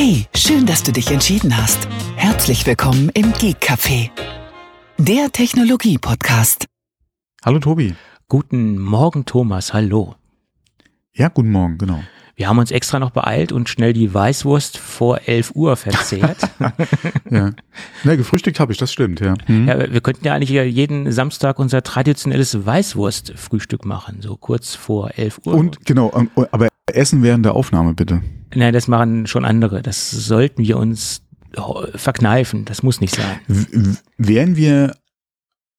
Hey, schön, dass du dich entschieden hast. Herzlich willkommen im Geek Café, der Technologie-Podcast. Hallo Tobi. Guten Morgen, Thomas. Hallo. Ja, guten Morgen, genau. Wir haben uns extra noch beeilt und schnell die Weißwurst vor 11 Uhr verzehrt. ja. Na, gefrühstückt habe ich, das stimmt, ja. Mhm. ja. Wir könnten ja eigentlich jeden Samstag unser traditionelles Weißwurstfrühstück machen, so kurz vor 11 Uhr. Und genau, ähm, aber essen während der Aufnahme bitte. Nein, das machen schon andere. Das sollten wir uns verkneifen. Das muss nicht sein. W wären wir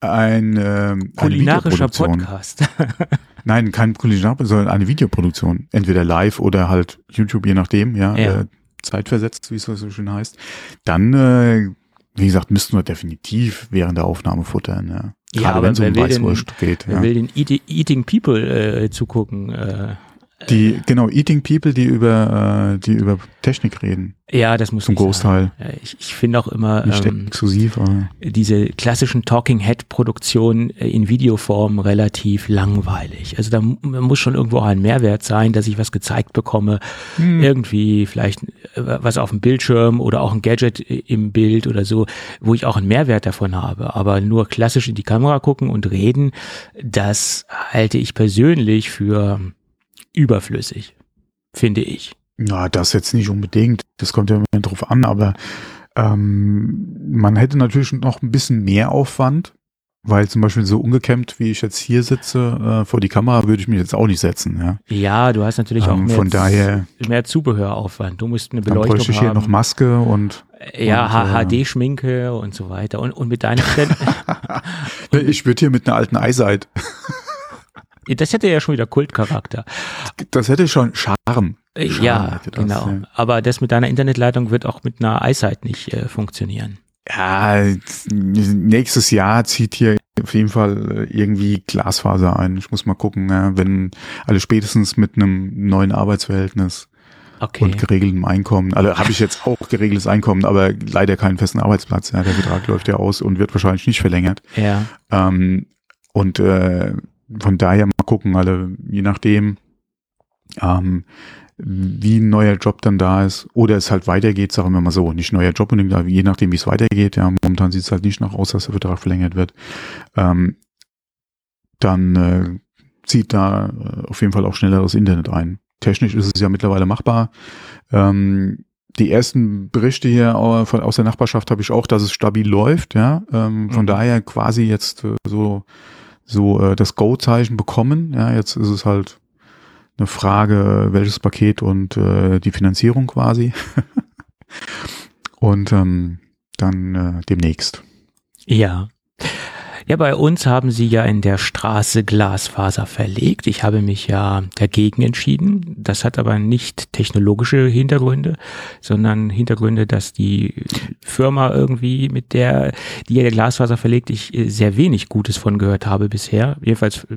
ein äh, kulinarischer Podcast. Nein, kein kulinarischer, sondern eine Videoproduktion. Entweder live oder halt YouTube, je nachdem, ja, ja. Äh, zeitversetzt, wie es so schön heißt. Dann, äh, wie gesagt, müssten wir definitiv während der Aufnahme futtern, ja. Gerade ja, wenn es um Weißwurst geht. Wer ja. will den Eating People äh, zugucken? Äh, die, genau, Eating People, die über, äh, die über Technik reden. Ja, das muss Zum Großteil. Sagen. Ich, ich finde auch immer Nicht ähm, exklusiv, aber. diese klassischen Talking Head Produktionen äh, in Videoform relativ langweilig. Also da muss schon irgendwo auch ein Mehrwert sein, dass ich was gezeigt bekomme. Hm. Irgendwie vielleicht äh, was auf dem Bildschirm oder auch ein Gadget im Bild oder so, wo ich auch einen Mehrwert davon habe. Aber nur klassisch in die Kamera gucken und reden, das halte ich persönlich für überflüssig, finde ich. Ja, das jetzt nicht unbedingt. Das kommt ja immer drauf an, aber ähm, man hätte natürlich noch ein bisschen mehr Aufwand, weil zum Beispiel so ungekämmt, wie ich jetzt hier sitze, äh, vor die Kamera würde ich mich jetzt auch nicht setzen. Ja, ja du hast natürlich ähm, auch mehr, von daher, mehr Zubehöraufwand. Du musst eine Beleuchtung dann ich hier noch Maske und ja, HD-Schminke und so weiter. Und, und mit deiner Ich würde hier mit einer alten Eyesight. Das hätte ja schon wieder Kultcharakter. Das hätte schon Charme. Äh, Charme ja, das, genau. Ja. Aber das mit deiner Internetleitung wird auch mit einer Eyesight nicht äh, funktionieren. Ja, nächstes Jahr zieht hier auf jeden Fall äh, irgendwie Glasfaser ein. Ich muss mal gucken, ja, wenn alle spätestens mit einem neuen Arbeitsverhältnis okay. und geregeltem Einkommen. Also habe ich jetzt auch geregeltes Einkommen, aber leider keinen festen Arbeitsplatz. Ja, der Vertrag läuft ja aus und wird wahrscheinlich nicht verlängert. Ja. Ähm, und äh, von daher mal gucken, alle, je nachdem, ähm, wie ein neuer Job dann da ist oder es halt weitergeht, sagen wir mal so, nicht neuer Job unbedingt, aber je nachdem, wie es weitergeht, ja, momentan sieht es halt nicht nach aus, dass der Vertrag verlängert wird, ähm, dann äh, zieht da äh, auf jeden Fall auch schnelleres Internet ein. Technisch ist es ja mittlerweile machbar. Ähm, die ersten Berichte hier von, aus der Nachbarschaft habe ich auch, dass es stabil läuft, ja. Ähm, von mhm. daher quasi jetzt äh, so so äh, das Go-Zeichen bekommen. Ja, jetzt ist es halt eine Frage, welches Paket und äh, die Finanzierung quasi. und ähm, dann äh, demnächst. Ja. Ja, bei uns haben sie ja in der Straße Glasfaser verlegt. Ich habe mich ja dagegen entschieden. Das hat aber nicht technologische Hintergründe, sondern Hintergründe, dass die Firma irgendwie mit der, die ja der Glasfaser verlegt, ich äh, sehr wenig Gutes von gehört habe bisher. Jedenfalls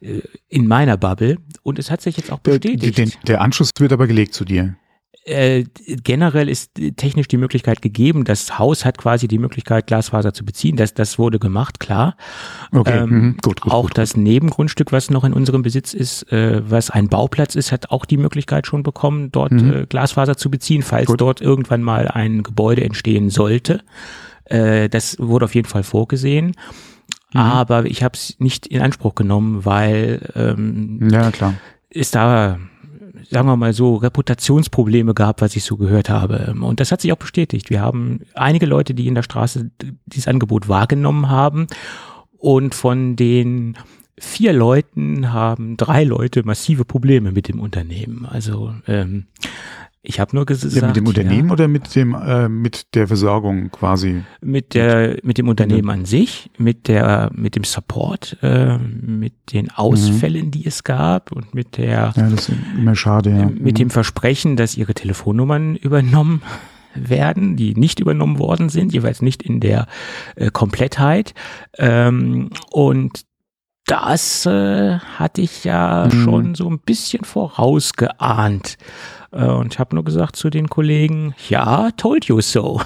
äh, in meiner Bubble. Und es hat sich jetzt auch bestätigt. Der, der Anschluss wird aber gelegt zu dir äh, generell ist technisch die Möglichkeit gegeben. Das Haus hat quasi die Möglichkeit, Glasfaser zu beziehen. Das, das wurde gemacht, klar. Okay, ähm, mhm. gut, gut, Auch gut, das Nebengrundstück, was noch in unserem Besitz ist, äh, was ein Bauplatz ist, hat auch die Möglichkeit schon bekommen, dort mhm. äh, Glasfaser zu beziehen, falls dort irgendwann mal ein Gebäude entstehen sollte. Äh, das wurde auf jeden Fall vorgesehen. Mhm. Aber ich habe es nicht in Anspruch genommen, weil ähm, ja klar ist da sagen wir mal so, Reputationsprobleme gab, was ich so gehört habe. Und das hat sich auch bestätigt. Wir haben einige Leute, die in der Straße dieses Angebot wahrgenommen haben. Und von den vier Leuten haben drei Leute massive Probleme mit dem Unternehmen. Also ähm, ich habe nur gesagt. Ja, mit dem Unternehmen ja, oder mit dem äh, mit der Versorgung quasi? Mit der mit dem Unternehmen an sich, mit der mit dem Support, äh, mit den Ausfällen, mhm. die es gab und mit der. Ja, das ist immer schade. Ja. Mit mhm. dem Versprechen, dass ihre Telefonnummern übernommen werden, die nicht übernommen worden sind, jeweils nicht in der äh, Komplettheit. Ähm, und das äh, hatte ich ja mhm. schon so ein bisschen vorausgeahnt. Äh, und ich habe nur gesagt zu den Kollegen, ja, told you so.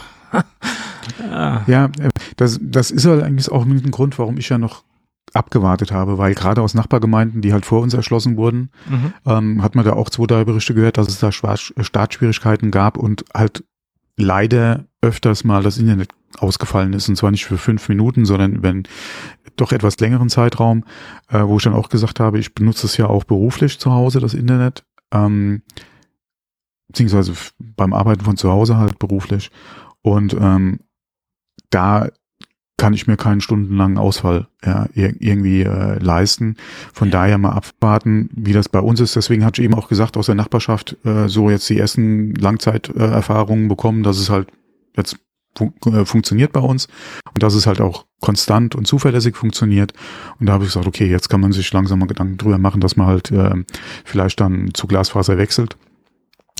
ja. ja, äh, das, das ist halt eigentlich auch ein Grund, warum ich ja noch abgewartet habe, weil gerade aus Nachbargemeinden, die halt vor uns erschlossen wurden, mhm. ähm, hat man da auch zwei, drei Berichte gehört, dass es da Startschwierigkeiten gab und halt leider öfters mal das Internet ausgefallen ist und zwar nicht für fünf Minuten, sondern wenn doch etwas längeren Zeitraum, äh, wo ich dann auch gesagt habe, ich benutze es ja auch beruflich zu Hause, das Internet, ähm, beziehungsweise beim Arbeiten von zu Hause halt beruflich und ähm, da kann ich mir keinen stundenlangen Ausfall ja, irgendwie äh, leisten. Von ja. daher mal abwarten, wie das bei uns ist. Deswegen hatte ich eben auch gesagt, aus der Nachbarschaft äh, so jetzt die ersten Langzeiterfahrungen bekommen, dass es halt jetzt fun äh, funktioniert bei uns und dass es halt auch konstant und zuverlässig funktioniert. Und da habe ich gesagt, okay, jetzt kann man sich langsam mal Gedanken drüber machen, dass man halt äh, vielleicht dann zu Glasfaser wechselt.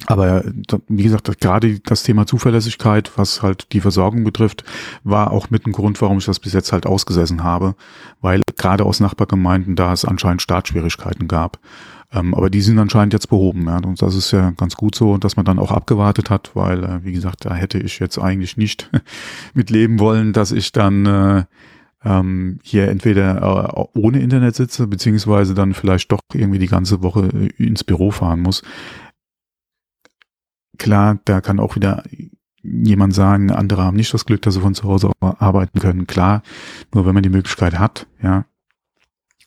Aber wie gesagt, gerade das Thema Zuverlässigkeit, was halt die Versorgung betrifft, war auch mit ein Grund, warum ich das bis jetzt halt ausgesessen habe, weil gerade aus Nachbargemeinden da es anscheinend Startschwierigkeiten gab. Ähm, aber die sind anscheinend jetzt behoben, ja. Und das ist ja ganz gut so, dass man dann auch abgewartet hat, weil, äh, wie gesagt, da hätte ich jetzt eigentlich nicht mitleben wollen, dass ich dann äh, ähm, hier entweder äh, ohne Internet sitze, beziehungsweise dann vielleicht doch irgendwie die ganze Woche äh, ins Büro fahren muss Klar, da kann auch wieder jemand sagen, andere haben nicht das Glück, dass sie von zu Hause arbeiten können. Klar, nur wenn man die Möglichkeit hat, ja,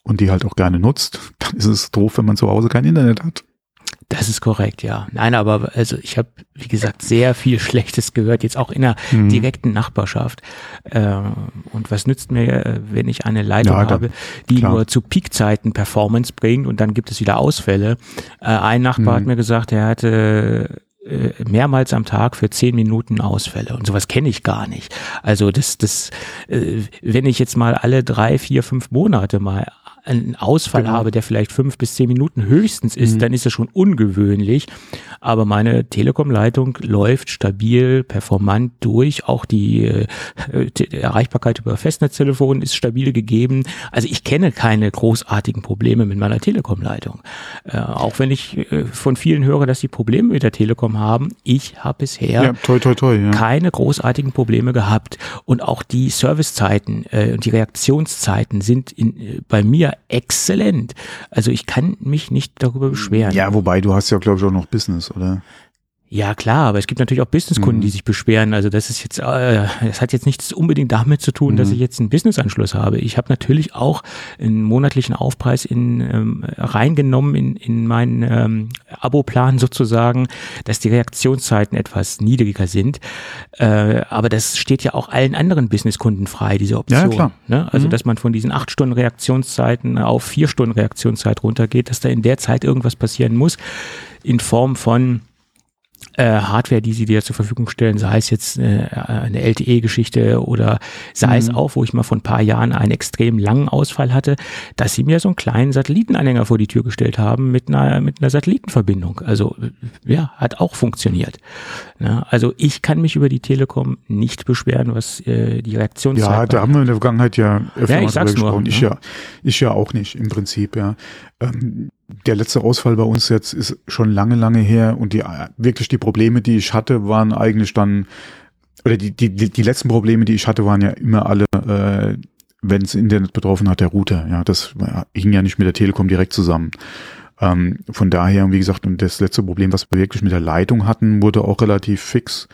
und die halt auch gerne nutzt, dann ist es doof, wenn man zu Hause kein Internet hat. Das ist korrekt, ja. Nein, aber also ich habe, wie gesagt, sehr viel Schlechtes gehört, jetzt auch in der mhm. direkten Nachbarschaft. Ähm, und was nützt mir, äh, wenn ich eine Leitung ja, habe, die klar. nur zu Peakzeiten Performance bringt und dann gibt es wieder Ausfälle. Äh, ein Nachbar mhm. hat mir gesagt, er hatte mehrmals am Tag für zehn Minuten Ausfälle und sowas kenne ich gar nicht. Also das, das, äh, wenn ich jetzt mal alle drei, vier, fünf Monate mal einen Ausfall genau. habe, der vielleicht fünf bis zehn Minuten höchstens ist, mhm. dann ist das schon ungewöhnlich. Aber meine Telekom-Leitung läuft stabil, performant durch. Auch die, äh, Erreichbarkeit über Festnetztelefon ist stabil gegeben. Also ich kenne keine großartigen Probleme mit meiner Telekom-Leitung. Äh, auch wenn ich äh, von vielen höre, dass sie Probleme mit der Telekom haben. Ich habe bisher ja, toi, toi, toi, ja. keine großartigen Probleme gehabt. Und auch die Servicezeiten äh, und die Reaktionszeiten sind in, äh, bei mir exzellent. Also ich kann mich nicht darüber beschweren. Ja, wobei du hast ja, glaube ich, auch noch Business, oder? Ja, klar, aber es gibt natürlich auch Businesskunden, mhm. die sich beschweren. Also das ist jetzt, äh, das hat jetzt nichts unbedingt damit zu tun, mhm. dass ich jetzt einen Businessanschluss habe. Ich habe natürlich auch einen monatlichen Aufpreis in, ähm, reingenommen in, in meinen ähm, Aboplan sozusagen, dass die Reaktionszeiten etwas niedriger sind. Äh, aber das steht ja auch allen anderen Businesskunden frei, diese Option. Ja, klar. Ne? Also mhm. dass man von diesen acht Stunden Reaktionszeiten auf vier Stunden Reaktionszeit runtergeht, dass da in der Zeit irgendwas passieren muss in Form von Hardware, die sie dir zur Verfügung stellen, sei es jetzt äh, eine LTE-Geschichte oder sei mhm. es auch, wo ich mal vor ein paar Jahren einen extrem langen Ausfall hatte, dass sie mir so einen kleinen Satellitenanhänger vor die Tür gestellt haben mit einer, mit einer Satellitenverbindung. Also ja, hat auch funktioniert. Ja, also ich kann mich über die Telekom nicht beschweren, was äh, die Reaktionszeit Ja, da haben wir in der Vergangenheit ja öfter ja, ich mal drüber gesprochen. Nur, ich, ja. ich ja auch nicht im Prinzip, ja. Ähm, der letzte Ausfall bei uns jetzt ist schon lange, lange her und die wirklich die Probleme, die ich hatte, waren eigentlich dann, oder die, die, die letzten Probleme, die ich hatte, waren ja immer alle, äh, wenn es Internet betroffen hat, der Router. Ja, das hing ja nicht mit der Telekom direkt zusammen. Ähm, von daher, wie gesagt, und das letzte Problem, was wir wirklich mit der Leitung hatten, wurde auch relativ fix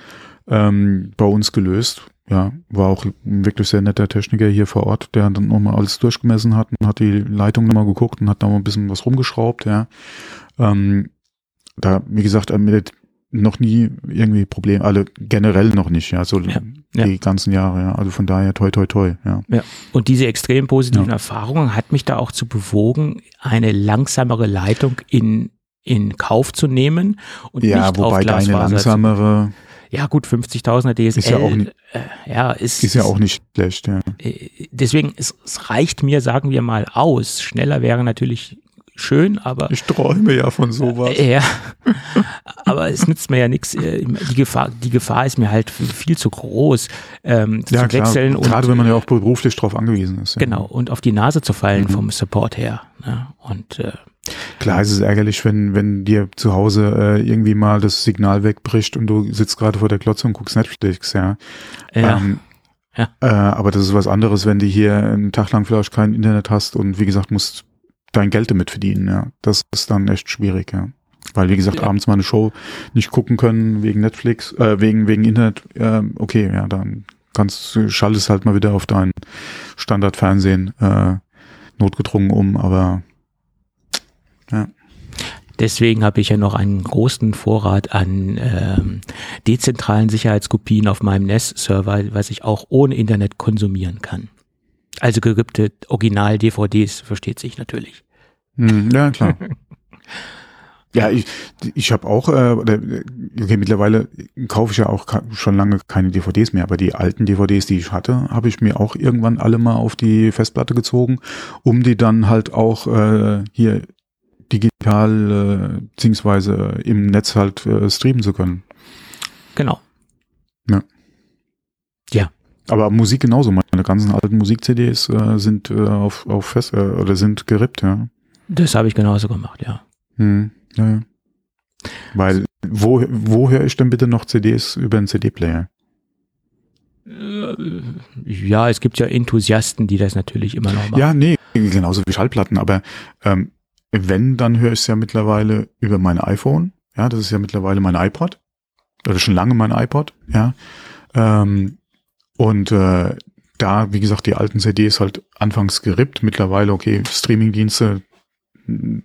ähm, bei uns gelöst ja, war auch ein wirklich sehr netter Techniker hier vor Ort, der dann nochmal alles durchgemessen hat und hat die Leitung nochmal geguckt und hat da mal ein bisschen was rumgeschraubt, ja. Ähm, da, wie gesagt, äh, mit noch nie irgendwie Probleme, alle generell noch nicht, ja, so ja, die ja. ganzen Jahre, ja. Also von daher toi toi toi, ja. ja. Und diese extrem positiven ja. Erfahrungen hat mich da auch zu bewogen, eine langsamere Leitung in in Kauf zu nehmen und ja, nicht wobei auf deine langsamere ja gut, 50.000er DSL. Ist ja auch nicht, äh, ja, ist, ist ja auch nicht schlecht, ja. Äh, deswegen, es, es reicht mir, sagen wir mal, aus. Schneller wäre natürlich schön, aber. Ich träume ja von sowas. Äh, ja. aber es nützt mir ja nichts. Äh, die Gefahr, die Gefahr ist mir halt viel zu groß, ähm, ja, zu klar. wechseln. Gerade wenn man ja auch beruflich drauf angewiesen ist. Ja. Genau, und auf die Nase zu fallen mhm. vom Support her. Ne? Und äh, Klar ist es ärgerlich, wenn, wenn dir zu Hause äh, irgendwie mal das Signal wegbricht und du sitzt gerade vor der Klotze und guckst Netflix, ja. ja. Ähm, Ja. Äh, aber das ist was anderes, wenn du hier einen Tag lang vielleicht kein Internet hast und wie gesagt, musst dein Geld damit verdienen, ja. Das ist dann echt schwierig, ja. Weil, wie gesagt, Ja. abends mal eine Show nicht gucken können wegen Netflix, äh, wegen, wegen Internet, äh, okay, ja, dann kannst du, schaltest halt mal wieder auf dein Standardfernsehen, äh, notgedrungen um, aber Deswegen habe ich ja noch einen großen Vorrat an ähm, dezentralen Sicherheitskopien auf meinem NES-Server, was ich auch ohne Internet konsumieren kann. Also gerippte Original-DVDs, versteht sich natürlich. Hm, ja, klar. ja, ich, ich habe auch, äh, oder, okay, mittlerweile kaufe ich ja auch schon lange keine DVDs mehr, aber die alten DVDs, die ich hatte, habe ich mir auch irgendwann alle mal auf die Festplatte gezogen, um die dann halt auch äh, hier digital äh, beziehungsweise im Netz halt äh, streamen zu können. Genau. Aber Musik genauso. Meine ganzen alten Musik-CDs äh, sind äh, auf, auf Fest äh, oder sind gerippt, ja. Das habe ich genauso gemacht, ja. Hm, ja, ja. Weil, wo, wo höre ich denn bitte noch CDs über einen CD-Player? Äh, Ja, es gibt ja Enthusiasten, die das natürlich immer noch machen. Ja, nee, genauso wie Schallplatten, aber ähm, wenn, dann höre ich es ja mittlerweile über mein iPhone. Ja, das ist ja mittlerweile mein iPod. Oder schon lange mein iPod, ja. Ähm, und äh, da, wie gesagt, die alten CDs halt anfangs gerippt, mittlerweile, okay, Streamingdienste,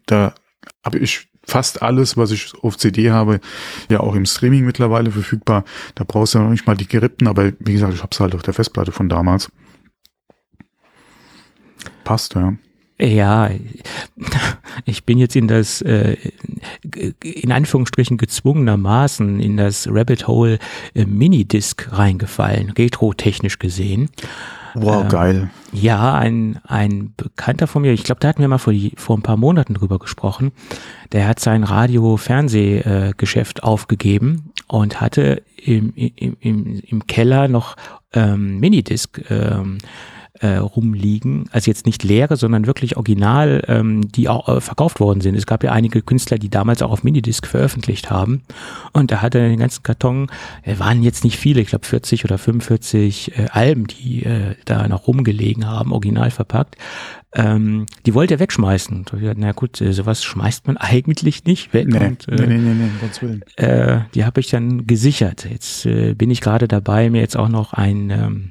da habe ich fast alles, was ich auf CD habe, ja auch im Streaming mittlerweile verfügbar. Da brauchst du noch nicht mal die gerippten, aber wie gesagt, ich habe es halt auf der Festplatte von damals. Passt, ja. Ja, ich bin jetzt in das, äh, in Anführungsstrichen gezwungenermaßen in das Rabbit Hole äh, Minidisc reingefallen, retro-technisch gesehen. Wow, Ähm, geil. Ja, ein, ein Bekannter von mir, ich glaube, da hatten wir mal vor, die, vor ein paar Monaten drüber gesprochen, der hat sein Radio-Fernsehgeschäft aufgegeben und hatte im, im, im, im Keller noch ähm, Minidisc ähm, äh, rumliegen, also jetzt nicht leere, sondern wirklich original, ähm, die auch äh, verkauft worden sind. Es gab ja einige Künstler, die damals auch auf Minidisc veröffentlicht haben und da hatte er den ganzen Karton, äh, waren jetzt nicht viele, ich glaube 40 oder 45 äh, Alben, die äh, da noch rumgelegen haben, original verpackt. Ähm, die wollte er wegschmeißen. Na gut, äh, sowas schmeißt man eigentlich nicht weg. Nee, und, äh, nee, nee, nee, nee, Willen. äh, die habe ich dann gesichert. Jetzt äh, bin ich gerade dabei, mir jetzt auch noch einen ähm,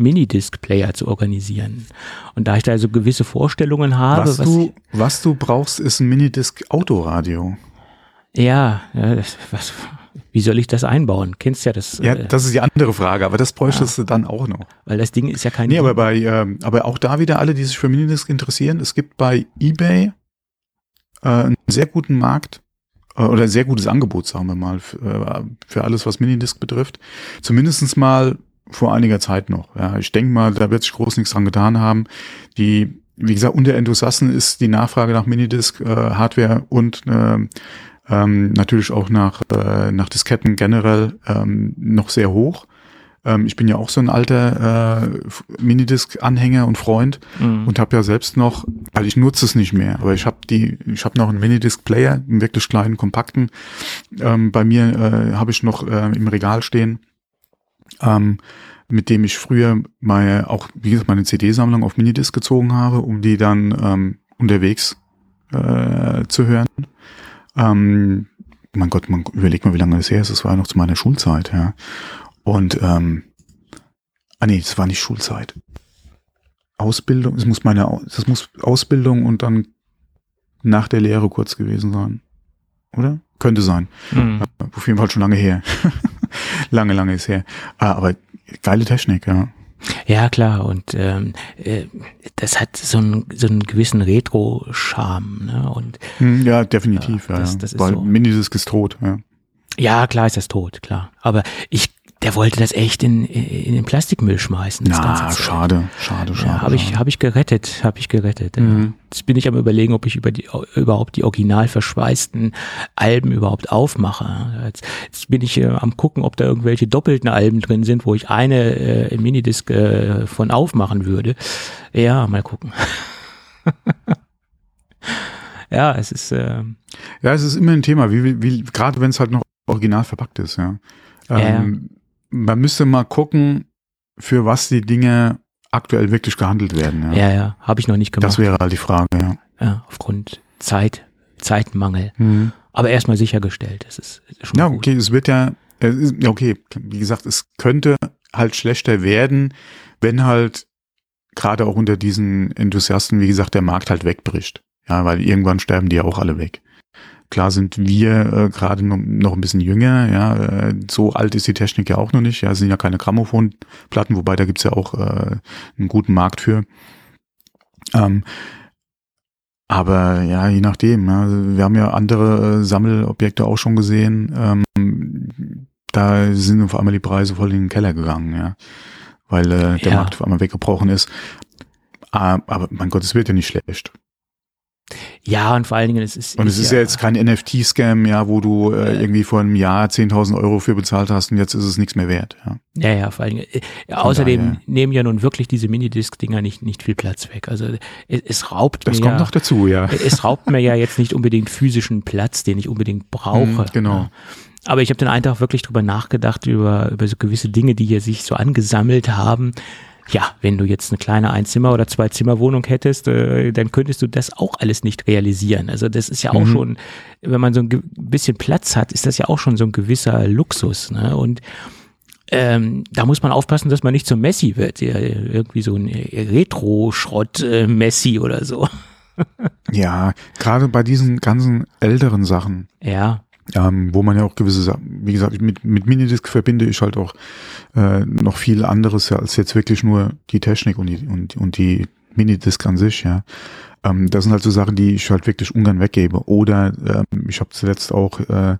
Minidisc-Player zu organisieren. Und da ich da so gewisse Vorstellungen habe, Was du, was du brauchst, ist ein Minidisc-Autoradio. ja, ja was, wie soll ich das einbauen? Kennst ja das, Ja, äh, das ist die andere Frage, aber das bräuchtest du dann auch noch. weil das Ding ist ja kein Nee, aber bei, ähm, aber auch da wieder alle, die sich für Minidisc interessieren, es gibt bei eBay äh, einen sehr guten Markt äh, oder ein sehr gutes Angebot, sagen wir mal, für, äh, für alles, was Minidisc betrifft. Zumindestens mal vor einiger Zeit noch. Ja, ich denke mal, da wird sich groß nichts dran getan haben. Die, wie gesagt, unter Enthusiasten ist die Nachfrage nach Minidisc, äh, Hardware und äh, ähm, natürlich auch nach, äh, nach Disketten generell ähm, noch sehr hoch. Ähm, ich bin ja auch so ein alter äh, Minidisc-Anhänger und Freund Mhm. und habe ja selbst noch, weil ich nutze es nicht mehr, aber ich habe die, ich habe noch einen Minidisc-Player, einen wirklich kleinen, kompakten. Ähm, bei mir äh, habe ich noch äh, im Regal stehen, ähm, mit dem ich früher meine, auch wie gesagt, meine CD-Sammlung auf Minidisc gezogen habe, um die dann ähm, unterwegs äh, zu hören. Ähm, mein Gott, man überlegt mal, wie lange das her ist. Das war ja noch zu meiner Schulzeit, ja. Und ähm, ah nee, das war nicht Schulzeit. Ausbildung, es muss meine, das muss Ausbildung und dann nach der Lehre kurz gewesen sein. Oder? Könnte sein. Mhm. Auf jeden Fall schon lange her. lange, lange ist her. Ah, aber geile Technik, ja. Ja, klar. Und ähm, äh, das hat so einen, so einen gewissen Retro-Charme. Ne? Und Hm, Ja, definitiv, Ja, das- ja. das ist Weil so. Minidisc ist tot, ja. ja, klar ist das tot, klar. Aber ich, der wollte das echt in, in den Plastikmüll schmeißen. Das Na, schade, schade, schade. Ja, habe ich, hab ich gerettet, habe ich gerettet. Mhm. Jetzt bin ich am überlegen, ob ich über die, überhaupt die original verschweißten Alben überhaupt aufmache. Jetzt, jetzt bin ich äh, am gucken, ob da irgendwelche doppelten Alben drin sind, wo ich eine äh, Minidisc äh, von aufmachen würde. Ja, mal gucken. ja, es ist äh, Ja, es ist immer ein Thema, wie, wie, gerade wenn es halt noch original verpackt ist, ja. Ähm, Man müsste mal gucken, für was die Dinge aktuell wirklich gehandelt werden. Ja, ja, ja habe ich noch nicht gemacht. Das wäre halt die Frage, ja. ja aufgrund Zeit, Zeitmangel. Mhm. Aber erstmal sichergestellt. Das ist schon Ja, gut. okay, es wird ja, ist, ja, okay, wie gesagt, es könnte halt schlechter werden, wenn halt gerade auch unter diesen Enthusiasten, wie gesagt, der Markt halt wegbricht. Ja, weil irgendwann sterben die ja auch alle weg. Klar sind wir äh, gerade noch, noch ein bisschen jünger, ja, äh, so alt ist die Technik ja auch noch nicht, ja, es sind ja keine Grammophonplatten, wobei da gibt's ja auch äh, einen guten Markt für. Ähm, aber ja, je nachdem. Ja. Wir haben ja andere äh, Sammelobjekte auch schon gesehen. Ähm, da sind auf einmal die Preise voll in den Keller gegangen, ja. Weil äh, der Ja. Markt auf einmal weggebrochen ist. Ah, aber mein Gott, es wird ja nicht schlecht. Ja, und vor allen Dingen, es ist. Und es ist ja jetzt kein NFT-Scam, ja, wo du äh, irgendwie vor einem Jahr 10.000 Euro für bezahlt hast und jetzt ist es nichts mehr wert. Ja. Ja, ja, vor allen Dingen. äh, außerdem daher. nehmen ja nun wirklich diese Minidisc-Dinger nicht, nicht viel Platz weg. Also es, es raubt Das mir kommt ja, noch dazu, ja. es raubt mir ja jetzt nicht unbedingt physischen Platz, den ich unbedingt brauche. Mhm, genau. Ja. Aber ich habe den einen Tag wirklich drüber nachgedacht, über, über so gewisse Dinge, die hier sich so angesammelt haben. Ja, wenn du jetzt eine kleine Einzimmer- oder Zwei-Zimmer-Wohnung hättest, äh, dann könntest du das auch alles nicht realisieren. Also das ist ja auch Mhm. schon, wenn man so ein bisschen Platz hat, ist das ja auch schon so ein gewisser Luxus. Ne? Und ähm, da muss man aufpassen, dass man nicht zum Messi wird. Ja, irgendwie so ein Retro-Schrott-Messi oder so. Ja, gerade bei diesen ganzen älteren Sachen, Ja, ähm, wo man ja auch gewisse Sachen, wie gesagt, mit, mit Minidisc verbinde ich halt auch äh, noch viel anderes ja, als jetzt wirklich nur die Technik und die, und, und die Minidisc an sich, ja. Ähm, das sind halt so Sachen, die ich halt wirklich ungern weggebe. Oder ähm, ich habe zuletzt auch äh,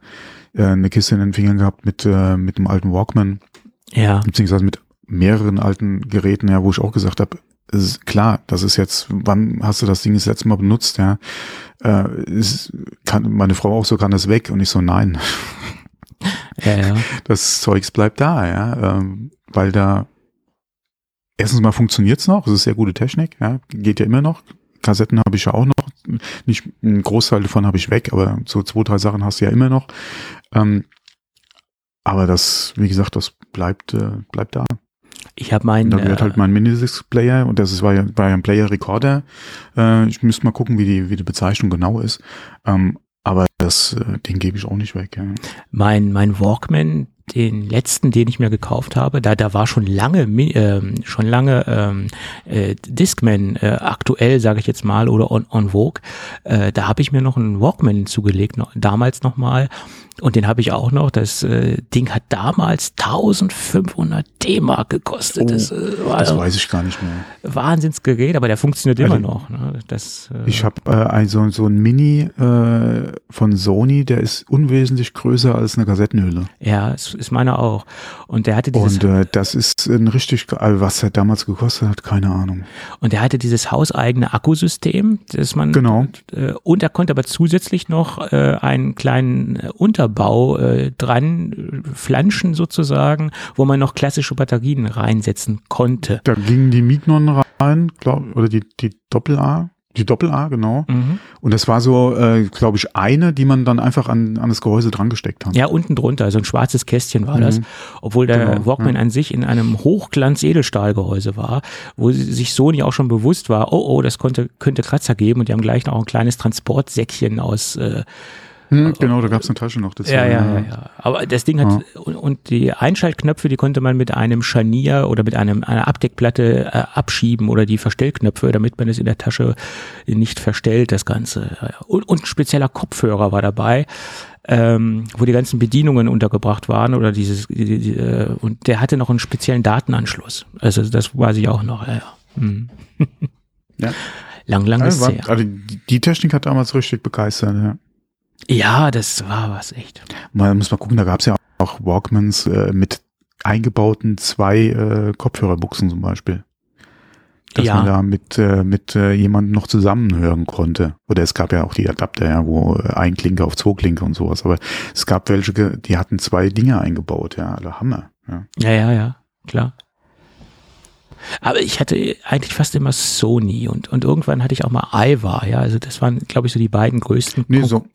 äh, eine Kiste in den Fingern gehabt mit, äh, mit einem alten Walkman, ja, beziehungsweise mit mehreren alten Geräten, ja, wo ich auch gesagt habe, ist klar, das ist jetzt, wann hast du das Ding das letzte Mal benutzt, ja? Äh, es kann, meine Frau auch so, kann das weg? Und ich so, nein, ja, ja. das Zeugs bleibt da, ja, ähm, weil da erstens mal funktioniert's noch, es ist sehr gute Technik, ja, geht ja immer noch. Kassetten habe ich ja auch noch, nicht ein Großteil davon habe ich weg, aber so zwei, drei Sachen hast du ja immer noch. Ähm, aber das, wie gesagt, das bleibt, äh, bleibt da. Ich habe meinen, da gehört äh, halt mein Minidisc-Player und das ist, war, ja, war ja ein Player-Recorder. Äh, ich müsste mal gucken, wie die, wie die Bezeichnung genau ist. Ähm, aber das, äh, den gebe ich auch nicht weg. Ja. mein, mein Walkman, den letzten, den ich mir gekauft habe, da, da war schon lange, ähm, schon lange ähm, äh, Discman äh, aktuell, sage ich jetzt mal, oder on, on Vogue. Äh, da habe ich mir noch einen Walkman zugelegt, noch, damals nochmal. Und den habe ich auch noch. Das äh, Ding hat damals 1500 D-Mark gekostet. Oh, das äh, war Das weiß ich gar nicht mehr. Wahnsinnsgerät, aber der funktioniert immer Also, noch. Ne? Das, äh, Ich habe äh, ein, so, so ein Mini äh, von Sony, der ist unwesentlich größer als eine Kassettenhülle. ja, es ist meiner auch. Und der hatte dieses Und äh, das ist ein richtig, also was er damals gekostet hat, keine Ahnung. Und er hatte dieses hauseigene Akkusystem, das man Genau. äh, und er konnte aber zusätzlich noch äh, einen kleinen äh, Unterbau äh, dran äh, flanschen sozusagen, wo man noch klassische Batterien reinsetzen konnte. Da gingen die Mignon rein, glaub, oder die, die Doppel-A, die Doppel-A, genau. Mhm. Und das war so, äh, glaube ich, eine, die man dann einfach an, an das Gehäuse dran gesteckt hat. Ja, unten drunter, so ein schwarzes Kästchen war das, Mhm. obwohl der Genau, Walkman ja. an sich in einem Hochglanz-Edelstahlgehäuse war, wo sich Sony auch schon bewusst war, oh, oh, das konnte, könnte Kratzer geben und die haben gleich noch ein kleines Transportsäckchen aus äh, Hm, genau, da gab es eine Tasche noch dazu. Ja, ja, ja, ja. Aber das Ding hat, und, und die Einschaltknöpfe, die konnte man mit einem Scharnier oder mit einem, einer Abdeckplatte äh, abschieben oder die Verstellknöpfe, damit man es in der Tasche nicht verstellt, das Ganze. Und, und ein spezieller Kopfhörer war dabei, ähm, wo die ganzen Bedienungen untergebracht waren oder dieses, die, die, äh, und der hatte noch einen speziellen Datenanschluss. Also das weiß ich auch noch, ja, ja. Hm. Ja. Lang, lang ist Also, war, also die, die Technik hat damals richtig begeistert. Ja. Ja, das war was echt. Man muss mal gucken, da gab es ja auch Walkmans äh, mit eingebauten zwei äh, Kopfhörerbuchsen zum Beispiel. Dass Ja. man da mit, äh, mit äh, jemandem noch zusammenhören konnte. Oder es gab ja auch die Adapter, ja, wo äh, ein Klinke auf zwei Klinke und sowas. Aber es gab welche, die hatten zwei Dinge eingebaut, ja, alle Hammer. Ja. Ja, ja, ja, klar. Aber ich hatte eigentlich fast immer Sony und, und irgendwann hatte ich auch mal Iva, ja. Also das waren, glaube ich, so die beiden größten Nee, kon so-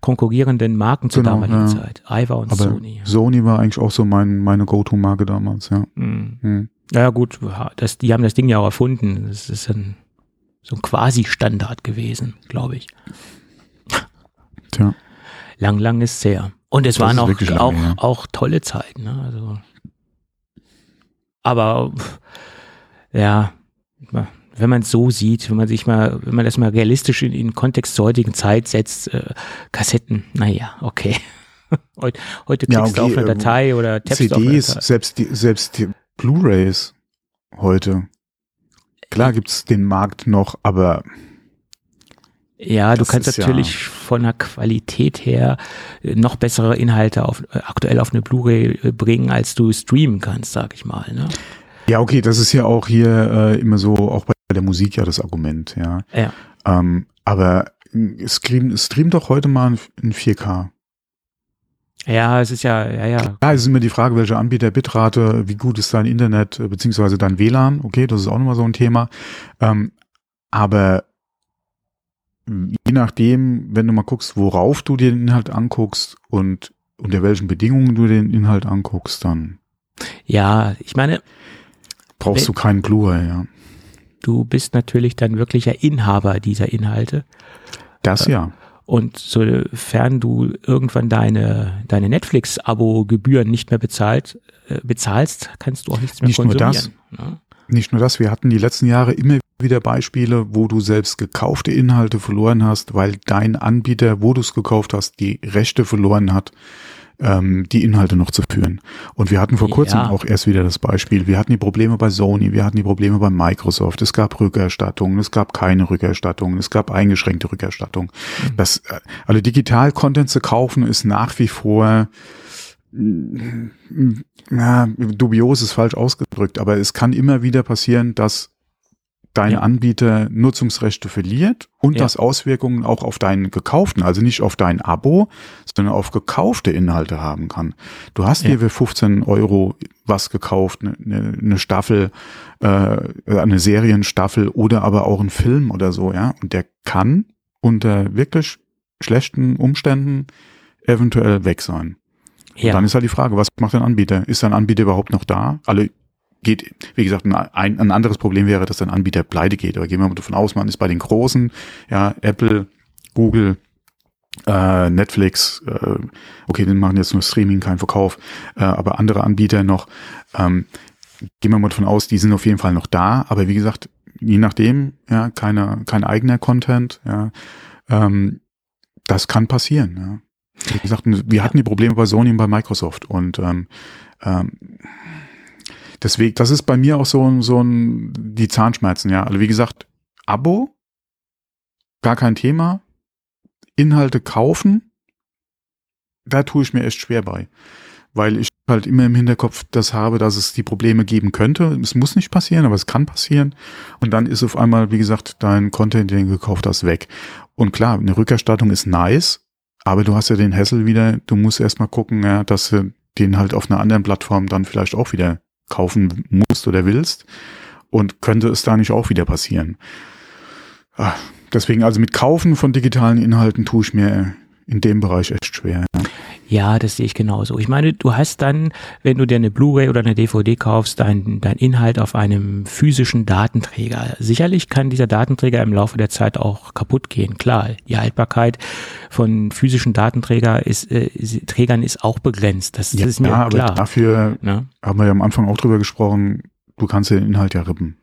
konkurrierenden Marken zur Genau, damaligen ja. Zeit. Iva und Aber Sony. Sony war eigentlich auch so mein, meine Go-To-Marke damals, ja. Hm. Hm. Ja gut, das, die haben das Ding ja auch erfunden. Das ist ein, so ein Quasi-Standard gewesen, glaube ich. Tja. Lang, lang ist sehr. Und es Das waren auch, lange, auch, ja. auch tolle Zeiten. Ne? Also, aber ja, wenn man es so sieht, wenn man sich mal, wenn man das mal realistisch in, den Kontext zur heutigen Zeit setzt, äh, Kassetten, naja, okay. Heut, heute Ja, klickst du okay, auf eine äh, Datei oder tappst auf eine CDs, Datei. selbst die, selbst die Blu-rays heute. Klar gibt's den Markt noch, aber Ja, du Das kannst ist ja- natürlich von der Qualität her äh, noch bessere Inhalte auf, äh, aktuell auf eine Blu-ray äh, bringen, als du streamen kannst, sag ich mal. Ne? Ja, okay, das ist ja auch hier äh, immer so, auch bei der Musik ja das Argument, ja. Ja. Ähm, aber stream, stream doch heute mal in 4K. Ja, es ist ja, ja, ja. Ja, es ist immer die Frage, welcher Anbieter, Bitrate, wie gut ist dein Internet, äh, beziehungsweise dein WLAN, okay, das ist auch nochmal so ein Thema. Ähm, aber je nachdem, wenn du mal guckst, worauf du dir den Inhalt anguckst und unter welchen Bedingungen du den Inhalt anguckst, dann Ja, ich meine, brauchst du keinen Blu-ray, ja. du bist natürlich dann wirklicher Inhaber dieser Inhalte. Das ja. Und sofern du irgendwann deine, deine Netflix-Abo-Gebühren nicht mehr bezahlt, äh, bezahlst, kannst du auch nichts mehr Nicht nur konsumieren. Ne? Nicht nur das, wir hatten die letzten Jahre immer wieder Beispiele, wo du selbst gekaufte Inhalte verloren hast, weil dein Anbieter, wo du es gekauft hast, die Rechte verloren hat, ähm, die Inhalte noch zu führen. Und wir hatten vor kurzem Ja. auch erst wieder das Beispiel. Wir hatten die Probleme bei Sony, wir hatten die Probleme bei Microsoft. Es gab Rückerstattungen, es gab keine Rückerstattungen, es gab eingeschränkte Rückerstattungen. Das, äh, also Digital-Content zu kaufen ist nach wie vor mm, ja, dubios ist falsch ausgedrückt, aber es kann immer wieder passieren, dass dein Ja. Anbieter Nutzungsrechte verliert und Ja. das Auswirkungen auch auf deinen gekauften, also nicht auf dein Abo, sondern auf gekaufte Inhalte haben kann. Du hast Ja. dir für 15 Euro was gekauft, eine, eine, eine Staffel, äh, eine Serienstaffel oder aber auch ein Film oder so, ja, und der kann unter wirklich schlechten Umständen eventuell weg sein. Und Ja. dann ist halt die Frage, was macht ein Anbieter? Ist dein Anbieter überhaupt noch da? Alle geht, wie gesagt, ein, ein, ein anderes Problem wäre, dass dein Anbieter pleite geht. Aber gehen wir mal davon aus, man ist bei den Großen, ja, Apple, Google, äh, Netflix, äh, okay, die machen jetzt nur Streaming, keinen Verkauf, äh, aber andere Anbieter noch, ähm, gehen wir mal davon aus, die sind auf jeden Fall noch da, aber wie gesagt, je nachdem, ja, keine, kein eigener Content, ja, ähm, das kann passieren, ja. Wie gesagt, wir hatten die Probleme bei Sony und bei Microsoft und ähm, ähm, deswegen, das ist bei mir auch so, ein- so ein, die Zahnschmerzen, ja. Also wie gesagt, Abo, gar kein Thema. Inhalte kaufen, da tue ich mir echt schwer bei. Weil ich halt immer im Hinterkopf das habe, dass es die Probleme geben könnte. Es muss nicht passieren, aber es kann passieren. Und dann ist auf einmal, wie gesagt, dein Content, den du gekauft hast, weg. Und klar, eine Rückerstattung ist nice, aber du hast ja den Hassel wieder, du musst erstmal gucken, ja, dass du den halt auf einer anderen Plattform dann vielleicht auch wieder kaufen musst oder willst. Und könnte es da nicht auch wieder passieren. Ah, Deswegen, also mit Kaufen von digitalen Inhalten tue ich mir in dem Bereich echt schwer. Ja. Ja, das sehe ich genauso. Ich meine, du hast dann, wenn du dir eine Blu-ray oder eine DVD kaufst, dein, dein Inhalt auf einem physischen Datenträger. Sicherlich kann dieser Datenträger im Laufe der Zeit auch kaputt gehen. Klar, die Haltbarkeit von physischen Datenträger ist, äh, Trägern ist auch begrenzt. Das, das ist mir ja, aber klar. dafür Ne? haben wir ja am Anfang auch drüber gesprochen, du kannst den Inhalt ja rippen.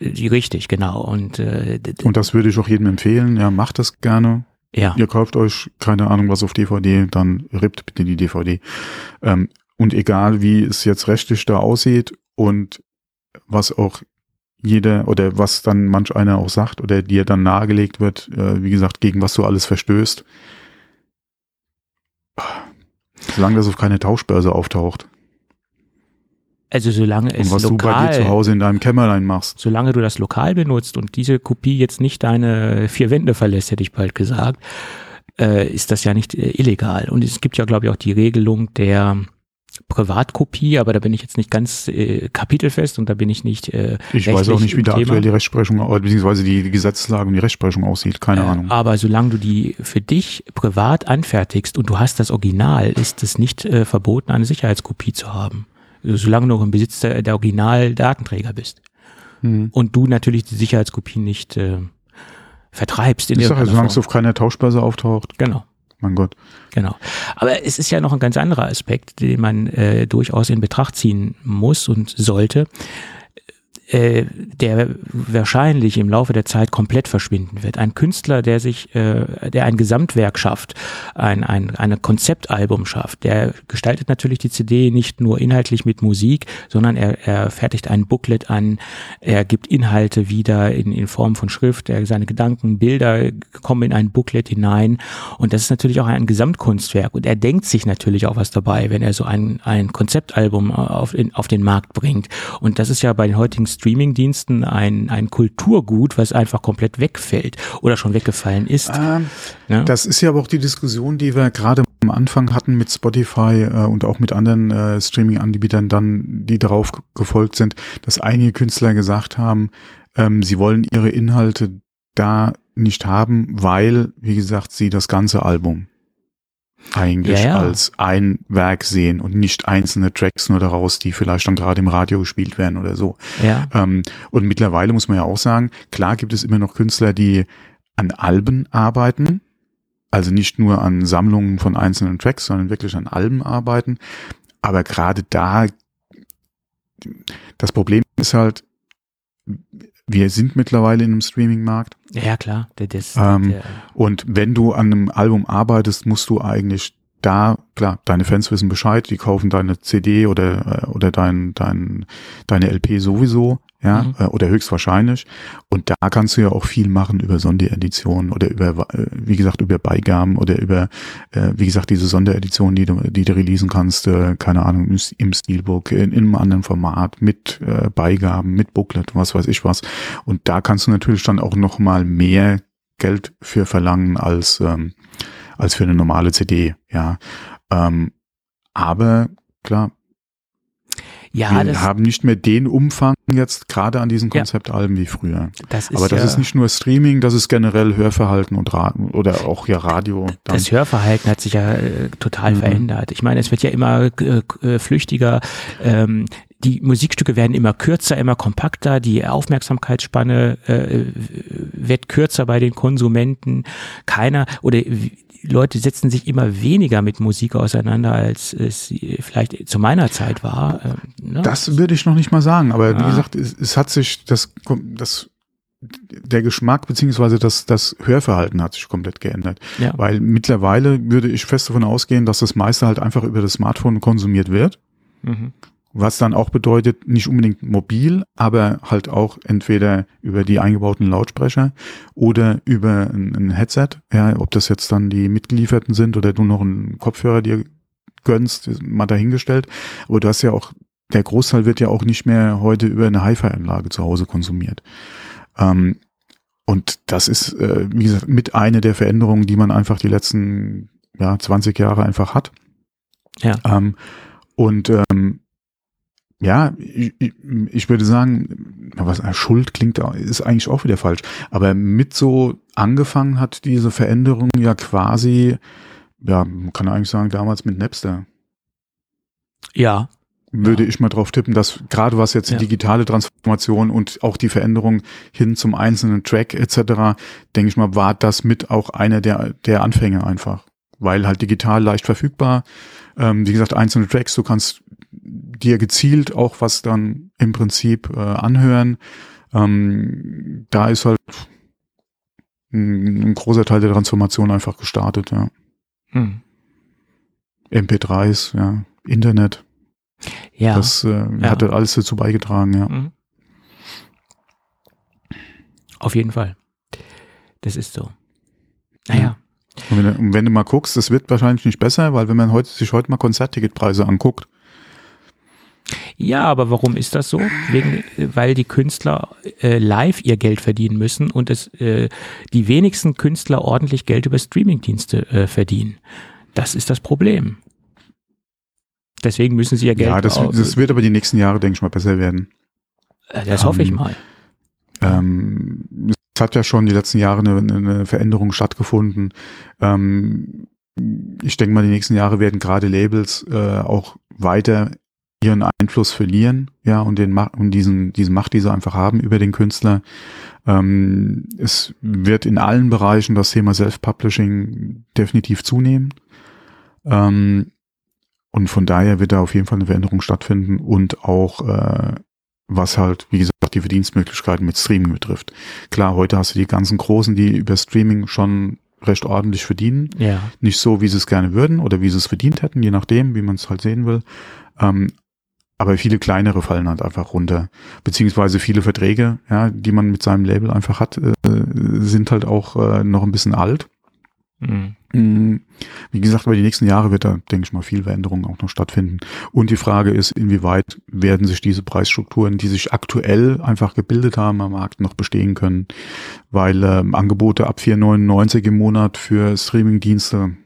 Die- Richtig, genau. Und äh, Und das würde ich auch jedem empfehlen. Ja, macht das gerne. Ja, Ihr kauft euch, keine Ahnung, was auf DVD, dann rippt bitte die DVD. Ähm, und egal, wie es jetzt rechtlich da aussieht und was auch jeder oder was dann manch einer auch sagt oder dir dann nahegelegt wird, äh, wie gesagt, gegen was du alles verstößt. Solange das auf keine Tauschbörse auftaucht also solange und es was du bei lokal, dir zu Hause in deinem Kämmerlein machst. solange du das lokal benutzt und diese Kopie jetzt nicht deine vier Wände verlässt, hätte ich bald gesagt, äh, ist das ja nicht äh, illegal. Und es gibt ja, glaube ich, auch die Regelung der Privatkopie, aber da bin ich jetzt nicht ganz äh, kapitelfest und da bin ich nicht äh, Ich weiß auch nicht, wie da aktuell die Rechtsprechung, beziehungsweise die, die Gesetzeslage und die Rechtsprechung aussieht. Keine Äh, Ahnung. Aber solange du die für dich privat anfertigst und du hast das Original, ist es nicht äh, verboten, eine Sicherheitskopie zu haben. Solange du noch im Besitz der, der Original-Datenträger bist. Mhm. Und du natürlich die Sicherheitskopien nicht äh, vertreibst. In ich sage, solange es auf keiner Tauschbörse auftaucht. Genau. Mein Gott. Genau. Aber es ist ja noch ein ganz anderer Aspekt, den man äh, durchaus in Betracht ziehen muss und sollte äh, der wahrscheinlich im Laufe der Zeit komplett verschwinden wird. Ein Künstler, der sich, äh, der ein Gesamtwerk schafft, ein, ein, ein Konzeptalbum schafft, der gestaltet natürlich die CD nicht nur inhaltlich mit Musik, sondern er, er fertigt ein Booklet an, er gibt Inhalte wieder in, in Form von Schrift, er, seine Gedanken, Bilder kommen in ein Booklet hinein. Und das ist natürlich auch ein Gesamtkunstwerk. Und er denkt sich natürlich auch was dabei, wenn er so ein, ein Konzeptalbum auf, in, auf den Markt bringt. Und das ist ja bei den heutigen Streamingdiensten ein, ein Kulturgut, was einfach komplett wegfällt oder schon weggefallen ist. Ähm, ja? Das ist ja aber auch die Diskussion, die wir gerade am Anfang hatten mit Spotify äh, und auch mit anderen äh, Streaming-Anbietern dann, die darauf gefolgt sind, dass einige Künstler gesagt haben, ähm, sie wollen ihre Inhalte da nicht haben, weil, wie gesagt, sie das ganze Album eigentlich ja, ja. als ein Werk sehen und nicht einzelne Tracks nur daraus, die vielleicht dann gerade im Radio gespielt werden oder so. Ja. Ähm, und mittlerweile muss man ja auch sagen, klar gibt es immer noch Künstler, die an Alben arbeiten, also nicht nur an Sammlungen von einzelnen Tracks, sondern wirklich an Alben arbeiten. Aber gerade da, das Problem ist halt, wir sind mittlerweile in einem Streaming-Markt. Ja, klar. Das, ähm, der, und wenn du an einem Album arbeitest, musst du eigentlich da, klar, deine Fans wissen Bescheid, die kaufen deine CD oder, äh, oder dein, dein, deine LP sowieso, ja, mhm. Äh, oder höchstwahrscheinlich. Und da kannst du ja auch viel machen über Sondereditionen oder über, äh, wie gesagt, über Beigaben oder über, wie gesagt, diese Sondereditionen, die du, die du releasen kannst, keine Ahnung, im Steelbook, in, in einem anderen Format, mit Beigaben, mit Booklet, was weiß ich was. Und da kannst du natürlich dann auch noch mal mehr Geld für verlangen als, ähm, als für eine normale CD, ja. Ähm, aber klar, ja, wir haben nicht mehr den Umfang jetzt gerade an diesen Konzeptalben ja, wie früher. Das ist Aber das ja, ist nicht nur Streaming, das ist generell Hörverhalten und Ra oder auch ja Radio. Dann. Das Hörverhalten hat sich ja äh, total mhm. verändert. Ich meine, es wird ja immer äh, äh flüchtiger. Ähm, die Musikstücke werden immer kürzer, immer kompakter, die Aufmerksamkeitsspanne äh, wird kürzer bei den Konsumenten. Keiner oder Leute setzen sich immer weniger mit Musik auseinander, als es vielleicht zu meiner Zeit war. Ähm, ne? Das würde ich noch nicht mal sagen, aber ja. wie gesagt, es, es, hat sich das, das der Geschmack beziehungsweise das, das Hörverhalten hat sich komplett geändert. Ja. Weil mittlerweile würde ich fest davon ausgehen, dass das meiste halt einfach über das Smartphone konsumiert wird. Mhm was dann auch bedeutet, nicht unbedingt mobil, aber halt auch entweder über die eingebauten Lautsprecher oder über ein, ein Headset, ja, ob das jetzt dann die mitgelieferten sind oder du noch einen Kopfhörer dir gönnst, mal dahingestellt. Aber du hast ja auch, der Großteil wird ja auch nicht mehr heute über eine Hi-Fi-Anlage zu Hause konsumiert. Ähm, und das ist, äh, wie gesagt, mit eine der Veränderungen, die man einfach die letzten ja, 20 Jahre einfach hat. Ja. Ähm, und ähm, ja, ich, ich würde sagen, was äh, Schuld klingt, ist eigentlich auch wieder falsch. Aber mit so angefangen hat diese Veränderung ja quasi, ja, man kann eigentlich sagen, damals mit Napster. Ja. Würde ja. ich mal drauf tippen, dass gerade was jetzt die ja. digitale Transformation und auch die Veränderung hin zum einzelnen Track etc., denke ich mal, war das mit auch einer der, der Anfänge einfach. Weil halt digital leicht verfügbar. Ähm, wie gesagt, einzelne Tracks, du kannst dir gezielt auch was dann im Prinzip äh, anhören. Ähm, da ist halt ein, ein, großer Teil der Transformation einfach gestartet, ja. Hm. MP3s, ja, Internet. Ja. Das äh, ja. hat halt alles dazu beigetragen, ja. Mhm. Auf jeden Fall. Das ist so. Naja. Und wenn, wenn, du mal guckst, das wird wahrscheinlich nicht besser, weil wenn man heute, sich heute mal Konzertticketpreise anguckt, ja, aber warum ist das so? Wegen, weil die Künstler äh, live ihr Geld verdienen müssen und es äh, die wenigsten Künstler ordentlich Geld über Streamingdienste äh, verdienen. Das ist das Problem. Deswegen müssen sie ihr Geld. Ja, das, das wird aber die nächsten Jahre, denke ich mal, besser werden. Äh, das ähm, hoffe ich ähm, mal. Ähm, es hat ja schon die letzten Jahre eine, eine Veränderung stattgefunden. Ähm, ich denke mal, die nächsten Jahre werden gerade Labels äh, auch weiter ihren Einfluss verlieren, ja, und den und diesen, diese Macht, die sie einfach haben über den Künstler. Ähm, es wird in allen Bereichen das Thema Self-Publishing definitiv zunehmen. Ähm, und von daher wird da auf jeden Fall eine Veränderung stattfinden und auch äh, was halt, wie gesagt, die Verdienstmöglichkeiten mit Streaming betrifft. Klar, heute hast du die ganzen Großen, die über Streaming schon recht ordentlich verdienen. Ja. Nicht so, wie sie es gerne würden oder wie sie es verdient hätten, je nachdem, wie man es halt sehen will. Ähm, aber viele kleinere fallen halt einfach runter. Beziehungsweise viele Verträge, ja, die man mit seinem Label einfach hat, äh, sind halt auch äh, noch ein bisschen alt. Mhm. Mm, Wie gesagt, über die nächsten Jahre wird da, denke ich mal, viel Veränderung auch noch stattfinden. Und die Frage ist, inwieweit werden sich diese Preisstrukturen, die sich aktuell einfach gebildet haben am Markt, noch bestehen können, weil ähm, Angebote ab 4,99 im Monat für Streamingdienste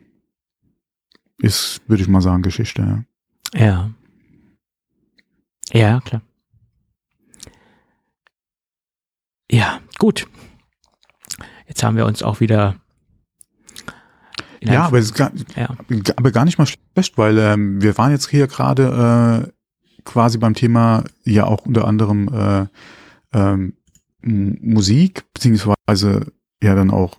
ist, würde ich mal sagen, Geschichte. Ja. Ja. Ja, klar. Ja, gut. Jetzt haben wir uns auch wieder. Ja, aber, gar, ja. aber gar nicht mal schlecht, weil ähm, wir waren jetzt hier gerade äh, quasi beim Thema ja auch unter anderem äh, ähm, Musik, beziehungsweise ja dann auch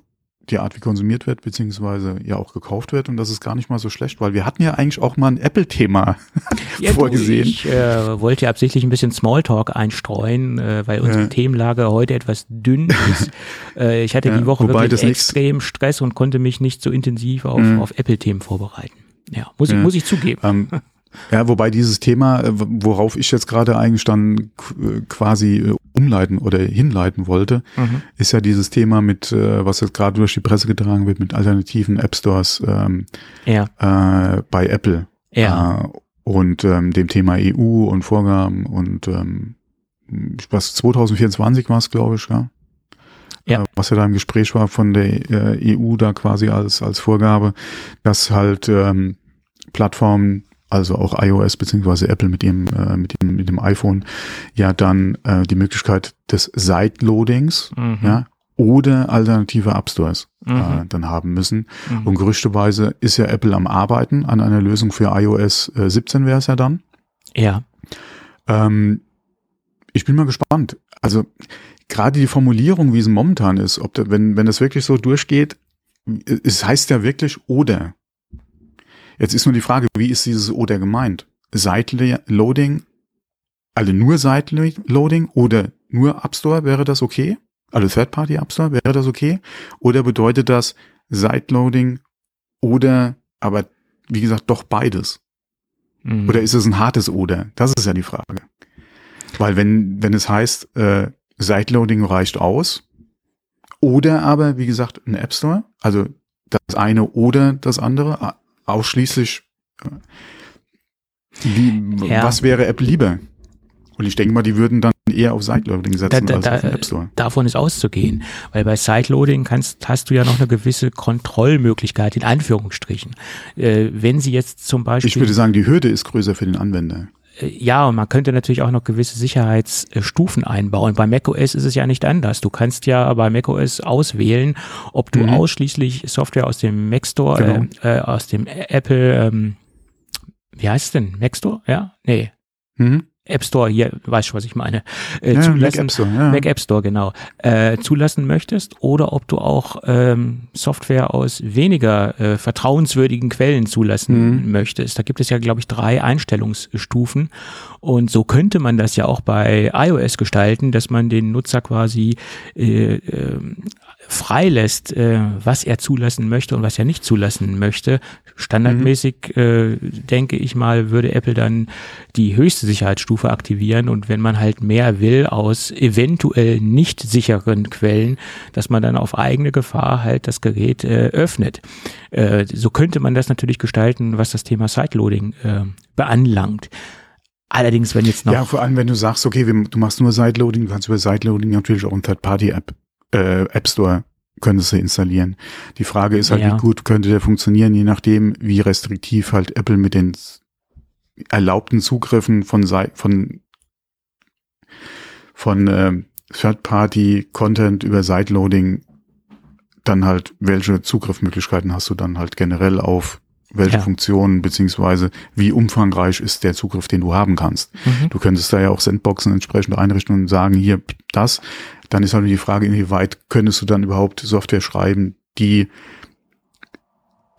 die Art, wie konsumiert wird, beziehungsweise ja auch gekauft wird. Und das ist gar nicht mal so schlecht, weil wir hatten ja eigentlich auch mal ein Apple-Thema Ja, vorgesehen. Ich äh, wollte absichtlich ein bisschen Smalltalk einstreuen, äh, weil unsere Ja. Themenlage heute etwas dünn ist. äh, ich hatte Ja, die Woche wirklich extrem Stress und konnte mich nicht so intensiv auf, Mhm. auf Apple-Themen vorbereiten. Ja, muss, ich, Ja. muss ich zugeben. Ähm, ja, wobei dieses Thema, äh, worauf ich jetzt gerade eigentlich dann qu- quasi äh, umleiten oder hinleiten wollte, Mhm. ist ja dieses Thema mit, äh, was jetzt gerade durch die Presse getragen wird, mit alternativen App Stores ähm, Ja, äh, bei Apple. ja. Äh, und ähm, dem Thema EU und Vorgaben und ähm, was 2024 war es, glaube ich, ja. Ja. Äh, Was ja da im Gespräch war von der äh, EU da quasi als, als Vorgabe, dass halt ähm, Plattformen, also auch iOS beziehungsweise Apple mit dem, äh, mit dem, mit dem iPhone, ja dann äh, die Möglichkeit des Sideloadings, Mhm. ja, oder alternative App Stores äh, Mhm. dann haben müssen. Mhm. Und gerüchteweise ist ja Apple am Arbeiten an einer Lösung für iOS äh, 17 wäre es ja dann. Ja, Ähm, ich bin mal gespannt. Also gerade die Formulierung, wie es momentan ist, ob da, wenn, wenn das wirklich so durchgeht, es heißt ja wirklich oder. Jetzt ist nur die Frage, wie ist dieses oder gemeint? Side-Loading, also nur Side-Loading oder nur App Store, wäre das okay? Also Third-Party App Store, wäre das okay? Oder bedeutet das Side-Loading oder, aber wie gesagt, doch beides? Mhm. Oder ist es ein hartes Oder? Das ist ja die Frage. Weil wenn, wenn es heißt, äh, Sideloading reicht aus, oder aber, wie gesagt, ein App Store, also das eine oder das andere, ausschließlich, äh, wie, Ja. was wäre Apple lieber? Und ich denke mal, die würden dann eher auf Sideloading setzen Da- da- als auf den App Store. davon ist auszugehen. Weil bei Sideloading kannst, hast du ja noch eine gewisse Kontrollmöglichkeit, in Anführungsstrichen. Äh, wenn sie jetzt zum Beispiel. Ich würde sagen, die Hürde ist größer für den Anwender. Äh, Ja, und man könnte natürlich auch noch gewisse Sicherheitsstufen einbauen. Bei macOS ist es ja nicht anders. Du kannst ja bei macOS auswählen, ob du Mhm. ausschließlich Software aus dem Mac Store, Genau. äh, äh, aus dem Apple, ähm, wie heißt es denn? Mac Store? Ja? Nee. Mhm. App Store, hier, weißt du, was ich meine, äh, Ja, Mac zulassen. App Store, ja. Mac App Store, genau, äh, zulassen möchtest oder ob du auch ähm, Software aus weniger äh, vertrauenswürdigen Quellen zulassen Mhm. möchtest. Da gibt es ja, glaube ich, drei Einstellungsstufen und so könnte man das ja auch bei iOS gestalten, dass man den Nutzer quasi äh, ähm, freilässt, äh, was er zulassen möchte und was er nicht zulassen möchte. Standardmäßig, äh, denke ich mal, würde Apple dann die höchste Sicherheitsstufe aktivieren und wenn man halt mehr will aus eventuell nicht sicheren Quellen, dass man dann auf eigene Gefahr halt das Gerät äh, öffnet. Äh, so könnte man das natürlich gestalten, was das Thema Sideloading äh, beanlangt. Allerdings, wenn jetzt noch Ja, vor allem, wenn du sagst, okay, wir, du machst nur Sideloading, du kannst über Sideloading natürlich auch ein Third-Party-App, äh, App Store könntest du installieren. Die Frage ist halt, Ja. wie gut könnte der funktionieren, je nachdem, wie restriktiv halt Apple mit den erlaubten Zugriffen von von von ähm, Third-Party-Content über Sideloading dann halt, welche Zugriffsmöglichkeiten hast du dann halt generell auf welche Ja. Funktionen beziehungsweise wie umfangreich ist der Zugriff, den du haben kannst. Mhm. Du könntest da ja auch Sandboxen entsprechend einrichten und sagen, hier das. Dann ist halt die Frage, inwieweit könntest du dann überhaupt Software schreiben, die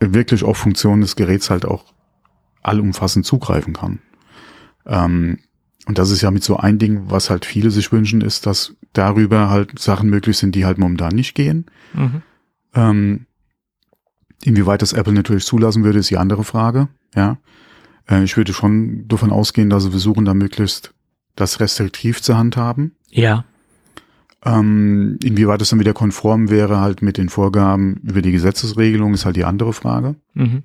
wirklich auf Funktionen des Geräts halt auch allumfassend zugreifen kann. Ähm, und das ist ja mit so ein Ding, was halt viele sich wünschen, ist, dass darüber halt Sachen möglich sind, die halt momentan nicht gehen. Mhm. Ähm, inwieweit das Apple natürlich zulassen würde, ist die andere Frage. Ja, äh, ich würde schon davon ausgehen, dass sie versuchen, da möglichst das restriktiv zu handhaben. Ja, Ähm, inwieweit es dann wieder konform wäre, halt mit den Vorgaben über die Gesetzesregelung, ist halt die andere Frage. mhm.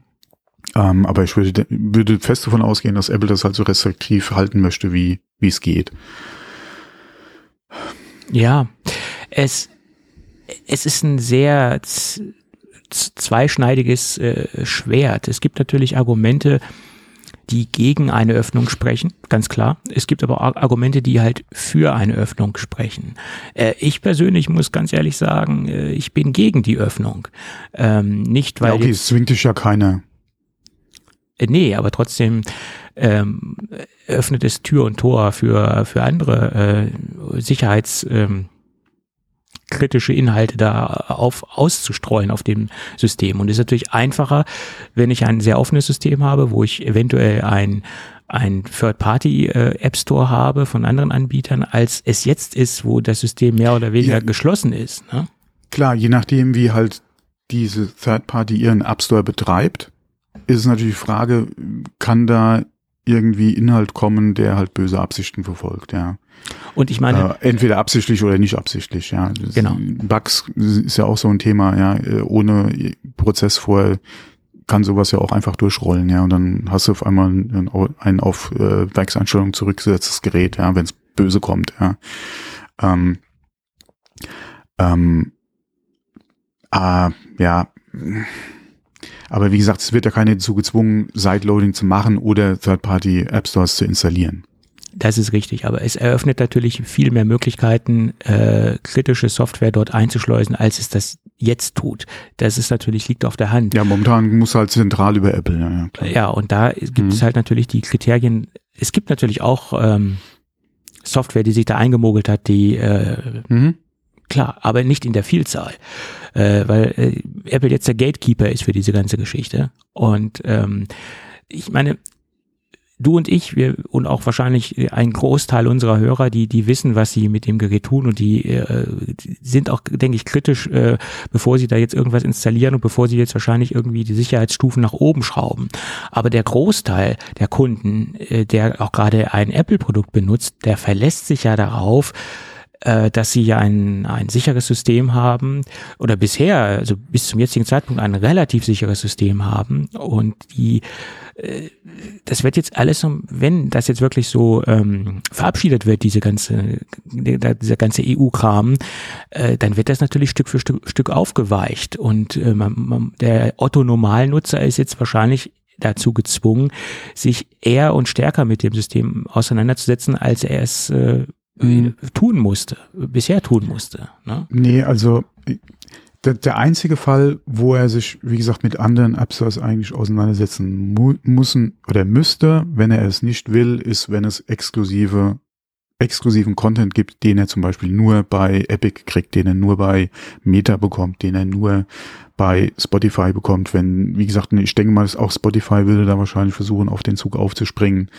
Ähm, aber ich würde, würde fest davon ausgehen, dass Apple das halt so restriktiv halten möchte, wie, wie es geht. Ja, es, es ist ein sehr zweischneidiges äh, Schwert. Es gibt natürlich Argumente, die gegen eine Öffnung sprechen, ganz klar. Es gibt aber auch Argumente, die halt für eine Öffnung sprechen. Äh, ich persönlich muss ganz ehrlich sagen, äh, ich bin gegen die Öffnung. Ähm, nicht, weil Ja, okay, es zwingt dich ja keiner. äh, Nee, aber trotzdem ähm, öffnet es Tür und Tor für, für andere äh, Sicherheits, ähm, kritische Inhalte da auf auszustreuen auf dem System. Und es ist natürlich einfacher, wenn ich ein sehr offenes System habe, wo ich eventuell ein ein Third-Party-App Store habe von anderen Anbietern, als es jetzt ist, wo das System mehr oder weniger Ja. geschlossen ist. Ne? Klar, je nachdem, wie halt diese Third Party ihren App Store betreibt, ist es natürlich die Frage, kann da irgendwie Inhalt kommen, der halt böse Absichten verfolgt, ja. Und ich meine, Äh, entweder absichtlich oder nicht absichtlich, ja. Das- Genau. Bugs ist ja auch so ein Thema, ja. Äh, Ohne Prozess vorher kann sowas ja auch einfach durchrollen, ja. Und dann hast du auf einmal ein, ein auf äh, Werkseinstellungen zurückgesetztes Gerät, ja, wenn es böse kommt, ja. Ähm, ähm, ah, ja. Aber wie gesagt, es wird ja keine dazu gezwungen, Sideloading zu machen oder Third-Party-App Stores zu installieren. Das ist richtig, aber es eröffnet natürlich viel mehr Möglichkeiten, äh, kritische Software dort einzuschleusen, als es das jetzt tut. Das ist natürlich, liegt auf der Hand. Ja, momentan muss halt zentral über Apple, ja, ja klar. Ja, und da gibt Mhm. es halt natürlich die Kriterien. Es gibt natürlich auch ähm, Software, die sich da eingemogelt hat, die äh, Mhm. Klar, aber nicht in der Vielzahl, äh, weil äh, Apple jetzt der Gatekeeper ist für diese ganze Geschichte. Und ähm, ich meine, du und ich, wir und auch wahrscheinlich ein Großteil unserer Hörer, die die wissen, was sie mit dem Gerät tun und die, äh, sind auch, denke ich, kritisch, äh, bevor sie da jetzt irgendwas installieren und bevor sie jetzt wahrscheinlich irgendwie die Sicherheitsstufen nach oben schrauben. Aber der Großteil der Kunden, äh, der auch gerade ein Apple-Produkt benutzt, der verlässt sich ja darauf, äh, dass sie ja ein, ein sicheres System haben oder bisher, also bis zum jetzigen Zeitpunkt ein relativ sicheres System haben und die äh, das wird jetzt alles, wenn das jetzt wirklich so ähm, verabschiedet wird, diese ganze, dieser ganze EU-Kram, äh, dann wird das natürlich Stück für Stück, Stück aufgeweicht. Und äh, man, man, der Otto-Normalnutzer ist jetzt wahrscheinlich dazu gezwungen, sich eher und stärker mit dem System auseinanderzusetzen, als er es äh, Mhm. tun musste, bisher tun musste. Ne? Nee, also der, der einzige Fall, wo er sich, wie gesagt, mit anderen Stores eigentlich auseinandersetzen mu müssen oder müsste, wenn er es nicht will, ist, wenn es exklusive exklusiven Content gibt, den er zum Beispiel nur bei Epic kriegt, den er nur bei Meta bekommt, den er nur bei Spotify bekommt. Wenn, wie gesagt, ich denke mal, dass auch Spotify würde da wahrscheinlich versuchen, auf den Zug aufzuspringen,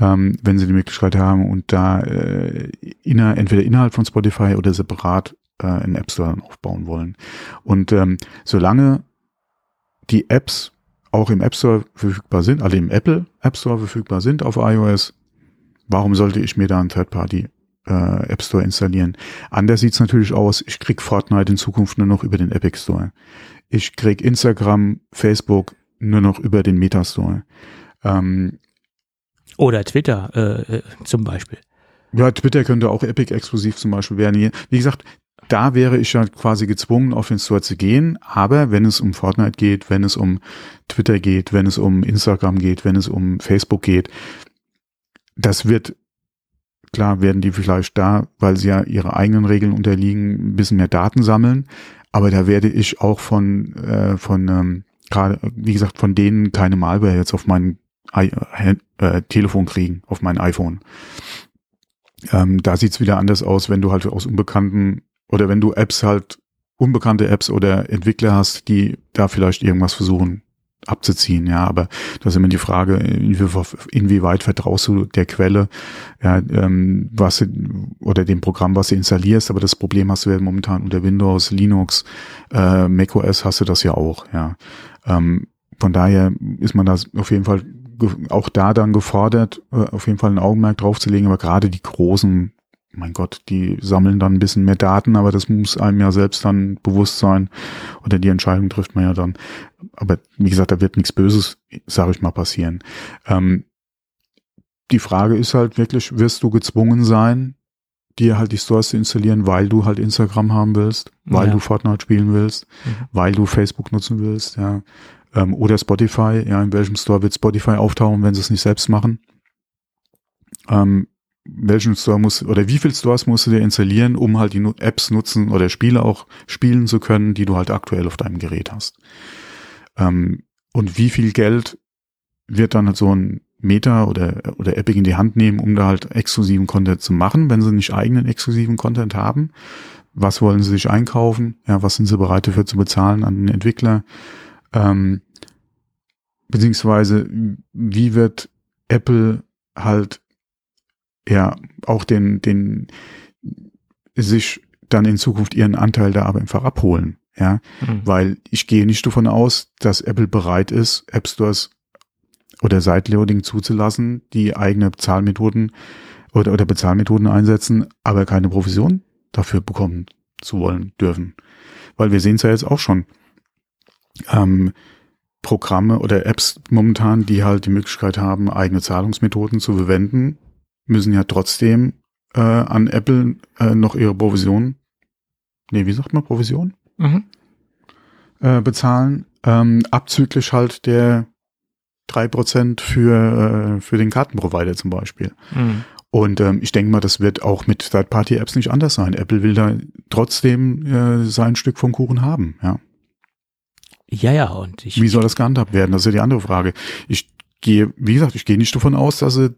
ähm, wenn sie die Möglichkeit haben und da äh, inner, entweder innerhalb von Spotify oder separat äh, einen App Store dann aufbauen wollen. Und ähm, solange die Apps auch im App Store verfügbar sind, also im Apple App Store verfügbar sind auf iOS, warum sollte ich mir da einen Third-Party äh, App Store installieren? Anders sieht's natürlich aus, ich krieg Fortnite in Zukunft nur noch über den Epic Store. Ich krieg Instagram, Facebook nur noch über den Meta Store. Ähm, Oder Twitter äh, äh, zum Beispiel. Ja, Twitter könnte auch Epic exklusiv zum Beispiel werden. Wie gesagt, da wäre ich ja quasi gezwungen, auf den Store zu gehen. Aber wenn es um Fortnite geht, wenn es um Twitter geht, wenn es um Instagram geht, wenn es um Facebook geht, das wird, klar werden die vielleicht da, weil sie ja ihre eigenen Regeln unterliegen, ein bisschen mehr Daten sammeln. Aber da werde ich auch von, äh, von ähm, gerade, wie gesagt, von denen keine Malware jetzt auf mein I äh, Telefon kriegen, auf mein iPhone. Ähm, da sieht's wieder anders aus, wenn du halt aus unbekannten oder wenn du Apps halt unbekannte Apps oder Entwickler hast, die da vielleicht irgendwas versuchen abzuziehen, ja, aber das ist immer die Frage, inwieweit vertraust du der Quelle, ja, ähm, was oder dem Programm, was du installierst, aber das Problem hast du ja momentan unter Windows, Linux, äh, macOS hast du das ja auch, ja. Ähm, von daher ist man da auf jeden Fall auch da dann gefordert, äh, auf jeden Fall ein Augenmerk draufzulegen, aber gerade die großen mein Gott, die sammeln dann ein bisschen mehr Daten, aber das muss einem ja selbst dann bewusst sein. Oder die Entscheidung trifft man ja dann. Aber wie gesagt, da wird nichts Böses, sage ich mal, passieren. Ähm, die Frage ist halt wirklich, wirst du gezwungen sein, dir halt die Stores zu installieren, weil du halt Instagram haben willst, weil ja. du Fortnite spielen willst, mhm. weil du Facebook nutzen willst, ja. Ähm, oder Spotify, ja, in welchem Store wird Spotify auftauchen, wenn sie es nicht selbst machen? Ähm, welchen Store muss oder wie viel Stores musst du dir installieren, um halt die Apps nutzen oder Spiele auch spielen zu können, die du halt aktuell auf deinem Gerät hast. Ähm, und wie viel Geld wird dann halt so ein Meta oder, oder Epic in die Hand nehmen, um da halt exklusiven Content zu machen, wenn sie nicht eigenen exklusiven Content haben? Was wollen sie sich einkaufen? Ja, was sind sie bereit dafür zu bezahlen an den Entwickler? Ähm, beziehungsweise, wie wird Apple halt ja auch den, den sich dann in Zukunft ihren Anteil da aber einfach abholen. Ja, mhm. weil ich gehe nicht davon aus, dass Apple bereit ist, App Stores oder Site-Loading zuzulassen, die eigene Bezahlmethoden oder, oder Bezahlmethoden einsetzen, aber keine Provision dafür bekommen zu wollen dürfen. Weil wir sehen es ja jetzt auch schon. Ähm, Programme oder Apps momentan, die halt die Möglichkeit haben, eigene Zahlungsmethoden zu verwenden, müssen ja trotzdem äh, an Apple äh, noch ihre Provision, nee, wie sagt man, Provision? Mhm. Äh, bezahlen, ähm, abzüglich halt der drei Prozent für, äh, für den Kartenprovider zum Beispiel. Mhm. Und ähm, ich denke mal, das wird auch mit Third-Party-Apps nicht anders sein. Apple will da trotzdem äh, sein Stück vom Kuchen haben, ja. Ja, ja, und ich. Wie soll das gehandhabt werden? Das ist ja die andere Frage. Ich gehe, wie gesagt, ich gehe nicht davon aus, dass sie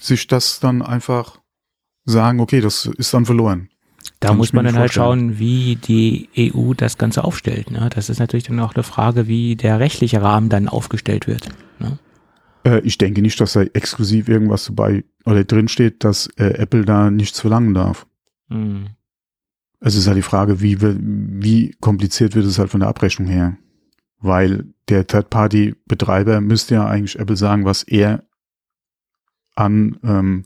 sich das dann einfach sagen, okay, das ist dann verloren. Da Kann muss man dann halt schauen, wie die EU das Ganze aufstellt. Ne? Das ist natürlich dann auch eine Frage, wie der rechtliche Rahmen dann aufgestellt wird. Ne? Äh, ich denke nicht, dass da exklusiv irgendwas dabei oder drin steht, dass äh, Apple da nichts verlangen darf. Mhm. Es ist halt die Frage, wie, wie kompliziert wird es halt von der Abrechnung her. Weil der Third-Party-Betreiber müsste ja eigentlich Apple sagen, was er an, ähm,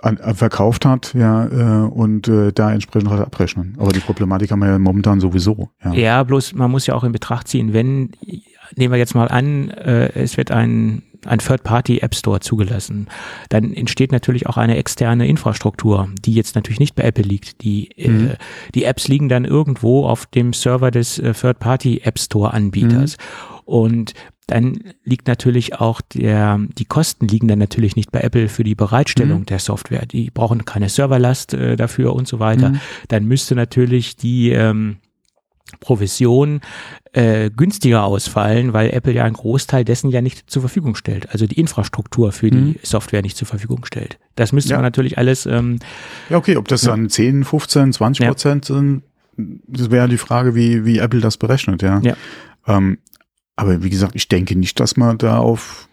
an, an verkauft hat, ja, äh, und äh, da entsprechend halt abrechnen. Aber die Problematik haben wir ja momentan sowieso. Ja, ja bloß man muss ja auch in Betracht ziehen, wenn, nehmen wir jetzt mal an, äh, es wird ein ein Third-Party-App Store zugelassen, dann entsteht natürlich auch eine externe Infrastruktur, die jetzt natürlich nicht bei Apple liegt. Die, äh, mhm. äh, die Apps liegen dann irgendwo auf dem Server des äh, Third-Party-App Store-Anbieters. Mhm. Und dann liegt natürlich auch der, die Kosten liegen dann natürlich nicht bei Apple für die Bereitstellung mhm. der Software. Die brauchen keine Serverlast äh, dafür und so weiter. Mhm. Dann müsste natürlich die ähm, Provision äh, günstiger ausfallen, weil Apple ja einen Großteil dessen ja nicht zur Verfügung stellt. Also die Infrastruktur für mhm. die Software nicht zur Verfügung stellt. Das müsste ja. man natürlich alles. Ähm, ja, okay, ob das dann 10, 15, 20 Prozent ja. sind, das wäre die Frage, wie, wie Apple das berechnet, ja. ja. Ähm, aber wie gesagt, ich denke nicht, dass man da auf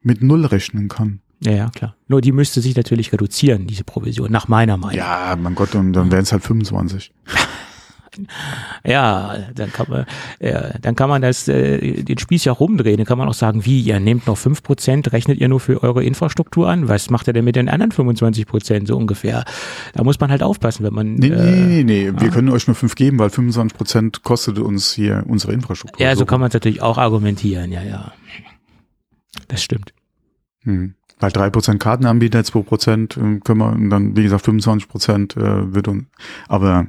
mit Null rechnen kann. Ja, ja, klar. Nur die müsste sich natürlich reduzieren, diese Provision, nach meiner Meinung. Ja, mein Gott, und dann wären es halt 25. Ja, dann kann man, ja, dann kann man das, äh, den Spieß ja rumdrehen. Dann kann man auch sagen, wie, ihr nehmt noch fünf Prozent, rechnet ihr nur für eure Infrastruktur an? Was macht ihr denn mit den anderen 25 Prozent so ungefähr? Da muss man halt aufpassen, wenn man. Nee, äh, nee, nee, ja. wir können euch nur fünf geben, weil 25 Prozent kostet uns hier unsere Infrastruktur. Ja, so, so kann man es natürlich auch argumentieren, ja, ja. Das stimmt. Hm. Weil drei Prozent Kartenanbieter, zwei Prozent äh, können wir, dann, wie gesagt, 25 Prozent äh, wird uns, aber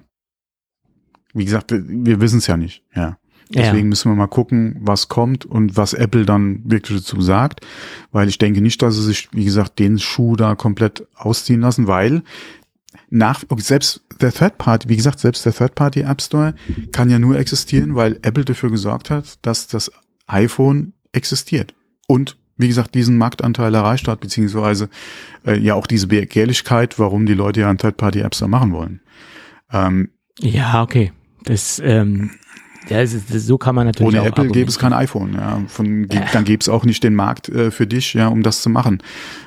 wie gesagt, wir wissen es ja nicht, ja. Deswegen ja. müssen wir mal gucken, was kommt und was Apple dann wirklich dazu sagt, weil ich denke nicht, dass sie sich, wie gesagt, den Schuh da komplett ausziehen lassen, weil nach, selbst der Third Party, wie gesagt, selbst der Third Party App Store kann ja nur existieren, weil Apple dafür gesorgt hat, dass das iPhone existiert. Und wie gesagt, diesen Marktanteil erreicht hat, beziehungsweise äh, ja auch diese Begehrlichkeit, warum die Leute ja einen Third Party App Store machen wollen. Ähm, ja, okay. Das, ähm, ja, das, das, so kann man natürlich Ohne Apple gäbe es kein iPhone. Ja. Von, äh. Dann gäbe es auch nicht den Markt äh, für dich, ja, um das zu machen.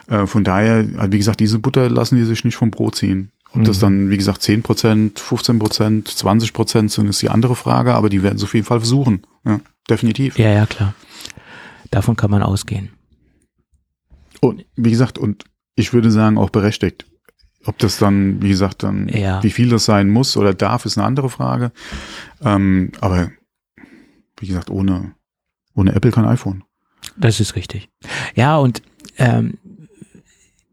Äh, von daher, wie gesagt, diese Butter lassen die sich nicht vom Brot ziehen. Ob mhm. das dann, wie gesagt, 10 Prozent, 15 Prozent, 20 Prozent sind, ist die andere Frage, aber die werden es auf jeden Fall versuchen. Ja, definitiv. Ja, ja, klar. Davon kann man ausgehen. Und wie gesagt, und ich würde sagen, auch berechtigt. Ob das dann, wie gesagt, dann, ja. wie viel das sein muss oder darf, ist eine andere Frage. Ähm, aber wie gesagt, ohne, ohne Apple kein iPhone. Das ist richtig. Ja, und ähm,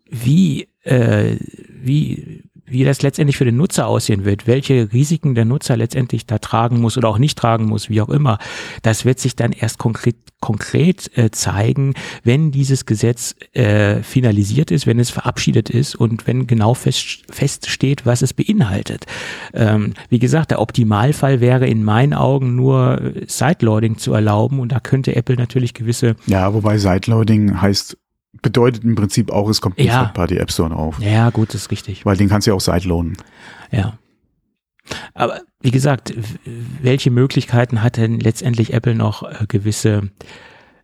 wie, äh, wie wie das letztendlich für den Nutzer aussehen wird, welche Risiken der Nutzer letztendlich da tragen muss oder auch nicht tragen muss, wie auch immer, das wird sich dann erst konkret, konkret äh, zeigen, wenn dieses Gesetz äh, finalisiert ist, wenn es verabschiedet ist und wenn genau fest, feststeht, was es beinhaltet. Ähm, wie gesagt, der Optimalfall wäre in meinen Augen nur Sideloading zu erlauben und da könnte Apple natürlich gewisse. Ja, wobei Sideloading heißt bedeutet im Prinzip auch, es kommt ja. Party App Store drauf. Ja, gut, das ist richtig. Weil den kannst du ja auch sideloaden. Ja. Aber wie gesagt, welche Möglichkeiten hat denn letztendlich Apple noch äh, gewisse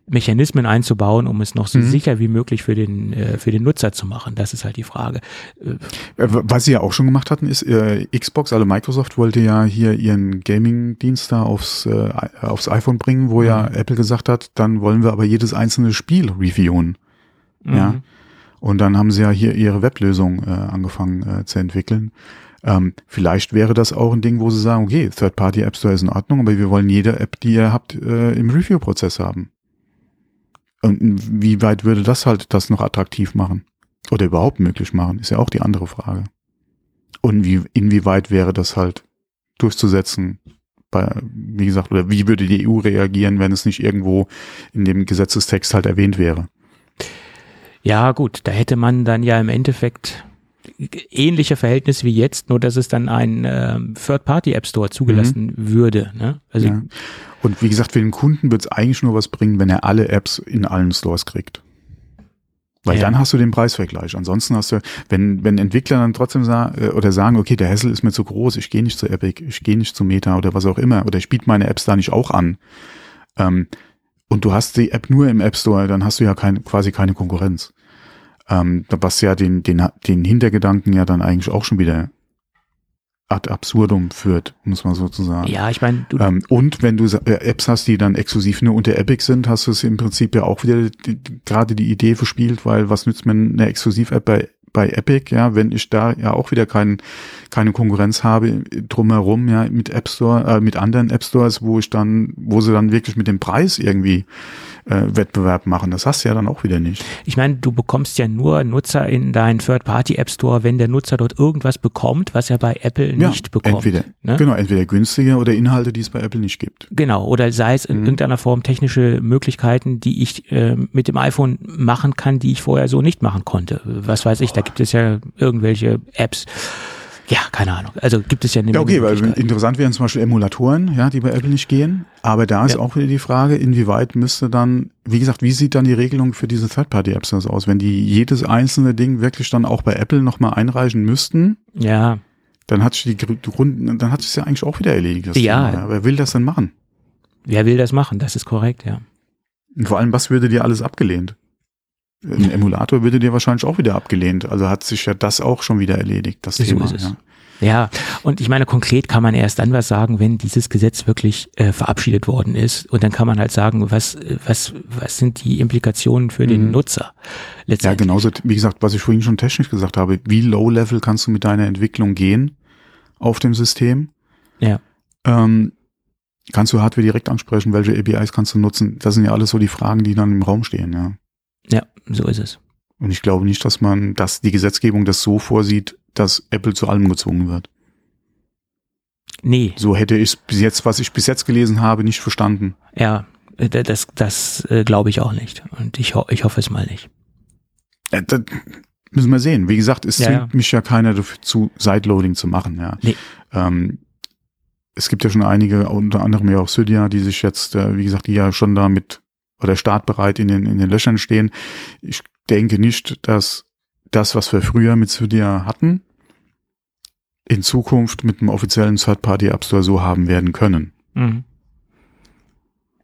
Mechanismen einzubauen, um es noch so mhm. sicher wie möglich für den, äh, für den Nutzer zu machen? Das ist halt die Frage. Äh, was sie ja auch schon gemacht hatten, ist, äh, Xbox, also Microsoft wollte ja hier ihren Gaming-Dienst da aufs, äh, aufs iPhone bringen, wo mhm. ja Apple gesagt hat, dann wollen wir aber jedes einzelne Spiel reviewen. Mhm. Ja. Und dann haben sie ja hier ihre Weblösung äh, angefangen äh, zu entwickeln. Ähm, vielleicht wäre das auch ein Ding, wo sie sagen, okay, Third-Party App Store ist in Ordnung, aber wir wollen jede App, die ihr habt, äh, im Review-Prozess haben. Und wie weit würde das halt das noch attraktiv machen? Oder überhaupt möglich machen, ist ja auch die andere Frage. Und wie, inwieweit wäre das halt durchzusetzen? Bei, wie gesagt, oder wie würde die EU reagieren, wenn es nicht irgendwo in dem Gesetzestext halt erwähnt wäre? Ja, gut, da hätte man dann ja im Endeffekt ähnliche Verhältnisse wie jetzt, nur dass es dann ein äh, Third-Party-App Store zugelassen mhm. würde. Ne? Also ja. Und wie gesagt, für den Kunden wird es eigentlich nur was bringen, wenn er alle Apps in allen Stores kriegt. Weil ja. dann hast du den Preisvergleich. Ansonsten hast du, wenn, wenn Entwickler dann trotzdem sagen äh, oder sagen, okay, der Hassel ist mir zu groß, ich gehe nicht zu Epic, ich gehe nicht zu Meta oder was auch immer, oder ich biete meine Apps da nicht auch an. Ähm, und du hast die App nur im App Store, dann hast du ja kein, quasi keine Konkurrenz. Ähm, was ja den, den, den Hintergedanken ja dann eigentlich auch schon wieder ad absurdum führt, muss man sozusagen. Ja, ich meine, ähm, und wenn du äh, Apps hast, die dann exklusiv nur unter Epic sind, hast du es im Prinzip ja auch wieder gerade die Idee verspielt, weil was nützt mir eine Exklusiv-App bei bei Epic, ja, wenn ich da ja auch wieder kein, keine Konkurrenz habe drumherum, ja, mit App Store, äh, mit anderen App Stores, wo ich dann, wo sie dann wirklich mit dem Preis irgendwie äh, Wettbewerb machen. Das hast du ja dann auch wieder nicht. Ich meine, du bekommst ja nur Nutzer in deinen Third-Party-App Store, wenn der Nutzer dort irgendwas bekommt, was er bei Apple ja, nicht bekommt. Entweder, ne? Genau, entweder günstige oder Inhalte, die es bei Apple nicht gibt. Genau, oder sei es in mhm. irgendeiner Form technische Möglichkeiten, die ich äh, mit dem iPhone machen kann, die ich vorher so nicht machen konnte. Was weiß ich, da gibt es ja irgendwelche Apps ja, keine Ahnung. Also gibt es ja nicht. Ja, okay, weil interessant wären zum Beispiel Emulatoren, ja, die bei Apple nicht gehen. Aber da ist ja. auch wieder die Frage, inwieweit müsste dann, wie gesagt, wie sieht dann die Regelung für diese Third-Party-Apps aus? Wenn die jedes einzelne Ding wirklich dann auch bei Apple nochmal einreichen müssten. Ja. Dann hat sich die Grund, dann hat sich ja eigentlich auch wieder erledigt. ja. Thema. Wer will das denn machen? Wer will das machen? Das ist korrekt, ja. Und vor allem, was würde dir alles abgelehnt? Ein Emulator würde dir wahrscheinlich auch wieder abgelehnt. Also hat sich ja das auch schon wieder erledigt, das so Thema. Ja. Ja, und ich meine, konkret kann man erst dann was sagen, wenn dieses Gesetz wirklich äh, verabschiedet worden ist. Und dann kann man halt sagen, was, was, was sind die Implikationen für mhm. den Nutzer? Ja, genauso, wie gesagt, was ich vorhin schon technisch gesagt habe, wie low-level kannst du mit deiner Entwicklung gehen auf dem System? Ja. Ähm, kannst du Hardware direkt ansprechen? Welche APIs kannst du nutzen? Das sind ja alles so die Fragen, die dann im Raum stehen, ja. Ja, so ist es. Und ich glaube nicht, dass man, dass die Gesetzgebung das so vorsieht, dass Apple zu allem gezwungen wird. Nee. So hätte ich bis jetzt, was ich bis jetzt gelesen habe, nicht verstanden. Ja, äh, das, das äh, glaube ich auch nicht. Und ich, ho ich hoffe es mal nicht. Äh, das, müssen wir sehen. Wie gesagt, es Ja, zwingt ja. mich ja keiner dazu, Sideloading zu machen. Ja. Nee. Ähm, es gibt ja schon einige, unter anderem ja auch Cydia, die sich jetzt, äh, wie gesagt, die ja schon da mit oder startbereit in den, in den Löchern stehen. Ich denke nicht, dass das, was wir früher mit Cydia hatten, in Zukunft mit einem offiziellen Third-Party-App Store so haben werden können. Mhm.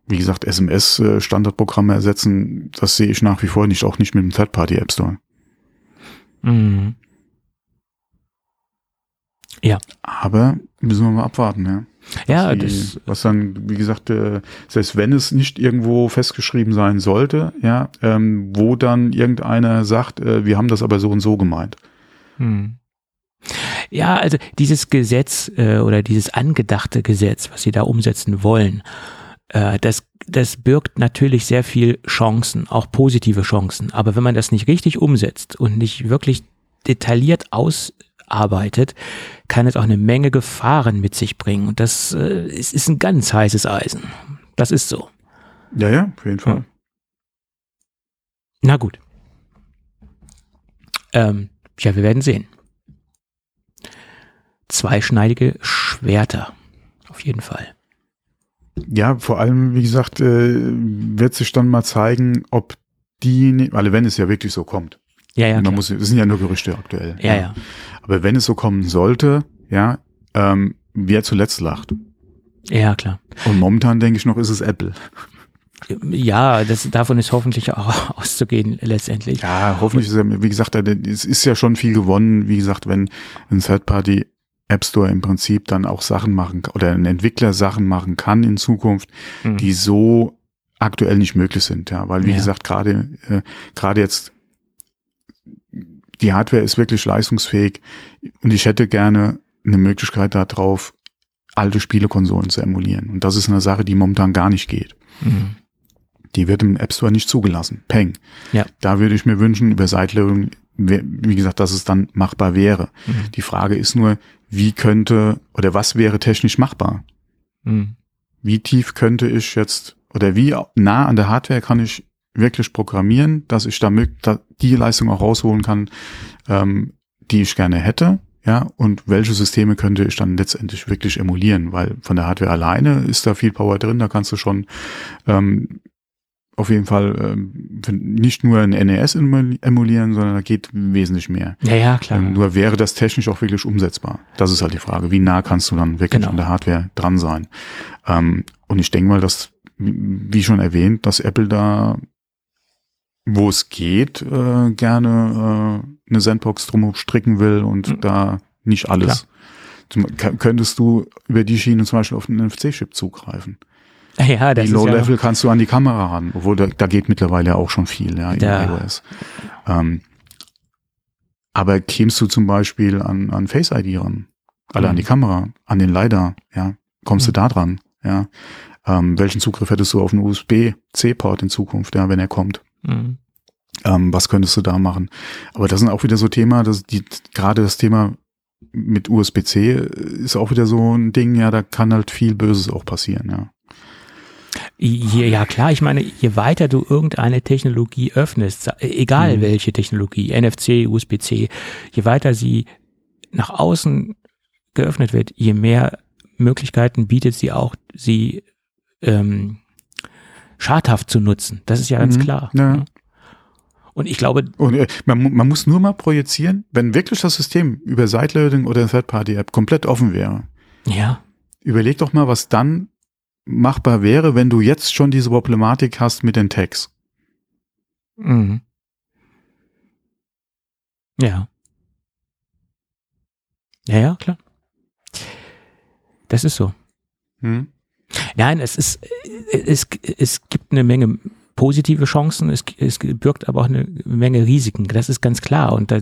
Wie gesagt, SMS-Standardprogramme ersetzen, das sehe ich nach wie vor nicht, auch nicht mit dem Third-Party-App Store. Mhm. Aber müssen wir mal abwarten, ja. Ja, die, das, was dann, wie gesagt, äh, selbst wenn es nicht irgendwo festgeschrieben sein sollte, ja, ähm, wo dann irgendeiner sagt, äh, wir haben das aber so und so gemeint. Hm. Ja, also dieses Gesetz äh, oder dieses angedachte Gesetz, was sie da umsetzen wollen, äh, das, das birgt natürlich sehr viel Chancen, auch positive Chancen. Aber wenn man das nicht richtig umsetzt und nicht wirklich detailliert ausarbeitet, kann es auch eine Menge Gefahren mit sich bringen. Und das äh, ist, ist ein ganz heißes Eisen. Das ist so. Ja, ja, auf jeden Fall. Na gut. Ähm, ja, wir werden sehen. Zweischneidige Schwerter. Auf jeden Fall. Ja, vor allem, wie gesagt, äh, wird sich dann mal zeigen, ob die, alle wenn es ja wirklich so kommt. Ja, ja. Man klar. muss, es sind ja nur Gerüchte aktuell. ja, ja. Aber wenn es so kommen sollte, ja, ähm, wer zuletzt lacht. Ja, klar. Und momentan denke ich noch, ist es Apple. Ja, das, davon ist hoffentlich auch auszugehen letztendlich. Ja, hoffentlich ist ja, wie gesagt, es ist ja schon viel gewonnen, wie gesagt, wenn ein Third-Party App Store im Prinzip dann auch Sachen machen oder ein Entwickler Sachen machen kann in Zukunft, Mhm. die so aktuell nicht möglich sind, ja, weil wie Ja. gesagt, gerade äh, gerade jetzt die Hardware ist wirklich leistungsfähig und ich hätte gerne eine Möglichkeit darauf, alte Spielekonsolen zu emulieren und das ist eine Sache, die momentan gar nicht geht. Mhm. Die wird im App Store nicht zugelassen. Peng. Ja. Da würde ich mir wünschen, über Sideloading, wie gesagt, dass es dann machbar wäre. Mhm. Die Frage ist nur, wie könnte oder was wäre technisch machbar? Mhm. Wie tief könnte ich jetzt oder wie nah an der Hardware kann ich wirklich programmieren, dass ich da, mög- da die Leistung auch rausholen kann, ähm, die ich gerne hätte? Ja, und welche Systeme könnte ich dann letztendlich wirklich emulieren? Weil von der Hardware alleine ist da viel Power drin, da kannst du schon ähm, auf jeden Fall ähm, nicht nur ein NES emul- emulieren, sondern da geht wesentlich mehr. Ja, ja, klar. Ähm, nur wäre das technisch auch wirklich umsetzbar? Das ist halt die Frage. Wie nah kannst du dann wirklich Genau. an der Hardware dran sein? Ähm, und ich denke mal, dass, wie schon erwähnt, dass Apple da, wo es geht, äh, gerne äh, eine Sandbox drum stricken will und Mhm. da nicht alles. Zum, könntest du über die Schiene zum Beispiel auf einen NFC-Chip zugreifen? ja, das Die ist ja, Low-Level kannst du an die Kamera ran, obwohl da, da geht mittlerweile auch schon viel, ja, in Da- iOS. Ähm, aber kämst du zum Beispiel an, an Face ID ran, alle an Mhm. die Kamera, an den LiDAR, ja, kommst Mhm. du da dran, ja. Ähm, welchen Zugriff hättest du auf einen USB-C-Port in Zukunft, ja, wenn er kommt? Mhm. Ähm, was könntest du da machen? Aber das sind auch wieder so Thema, dass die, gerade das Thema mit USB-C ist auch wieder so ein Ding, ja, da kann halt viel Böses auch passieren, ja. Ja, klar, ich meine, je weiter du irgendeine Technologie öffnest, egal Mhm. welche Technologie, NFC, USB-C, je weiter sie nach außen geöffnet wird, je mehr Möglichkeiten bietet sie auch, sie ähm, schadhaft zu nutzen. Das ist ja ganz Mhm. klar. Ja. ne? Und ich glaube, Und äh, man, man muss nur mal projizieren, wenn wirklich das System über Sideloading oder Third-Party-App komplett offen wäre. ja, Überleg doch mal, was dann machbar wäre, wenn du jetzt schon diese Problematik hast mit den Tags. mhm. ja. Ja, ja, klar. Das ist so. Hm? Nein, es ist, es, es gibt eine Menge positive Chancen, es, es birgt aber auch eine Menge Risiken. Das ist ganz klar. Und da,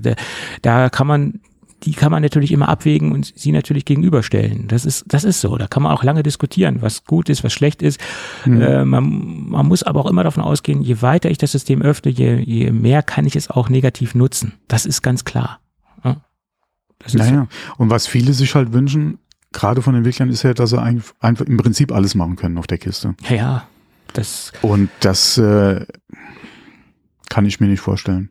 da, kann man, die kann man natürlich immer abwägen und sie natürlich gegenüberstellen. Das ist, das ist so. Da kann man auch lange diskutieren, was gut ist, was schlecht ist. Mhm. Äh, man, man muss aber auch immer davon ausgehen, je weiter ich das System öffne, je, je mehr kann ich es auch negativ nutzen. Das ist ganz klar. Ja. Das ist Naja. Und was viele sich halt wünschen, gerade von Entwicklern, ist ja, dass sie ein- einfach im Prinzip alles machen können auf der Kiste. ja, ja, das, Und das äh, kann ich mir nicht vorstellen.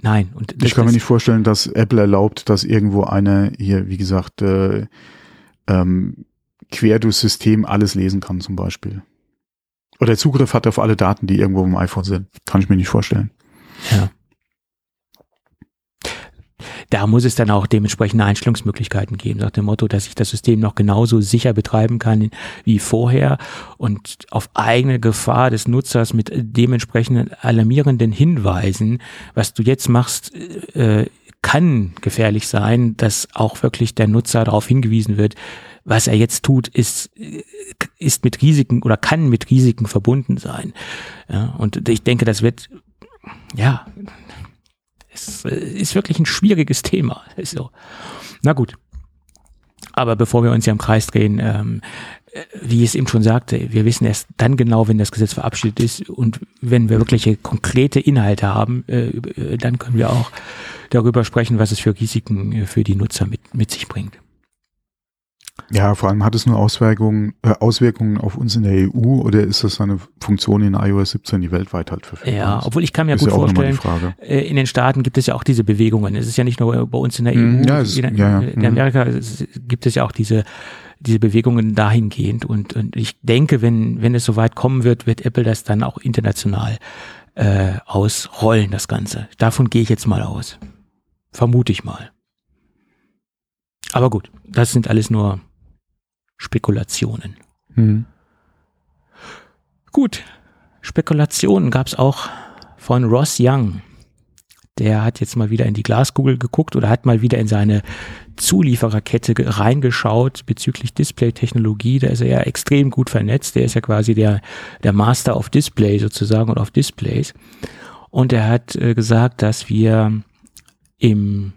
Nein. Und ich kann mir nicht vorstellen, dass Apple erlaubt, dass irgendwo eine hier, wie gesagt, äh, ähm, quer durchs System alles lesen kann zum Beispiel. Oder Zugriff hat auf alle Daten, die irgendwo im iPhone sind. Kann ich mir nicht vorstellen. Ja. Da muss es dann auch dementsprechende Einstellungsmöglichkeiten geben, nach dem Motto, dass ich das System noch genauso sicher betreiben kann wie vorher und auf eigene Gefahr des Nutzers mit dementsprechenden alarmierenden Hinweisen, was du jetzt machst, äh, kann gefährlich sein, dass auch wirklich der Nutzer darauf hingewiesen wird, was er jetzt tut, ist, ist mit Risiken oder kann mit Risiken verbunden sein. Ja, und ich denke, das wird, ja, es ist wirklich ein schwieriges Thema. So. Na gut. Aber bevor wir uns hier im Kreis drehen, ähm, wie ich es eben schon sagte, wir wissen erst dann genau, wenn das Gesetz verabschiedet ist und wenn wir wirkliche konkrete Inhalte haben, äh, äh dann können wir auch darüber sprechen, was es für Risiken äh, für die Nutzer mit, mit sich bringt. Ja, vor allem hat es nur Auswirkungen, äh, Auswirkungen auf uns in der EU oder ist das eine Funktion in iOS 17, die weltweit halt verfügbar Ja, obwohl ich kann mir gut ja vorstellen, äh, in den Staaten gibt es ja auch diese Bewegungen. Es ist ja nicht nur bei uns in der mhm, EU, ja, es, in, ja, in, Amerika gibt es ja auch diese diese Bewegungen dahingehend und, und ich denke, wenn wenn es soweit kommen wird, wird Apple das dann auch international äh, ausrollen, das Ganze. Davon gehe ich jetzt mal aus. Vermute ich mal. Aber gut, das sind alles nur Spekulationen. Mhm. Gut, Spekulationen gab es auch von Ross Young. Der hat jetzt mal wieder in die Glaskugel geguckt oder hat mal wieder in seine Zuliefererkette reingeschaut bezüglich Display-Technologie. Da ist er ja extrem gut vernetzt. Der ist ja quasi der, der Master of Display sozusagen und auf Displays. Und er hat äh, gesagt, dass wir im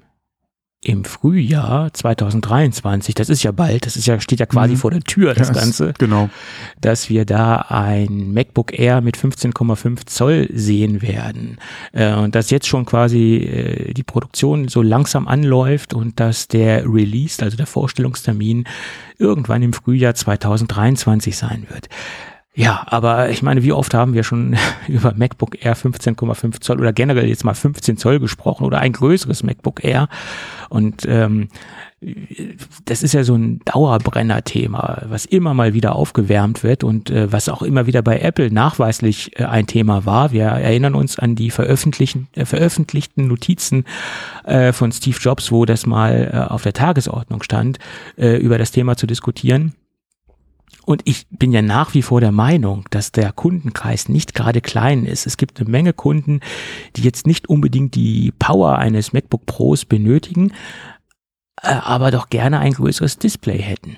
im Frühjahr 2023, das ist ja bald, das ist ja, steht ja quasi mhm. vor der Tür, das yes, Ganze. Genau. Dass wir da ein MacBook Air mit 15,5 Zoll sehen werden. Äh, und dass jetzt schon quasi äh, die Produktion so langsam anläuft und dass der Release, also der Vorstellungstermin, irgendwann im Frühjahr 2023 sein wird. Ja, aber ich meine, wie oft haben wir schon über MacBook Air 15,5 Zoll oder generell jetzt mal 15 Zoll gesprochen oder ein größeres MacBook Air. Und ähm, das ist ja so ein Dauerbrenner-Thema, was immer mal wieder aufgewärmt wird und äh, was auch immer wieder bei Apple nachweislich äh, ein Thema war. Wir erinnern uns an die veröffentlichten, äh, veröffentlichten Notizen äh, von Steve Jobs, wo das mal äh, auf der Tagesordnung stand, äh, über das Thema zu diskutieren. Und ich bin ja nach wie vor der Meinung, dass der Kundenkreis nicht gerade klein ist. Es gibt eine Menge Kunden, die jetzt nicht unbedingt die Power eines MacBook Pros benötigen, äh, aber doch gerne ein größeres Display hätten.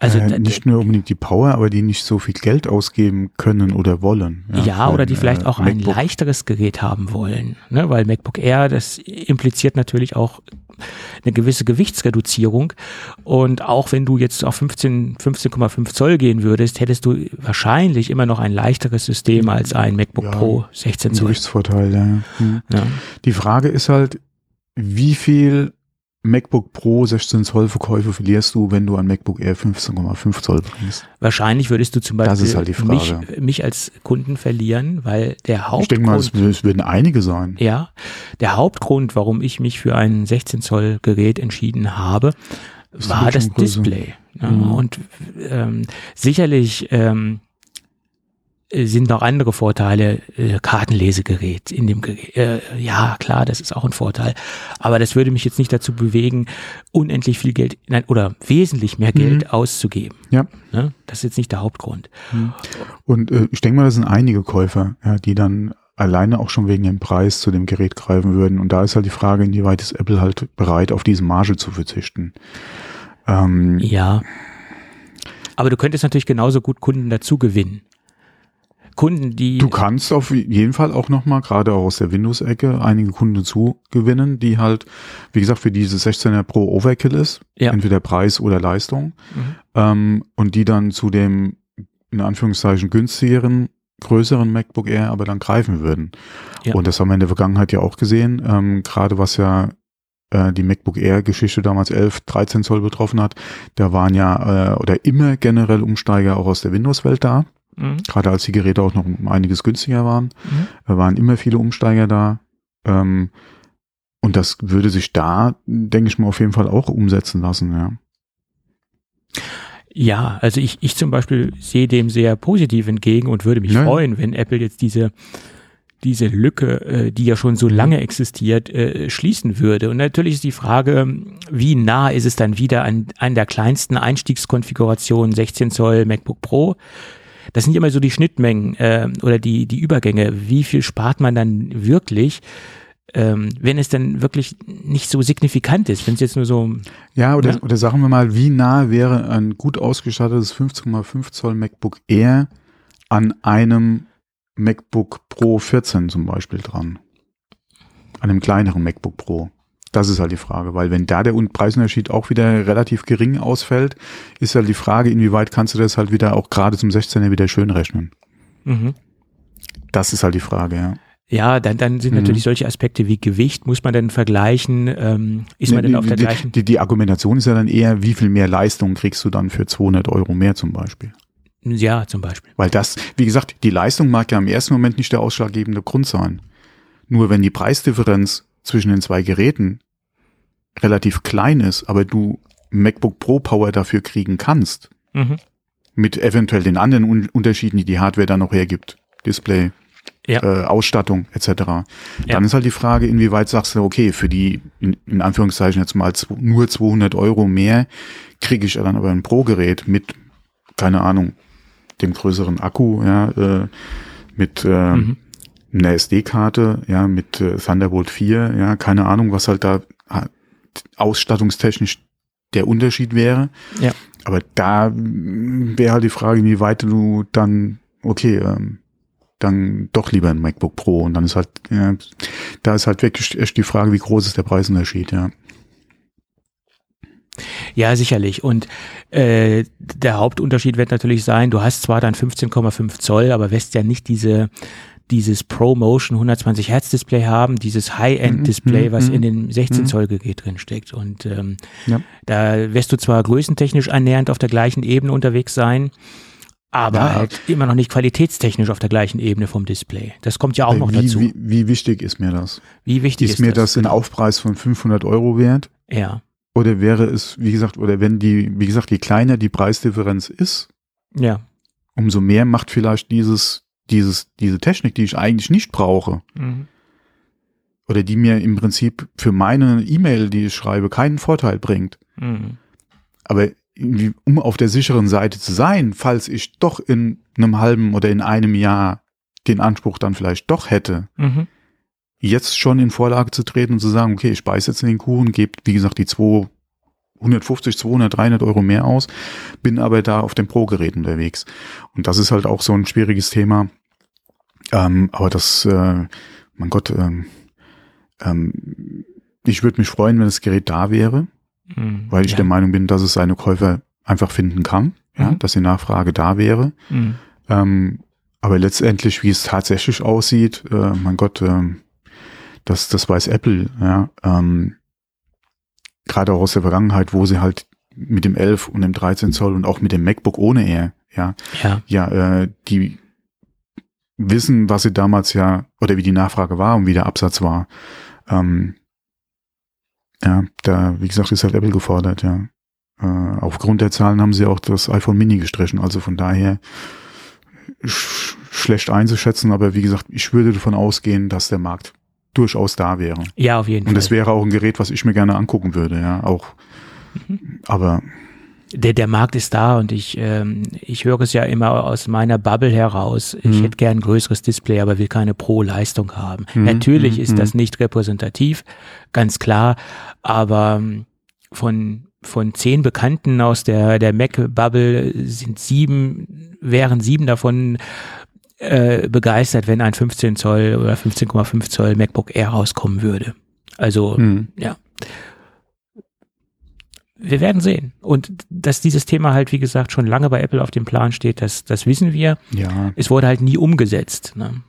Also äh, nicht nur unbedingt die Power, aber die nicht so viel Geld ausgeben können oder wollen. Ja, ja oder die vielleicht äh, auch MacBook. ein leichteres Gerät haben wollen, ne? weil MacBook Air, das impliziert natürlich auch eine gewisse Gewichtsreduzierung. Und auch wenn du jetzt auf 15, 15,5 Zoll gehen würdest, hättest du wahrscheinlich immer noch ein leichteres System als ein MacBook ja, Pro 16 Zoll. Gewichtsvorteil, ja. Hm. ja. Die Frage ist halt, wie viel MacBook Pro 16 Zoll Verkäufe verlierst du, wenn du ein MacBook Air 15,5 Zoll bringst? Wahrscheinlich würdest du zum Beispiel halt mich, mich, als Kunden verlieren, weil der Hauptgrund. Ich denke mal, es, es werden einige sein. Ja, der Hauptgrund, warum ich mich für ein 16 Zoll Gerät entschieden habe, das war das Display. Ja, mhm. Und ähm, sicherlich ähm, äh, sind noch andere Vorteile, äh, Kartenlesegerät in dem Gerät. Äh, ja, klar, das ist auch ein Vorteil. Aber das würde mich jetzt nicht dazu bewegen, unendlich viel Geld, nein, oder wesentlich mehr Geld mhm. auszugeben. Ja. Ne? Das ist jetzt nicht der Hauptgrund. Mhm. Und äh, ich denke mal, das sind einige Käufer, ja, die dann alleine auch schon wegen dem Preis zu dem Gerät greifen würden. Und da ist halt die Frage, inwieweit ist Apple halt bereit, auf diese Marge zu verzichten. Ähm, ja. Aber du könntest natürlich genauso gut Kunden dazu gewinnen. Kunden, die. Du kannst auf jeden Fall auch nochmal, gerade auch aus der Windows-Ecke, einige Kunden zugewinnen, die halt, wie gesagt, für diese 16er Pro Overkill ist. Ja. Entweder Preis oder Leistung. Mhm. Ähm, und die dann zu dem, in Anführungszeichen, günstigeren, größeren MacBook Air aber dann greifen würden. Ja. Und das haben wir in der Vergangenheit ja auch gesehen, ähm, gerade was ja äh, die MacBook Air Geschichte damals 11, 13 Zoll betroffen hat, da waren ja äh, oder immer generell Umsteiger auch aus der Windows-Welt da. Mhm. Gerade als die Geräte auch noch um einiges günstiger waren, mhm. waren immer viele Umsteiger da. Ähm, und das würde sich da, denke ich mal, auf jeden Fall auch umsetzen lassen, ja. Ja, also ich, ich zum Beispiel sehe dem sehr positiv entgegen und würde mich Ja. freuen, wenn Apple jetzt diese, diese Lücke, äh, die ja schon so lange existiert, äh, schließen würde. Und natürlich ist die Frage, wie nah ist es dann wieder an, an der kleinsten Einstiegskonfiguration 16 Zoll MacBook Pro? Das sind immer so die Schnittmengen äh, oder die, die Übergänge. Wie viel spart man dann wirklich? Ähm, wenn es dann wirklich nicht so signifikant ist, wenn es jetzt nur so Ja, oder, Ja. oder sagen wir mal, wie nah wäre ein gut ausgestattetes 15,5 Zoll MacBook Air an einem MacBook Pro 14 zum Beispiel dran? An einem kleineren MacBook Pro. Das ist halt die Frage, weil wenn da der Un- Preisunterschied auch wieder relativ gering ausfällt, ist halt die Frage, inwieweit kannst du das halt wieder auch gerade zum 16er wieder schön rechnen. mhm. Das ist halt die Frage, ja. Ja, dann, dann sind Mhm. natürlich solche Aspekte wie Gewicht, muss man dann vergleichen, ähm, ist man die, denn auf der die, gleichen, die, die Argumentation ist ja dann eher, wie viel mehr Leistung kriegst du dann für 200 Euro mehr zum Beispiel? ja, zum Beispiel. Weil das, wie gesagt, die Leistung mag ja im ersten Moment nicht der ausschlaggebende Grund sein. Nur wenn die Preisdifferenz zwischen den zwei Geräten relativ klein ist, aber du MacBook Pro Power dafür kriegen kannst, Mhm. mit eventuell den anderen Un Unterschieden, die die Hardware dann noch hergibt, Display, Ja. äh, Ausstattung etc. Dann ist halt die Frage, inwieweit sagst du, okay, für die in, in Anführungszeichen jetzt mal nur 200 Euro mehr kriege ich dann aber ein Pro-Gerät mit, keine Ahnung, dem größeren Akku, ja, äh, mit äh, Mhm. Einer SD-Karte, ja, mit äh, Thunderbolt 4, ja, keine Ahnung, was halt da ausstattungstechnisch der Unterschied wäre. Ja. Aber da mm, wäre halt die Frage, inwieweit du dann, okay, ähm, dann doch lieber ein MacBook Pro und dann ist halt, ja, da ist halt wirklich echt die Frage, wie groß ist der Preisunterschied, ja. Ja, sicherlich. Und äh, der Hauptunterschied wird natürlich sein, du hast zwar dann 15,5 Zoll, aber wirst ja nicht diese dieses ProMotion 120 Hertz Display haben, dieses High-End Display, Mhm, was mhm, in dem 16 mhm. Zoll Gerät drin steckt. Und ähm, Ja. da wirst du zwar größentechnisch annähernd auf der gleichen Ebene unterwegs sein, aber Ja. halt immer noch nicht qualitätstechnisch auf der gleichen Ebene vom Display. Das kommt ja auch noch wie, dazu. Wie, wie wichtig ist mir das? Wie wichtig Ist, mir das ein Aufpreis von 500 Euro wert? Ja, Oder wäre es, wie gesagt, oder wenn die, wie gesagt, je kleiner die Preisdifferenz ist, ja. umso mehr macht vielleicht dieses, dieses, diese Technik, die ich eigentlich nicht brauche, Mhm. oder die mir im Prinzip für meine E-Mail, die ich schreibe, keinen Vorteil bringt. Mhm. Aber irgendwie, um auf der sicheren Seite zu sein, falls ich doch in einem halben oder in einem Jahr den Anspruch dann vielleicht doch hätte, Mhm. jetzt schon in Vorlage zu treten und zu sagen, okay, ich beiß jetzt in den Kuchen, gebe, wie gesagt, die 250, 200, 300 Euro mehr aus, bin aber da auf dem Pro-Gerät unterwegs. Und das ist halt auch so ein schwieriges Thema. Ähm, aber das, äh, mein Gott, ähm, ähm, ich würde mich freuen, wenn das Gerät da wäre, Mhm. weil ich ja. der Meinung bin, dass es seine Käufer einfach finden kann, ja, Mhm. dass die Nachfrage da wäre. Mhm. Ähm, aber letztendlich, wie es tatsächlich aussieht, äh, mein Gott, ähm, das, das weiß Apple, ja. Ähm, Gerade auch aus der Vergangenheit, wo sie halt mit dem 11 und dem 13 Zoll und auch mit dem MacBook ohne Air, ja, Ja. ja, äh, die wissen, was sie damals ja, oder wie die Nachfrage war und wie der Absatz war. Ähm, ja, da, wie gesagt, ist halt Apple gefordert, ja. Äh, aufgrund der Zahlen haben sie auch das iPhone Mini gestrichen, also von daher sch schlecht einzuschätzen, aber wie gesagt, ich würde davon ausgehen, dass der Markt durchaus da wäre. ja, auf jeden Und Fall. das wäre auch ein Gerät, was ich mir gerne angucken würde, ja, auch. Aber der, der Markt ist da und ich, ähm, ich höre es ja immer aus meiner Bubble heraus. Ich Mhm. hätte gern ein größeres Display, aber will keine Pro-Leistung haben. Mhm, Natürlich mhm, ist das nicht repräsentativ, ganz klar, aber ähm, von, von zehn Bekannten aus der, der Mac-Bubble sind sieben, wären sieben davon äh, begeistert, wenn ein 15 Zoll oder 15,5 Zoll MacBook Air rauskommen würde. Also, hm, ja. Wir werden sehen. Und dass dieses Thema halt, wie gesagt, schon lange bei Apple auf dem Plan steht, das, das wissen wir. ja, Es wurde halt nie umgesetzt. Ne?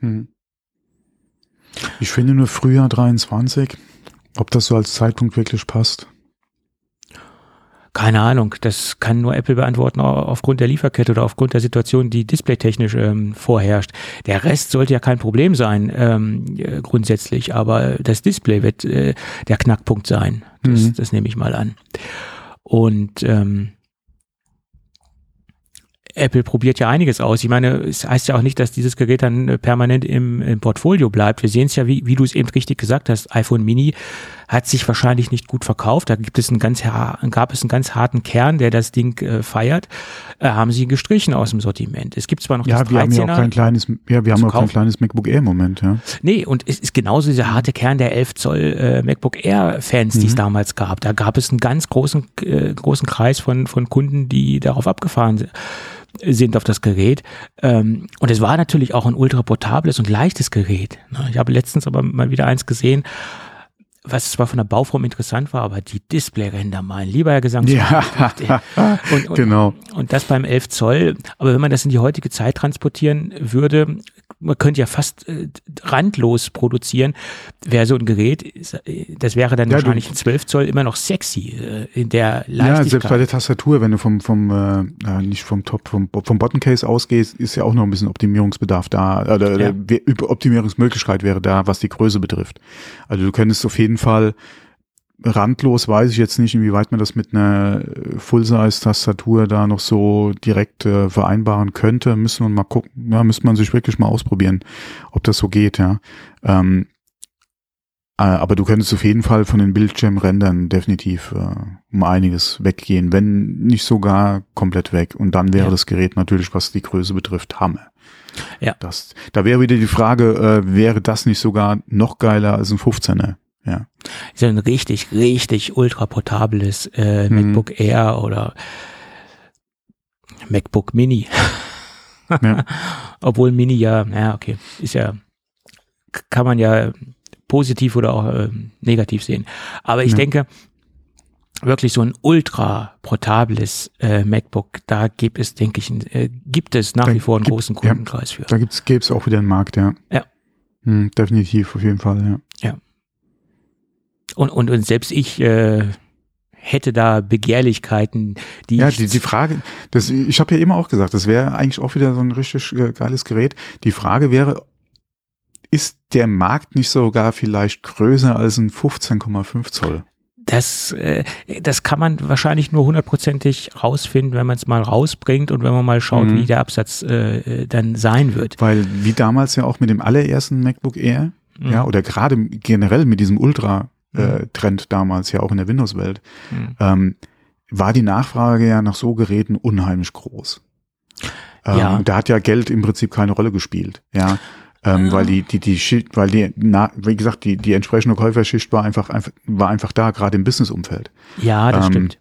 Hm. Ich finde nur Frühjahr 23, ob das so als Zeitpunkt wirklich passt. Keine Ahnung, das kann nur Apple beantworten aufgrund der Lieferkette oder aufgrund der Situation, die displaytechnisch ähm, vorherrscht. Der Rest sollte ja kein Problem sein, ähm, äh, grundsätzlich, aber das Display wird äh, der Knackpunkt sein. Das, mhm. das nehme ich mal an. Und ähm, Apple probiert ja einiges aus. Ich meine, es heißt ja auch nicht, dass dieses Gerät dann äh, permanent im, im Portfolio bleibt. Wir sehen es ja, wie, wie du es eben richtig gesagt hast, iPhone Mini hat sich wahrscheinlich nicht gut verkauft. Da gibt es einen ganz, gab es einen ganz harten Kern, der das Ding äh, feiert. Äh, haben sie gestrichen aus dem Sortiment. Es gibt zwar noch ja, das wir 13er. Haben ja, auch kein kleines, ja, wir haben auch kein kleines MacBook Air im Moment, ja. Nee, und es ist genauso dieser harte Kern der 11 Zoll äh, MacBook Air Fans, mhm. die es mhm. damals gab. Da gab es einen ganz großen, äh, großen Kreis von, von Kunden, die darauf abgefahren sind sind auf das Gerät. Ähm, und es war natürlich auch ein ultra portables und leichtes Gerät. Ich habe letztens aber mal wieder eins gesehen, was zwar von der Bauform interessant war, aber die Displayränder, mein lieber Herr Gesang. Ja, und, und, genau. Und das beim 11 Zoll. Aber wenn man das in die heutige Zeit transportieren würde, man könnte ja fast äh, randlos produzieren, wäre so ein Gerät, das wäre dann ja, wahrscheinlich ein 12 Zoll immer noch sexy äh, in der Leichtigkeit. Ja, selbst bei der Tastatur, wenn du vom, vom äh, nicht vom Top, vom, vom Bottom Case ausgehst, ist ja auch noch ein bisschen Optimierungsbedarf da, oder, ja. Optimierungsmöglichkeit wäre da, was die Größe betrifft. Also du könntest auf jeden Fall randlos weiß ich jetzt nicht, inwieweit man das mit einer Full-Size-Tastatur da noch so direkt äh, vereinbaren könnte. Müssen wir mal gucken, ja, müsste man sich wirklich mal ausprobieren, ob das so geht, ja. Ähm, äh, aber du könntest auf jeden Fall von den Bildschirmrändern definitiv äh, um einiges weggehen, wenn nicht sogar komplett weg. Und dann wäre ja. das Gerät natürlich, was die Größe betrifft, Hammer. Ja. Das, da wäre wieder die Frage, äh, wäre das nicht sogar noch geiler als ein 15er? Ja. So ein richtig, richtig ultra portables äh, mhm. MacBook Air oder MacBook Mini. ja. Obwohl Mini ja, ja, okay, ist ja, kann man ja positiv oder auch äh, negativ sehen. Aber ich ja. denke, wirklich so ein ultra portables äh, MacBook, da gibt es, denke ich, äh, gibt es nach da wie vor einen gibt, großen Kundenkreis ja, für. Da gibt's, gäbe es auch wieder einen Markt, ja. Ja. Hm, definitiv, auf jeden Fall, ja. Und, und, und selbst ich äh, hätte da Begehrlichkeiten, die ja die, die Frage, das, ich habe ja immer auch gesagt, das wäre eigentlich auch wieder so ein richtig äh, geiles Gerät. Die Frage wäre, ist der Markt nicht sogar vielleicht größer als ein 15,5 Zoll? Das, äh, das kann man wahrscheinlich nur hundertprozentig rausfinden, wenn man es mal rausbringt und wenn man mal schaut, mhm. wie der Absatz äh, dann sein wird. Weil wie damals ja auch mit dem allerersten MacBook Air, mhm. ja, oder gerade generell mit diesem Ultra äh, mhm. Trend damals ja auch in der Windows-Welt, mhm. ähm, war die Nachfrage ja nach so Geräten unheimlich groß. Ähm, ja. Da hat ja Geld im Prinzip keine Rolle gespielt, ja. Ähm, weil die, die, die Schicht, weil die, na, wie gesagt, die, die entsprechende Käuferschicht war einfach, einfach, war einfach da, gerade im Businessumfeld. Ja, das ähm, stimmt.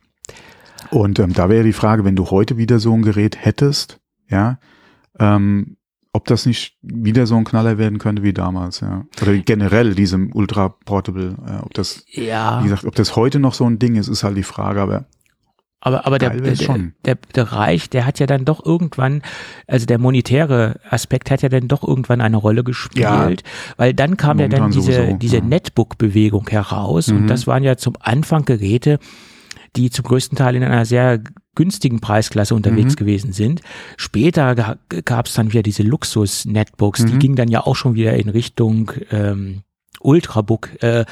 Und ähm, da wäre die Frage, wenn du heute wieder so ein Gerät hättest, ja, ähm, ob das nicht wieder so ein Knaller werden könnte wie damals, ja. Oder generell diesem Ultra Portable, äh, ob das, ja. wie gesagt, ob das heute noch so ein Ding ist, ist halt die Frage, aber aber, aber der, der, der, der Reich, der hat ja dann doch irgendwann, also der monetäre Aspekt hat ja dann doch irgendwann eine Rolle gespielt, ja. weil dann kam ja dann diese, sowieso, diese ja. Netbook-Bewegung heraus mhm. und das waren ja zum Anfang Geräte, die zum größten Teil in einer sehr günstigen Preisklasse unterwegs mhm. gewesen sind. Später gab es dann wieder diese Luxus-Netbooks, mhm. die gingen dann ja auch schon wieder in Richtung ähm, Ultrabook. Äh,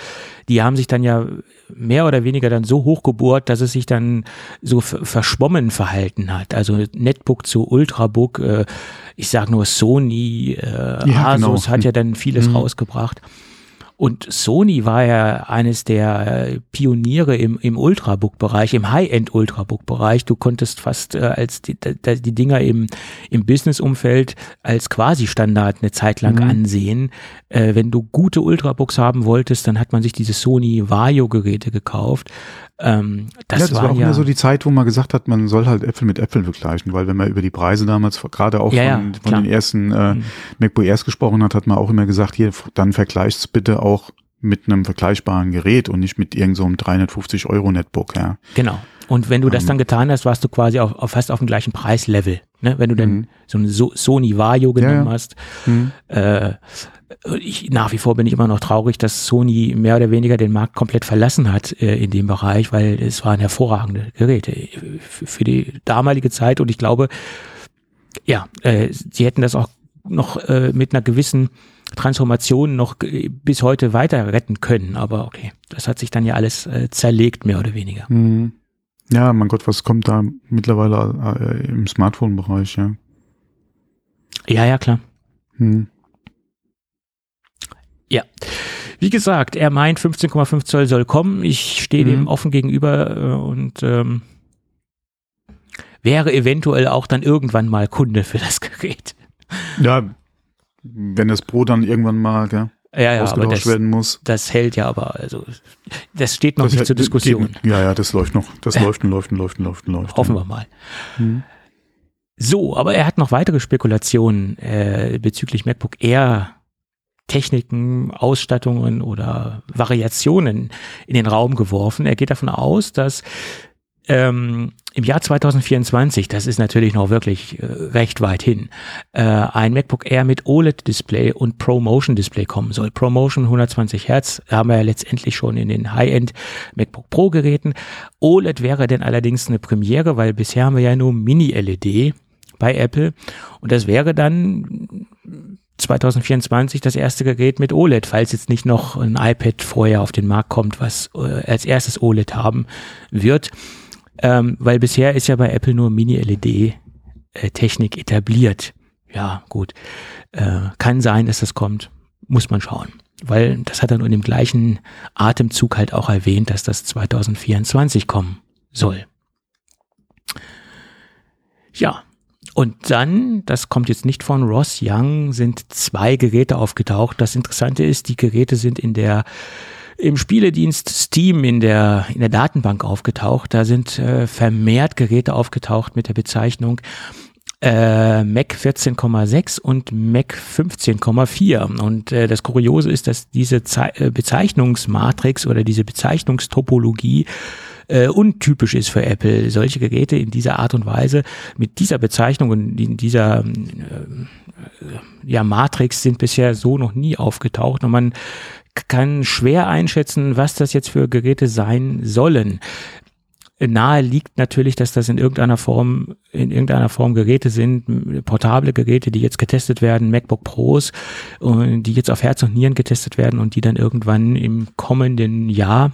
die haben sich dann ja mehr oder weniger dann so hochgebohrt, dass es sich dann so verschwommen verhalten hat. Also Netbook zu Ultrabook, äh, ich sage nur Sony, äh, ja, Asus genau. hat ja dann vieles mhm. rausgebracht. Und Sony war ja eines der Pioniere im, im Ultrabook-Bereich, im High-End-Ultrabook-Bereich. Du konntest fast äh, als die, die Dinger im, im Business-Umfeld als Quasi-Standard eine Zeit lang mhm. ansehen. Äh, wenn du gute Ultrabooks haben wolltest, dann hat man sich diese Sony Vario-Geräte gekauft. Ähm, das, ja, das war, war auch ja, immer so die Zeit, wo man gesagt hat, man soll halt Äpfel mit Äpfeln vergleichen, weil wenn man über die Preise damals gerade auch ja, von, von den ersten äh, mhm. MacBook Airs gesprochen hat, hat man auch immer gesagt, hier, dann vergleichst bitte auch mit einem vergleichbaren Gerät und nicht mit irgendeinem so 350 Euro Netbook, ja. Genau. Und wenn du das ähm, dann getan hast, warst du quasi auf, auf fast auf dem gleichen Preislevel. Ne? Wenn du dann mhm. so ein so Sony Vario genommen ja, hast, mhm. äh, ich, nach wie vor bin ich immer noch traurig, dass Sony mehr oder weniger den Markt komplett verlassen hat äh, in dem Bereich, weil es waren hervorragende Geräte für, für die damalige Zeit und ich glaube, ja, äh, sie hätten das auch noch äh, mit einer gewissen Transformation noch bis heute weiter retten können. Aber okay, das hat sich dann ja alles äh, zerlegt, mehr oder weniger. Mhm. Ja, mein Gott, was kommt da mittlerweile äh, im Smartphone-Bereich, ja? Ja, ja, klar. Hm. Ja. Wie gesagt, er meint, 15,5 Zoll soll kommen. Ich stehe dem mhm. offen gegenüber äh, und ähm, wäre eventuell auch dann irgendwann mal Kunde für das Gerät. Ja, wenn das Pro dann irgendwann mal gell, ja, ja, ausgetauscht das, werden muss. Das hält ja aber, also das steht noch das nicht zur Diskussion. Geht, ja, ja, das läuft noch. Das läuft und läuft und läuft und läuft und läuft. Hoffen wir mal. Mhm. So, aber er hat noch weitere Spekulationen äh, bezüglich MacBook Air Techniken, Ausstattungen oder Variationen in den Raum geworfen. Er geht davon aus, dass ähm, im Jahr 2024, das ist natürlich noch wirklich äh, recht weit hin, äh, ein MacBook Air mit OLED-Display und ProMotion-Display kommen soll. ProMotion 120 Hertz haben wir ja letztendlich schon in den High-End MacBook Pro-Geräten. OLED wäre denn allerdings eine Premiere, weil bisher haben wir ja nur Mini-LED bei Apple und das wäre dann 2024 das erste Gerät mit OLED, falls jetzt nicht noch ein iPad vorher auf den Markt kommt, was äh, als erstes OLED haben wird. Ähm, weil bisher ist ja bei Apple nur Mini-LED-Technik äh, etabliert. Ja, gut. Äh, kann sein, dass das kommt. Muss man schauen. Weil das hat er nur in dem gleichen Atemzug halt auch erwähnt, dass das 2024 kommen soll. Ja, und dann, das kommt jetzt nicht von Ross Young, sind zwei Geräte aufgetaucht. Das Interessante ist, die Geräte sind in der im Spieledienst Steam in der in der Datenbank aufgetaucht. Da sind äh, vermehrt Geräte aufgetaucht mit der Bezeichnung äh, Mac 14,6 und Mac 15,4. Und äh, das Kuriose ist, dass diese Ze äh, Bezeichnungsmatrix oder diese Bezeichnungstopologie äh, untypisch ist für Apple, solche Geräte in dieser Art und Weise mit dieser Bezeichnung und in dieser äh, ja, Matrix sind bisher so noch nie aufgetaucht und man kann schwer einschätzen, was das jetzt für Geräte sein sollen. Nahe liegt natürlich, dass das in irgendeiner Form, in irgendeiner Form Geräte sind, portable Geräte, die jetzt getestet werden, MacBook Pros, die jetzt auf Herz und Nieren getestet werden und die dann irgendwann im kommenden Jahr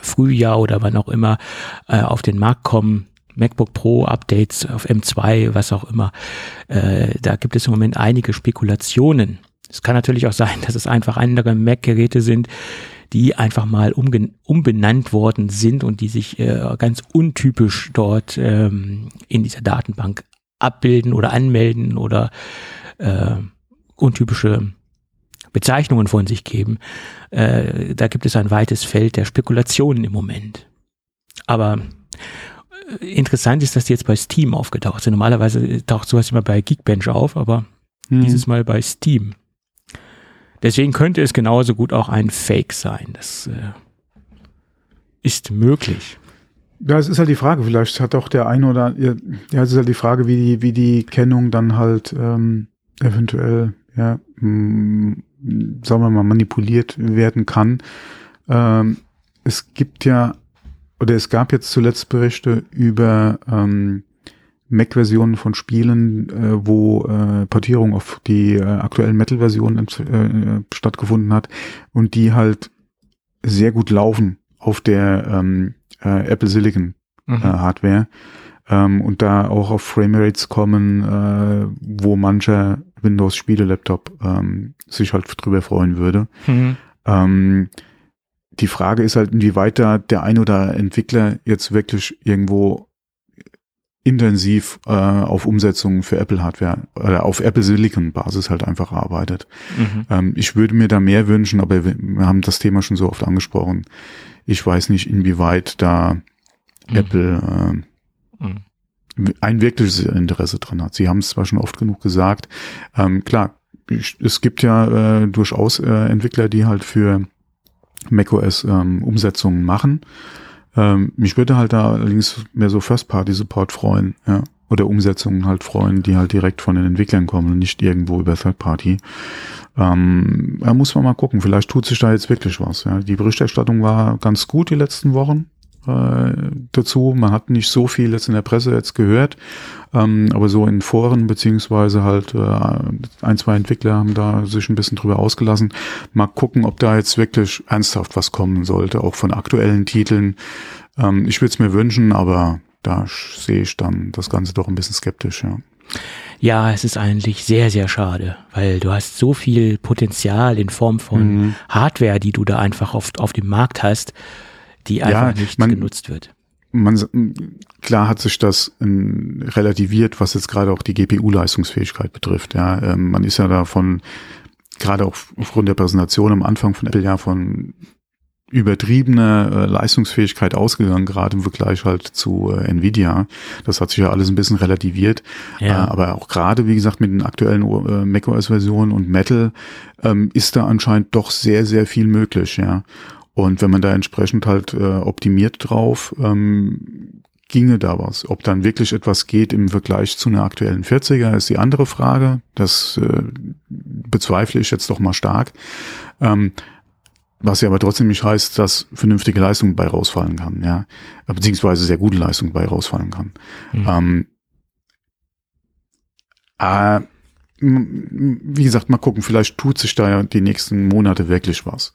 Frühjahr oder wann auch immer äh, auf den Markt kommen. MacBook Pro Updates auf M2, was auch immer. Äh, da gibt es im Moment einige Spekulationen. Es kann natürlich auch sein, dass es einfach andere Mac-Geräte sind, die einfach mal umbenannt worden sind und die sich äh, ganz untypisch dort ähm, in dieser Datenbank abbilden oder anmelden oder äh, untypische Bezeichnungen von sich geben. Äh, da gibt es ein weites Feld der Spekulationen im Moment. Aber äh, interessant ist, dass die jetzt bei Steam aufgetaucht sind. Normalerweise taucht sowas immer bei Geekbench auf, aber hm. dieses Mal bei Steam. Deswegen könnte es genauso gut auch ein Fake sein. Das äh, ist möglich. Ja, es ist halt die Frage, vielleicht hat auch der eine oder ja, es ist halt die Frage, wie die, wie die Kennung dann halt ähm, eventuell ja, mh, sagen wir mal, manipuliert werden kann. Ähm, es gibt ja, oder es gab jetzt zuletzt Berichte über ähm, Mac-Versionen von Spielen, äh, wo äh, Portierung auf die äh, aktuellen Metal-Versionen äh, stattgefunden hat und die halt sehr gut laufen auf der ähm, äh, Apple Silicon mhm. äh, Hardware ähm, und da auch auf Framerates kommen, äh, wo mancher Windows-Spiele-Laptop ähm, sich halt drüber freuen würde. Mhm. Ähm, die Frage ist halt, inwieweit da der ein oder Entwickler jetzt wirklich irgendwo intensiv äh, auf Umsetzungen für Apple Hardware oder auf Apple Silicon Basis halt einfach arbeitet. Mhm. Ähm, ich würde mir da mehr wünschen, aber wir, wir, haben das Thema schon so oft angesprochen. Ich weiß nicht, inwieweit da mhm. Apple äh, mhm ein wirkliches Interesse dran hat. Sie haben es zwar schon oft genug gesagt. Ähm, klar, ich, es gibt ja äh, durchaus äh, Entwickler, die halt für macOS ähm, Umsetzungen machen. Ähm, mich würde halt da allerdings mehr so First-Party-Support freuen, ja. oder Umsetzungen halt freuen, die halt direkt von den Entwicklern kommen und nicht irgendwo über Third Party. Ähm, da muss man mal gucken, vielleicht tut sich da jetzt wirklich was. Ja. Die Berichterstattung war ganz gut die letzten Wochen äh, dazu. Man hat nicht so viel jetzt in der Presse jetzt gehört, ähm, aber so in Foren beziehungsweise halt äh, ein, zwei Entwickler haben da sich ein bisschen drüber ausgelassen. Mal gucken, ob da jetzt wirklich ernsthaft was kommen sollte, auch von aktuellen Titeln. Ähm, ich würde es mir wünschen, aber da sehe ich dann das Ganze doch ein bisschen skeptisch, ja. Ja, es ist eigentlich sehr, sehr schade, weil du hast so viel Potenzial in Form von mhm. Hardware, die du da einfach auf, auf dem Markt hast, die einfach ja, nicht man, genutzt wird. Man, klar hat sich das in, relativiert, was jetzt gerade auch die GPU-Leistungsfähigkeit betrifft. Ja, ähm, man ist ja davon gerade auch aufgrund der Präsentation am Anfang von Apple ja von übertriebene äh, Leistungsfähigkeit ausgegangen, gerade im Vergleich halt zu äh, Nvidia. Das hat sich ja alles ein bisschen relativiert. Ja. Äh, aber auch gerade, wie gesagt, mit den aktuellen äh, macOS-Versionen und Metal ähm, ist da anscheinend doch sehr, sehr viel möglich, ja. Und wenn man da entsprechend halt äh, optimiert drauf, ähm, ginge da was. Ob dann wirklich etwas geht im Vergleich zu einer aktuellen 40er, ist die andere Frage. Das äh, bezweifle ich jetzt doch mal stark. Ähm, was ja aber trotzdem nicht heißt, dass vernünftige Leistung bei rausfallen kann, ja. Beziehungsweise sehr gute Leistung bei rausfallen kann. Mhm. Ähm, äh, wie gesagt, mal gucken, vielleicht tut sich da ja die nächsten Monate wirklich was.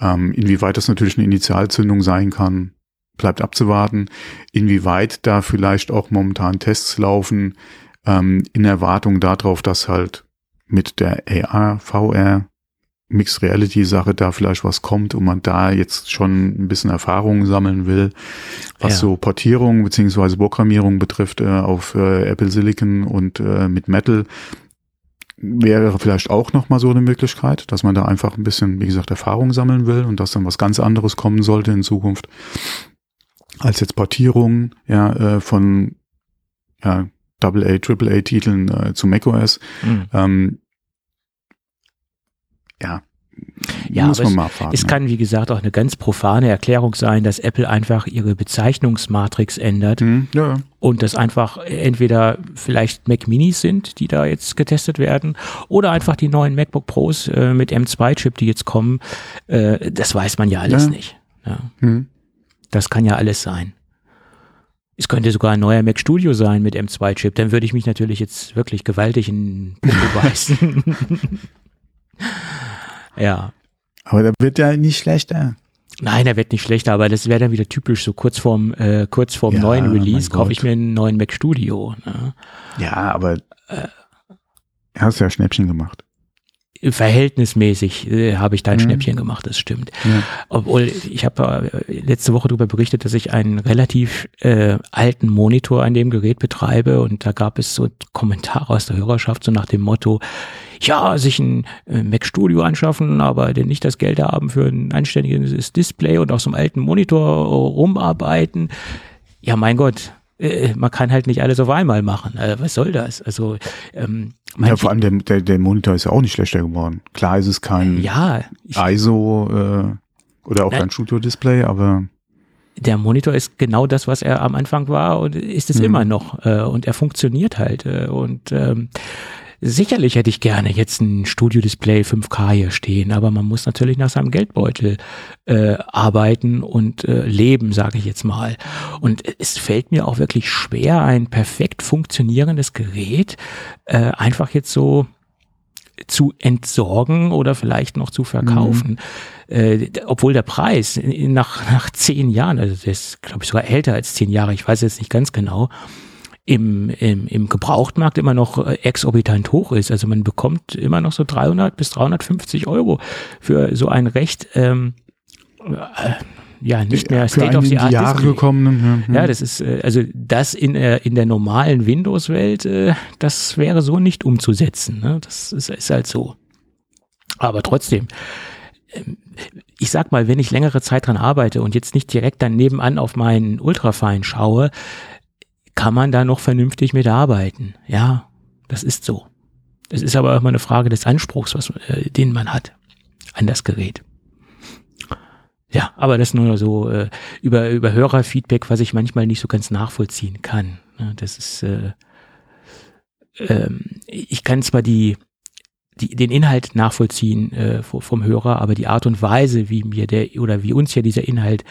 Ähm, inwieweit das natürlich eine Initialzündung sein kann, bleibt abzuwarten. Inwieweit da vielleicht auch momentan Tests laufen, ähm, in Erwartung darauf, dass halt mit der AR, VR, Mixed Reality Sache da vielleicht was kommt und man da jetzt schon ein bisschen Erfahrungen sammeln will, was ja. so Portierung beziehungsweise Programmierung betrifft äh, auf äh, Apple Silicon und äh, mit Metal wäre vielleicht auch noch mal so eine Möglichkeit, dass man da einfach ein bisschen, wie gesagt, Erfahrung sammeln will und dass dann was ganz anderes kommen sollte in Zukunft als jetzt Portierung ja äh, von ja, AA, AAA Titeln äh, zu macOS. Mhm. Ähm, ja, ja, muss man mal fragen. Es, es kann, wie gesagt, auch eine ganz profane Erklärung sein, dass Apple einfach ihre Bezeichnungsmatrix ändert hm, ja. und das einfach entweder vielleicht Mac Minis sind, die da jetzt getestet werden, oder einfach die neuen MacBook Pros äh, mit M2-Chip, die jetzt kommen. Äh, das weiß man ja alles ja. nicht. Ja. Hm. Das kann ja alles sein. Es könnte sogar ein neuer Mac Studio sein mit M2-Chip. Dann würde ich mich natürlich jetzt wirklich gewaltig in Popo beißen. Ja. Aber der wird ja nicht schlechter. Nein, er wird nicht schlechter, aber das wäre dann wieder typisch, so kurz vorm, äh, kurz vorm ja, neuen Release kaufe ich mir einen neuen Mac Studio. Ne? Ja, aber äh, hast ja Schnäppchen gemacht verhältnismäßig äh, habe ich da ein mhm. Schnäppchen gemacht, das stimmt. Ja. Obwohl ich habe äh, letzte Woche darüber berichtet, dass ich einen relativ äh, alten Monitor an dem Gerät betreibe und da gab es so Kommentare aus der Hörerschaft so nach dem Motto, ja, sich ein äh, Mac Studio anschaffen, aber denn nicht das Geld haben für ein anständiges Display und auf so einem alten Monitor rumarbeiten. Ja, mein Gott, äh, man kann halt nicht alles auf einmal machen. Also, was soll das? Also ähm, ja, vor allem der, der, der Monitor ist ja auch nicht schlechter geworden. Klar ist es kein ja, ISO äh, oder auch kein Studio-Display, aber der Monitor ist genau das, was er am Anfang war und ist es mhm. immer noch äh, und er funktioniert halt äh, und ähm, Sicherlich hätte ich gerne jetzt ein Studio-Display 5K hier stehen, aber man muss natürlich nach seinem Geldbeutel äh, arbeiten und äh, leben, sage ich jetzt mal. Und es fällt mir auch wirklich schwer, ein perfekt funktionierendes Gerät äh, einfach jetzt so zu entsorgen oder vielleicht noch zu verkaufen. Mhm. Äh, obwohl der Preis nach, nach zehn Jahren, also der ist, glaube ich, sogar älter als zehn Jahre, ich weiß jetzt nicht ganz genau, im, im, im Gebrauchtmarkt immer noch äh, exorbitant hoch ist. Also man bekommt immer noch so 300 bis 350 Euro für so ein recht ähm, äh, ja nicht mehr State of the Art Jahre gekommen. Ja, ja. ja, das ist äh, also das in der in der normalen Windows Welt, äh, das wäre so nicht umzusetzen. Ne? Das ist, ist halt so. Aber trotzdem, ähm, ich sag mal, wenn ich längere Zeit dran arbeite und jetzt nicht direkt dann nebenan auf meinen Ultrafein schaue, kann man da noch vernünftig mitarbeiten. Ja, das ist so. Es ist aber auch mal eine Frage des Anspruchs, was, äh, den man hat an das Gerät. Ja, aber das nur so äh, über, über Hörerfeedback, was ich manchmal nicht so ganz nachvollziehen kann. Ja, das ist, äh, ähm, ich kann zwar die, die, den Inhalt nachvollziehen äh, vom Hörer, aber die Art und Weise, wie mir der oder wie uns hier dieser Inhalt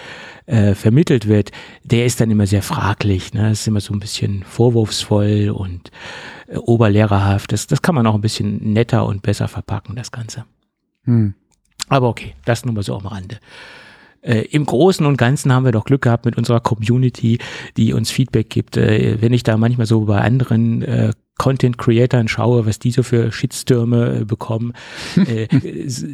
äh, vermittelt wird, der ist dann immer sehr fraglich. Ne? Das ist immer so ein bisschen vorwurfsvoll und äh, oberlehrerhaft. Das, das kann man auch ein bisschen netter und besser verpacken, das Ganze. Hm. Aber okay, das nur mal so am Rande. Äh, Im Großen und Ganzen haben wir doch Glück gehabt mit unserer Community, die uns Feedback gibt. Äh, wenn ich da manchmal so bei anderen äh, Content Creatern schaue, was die so für Shitstürme äh, bekommen, äh,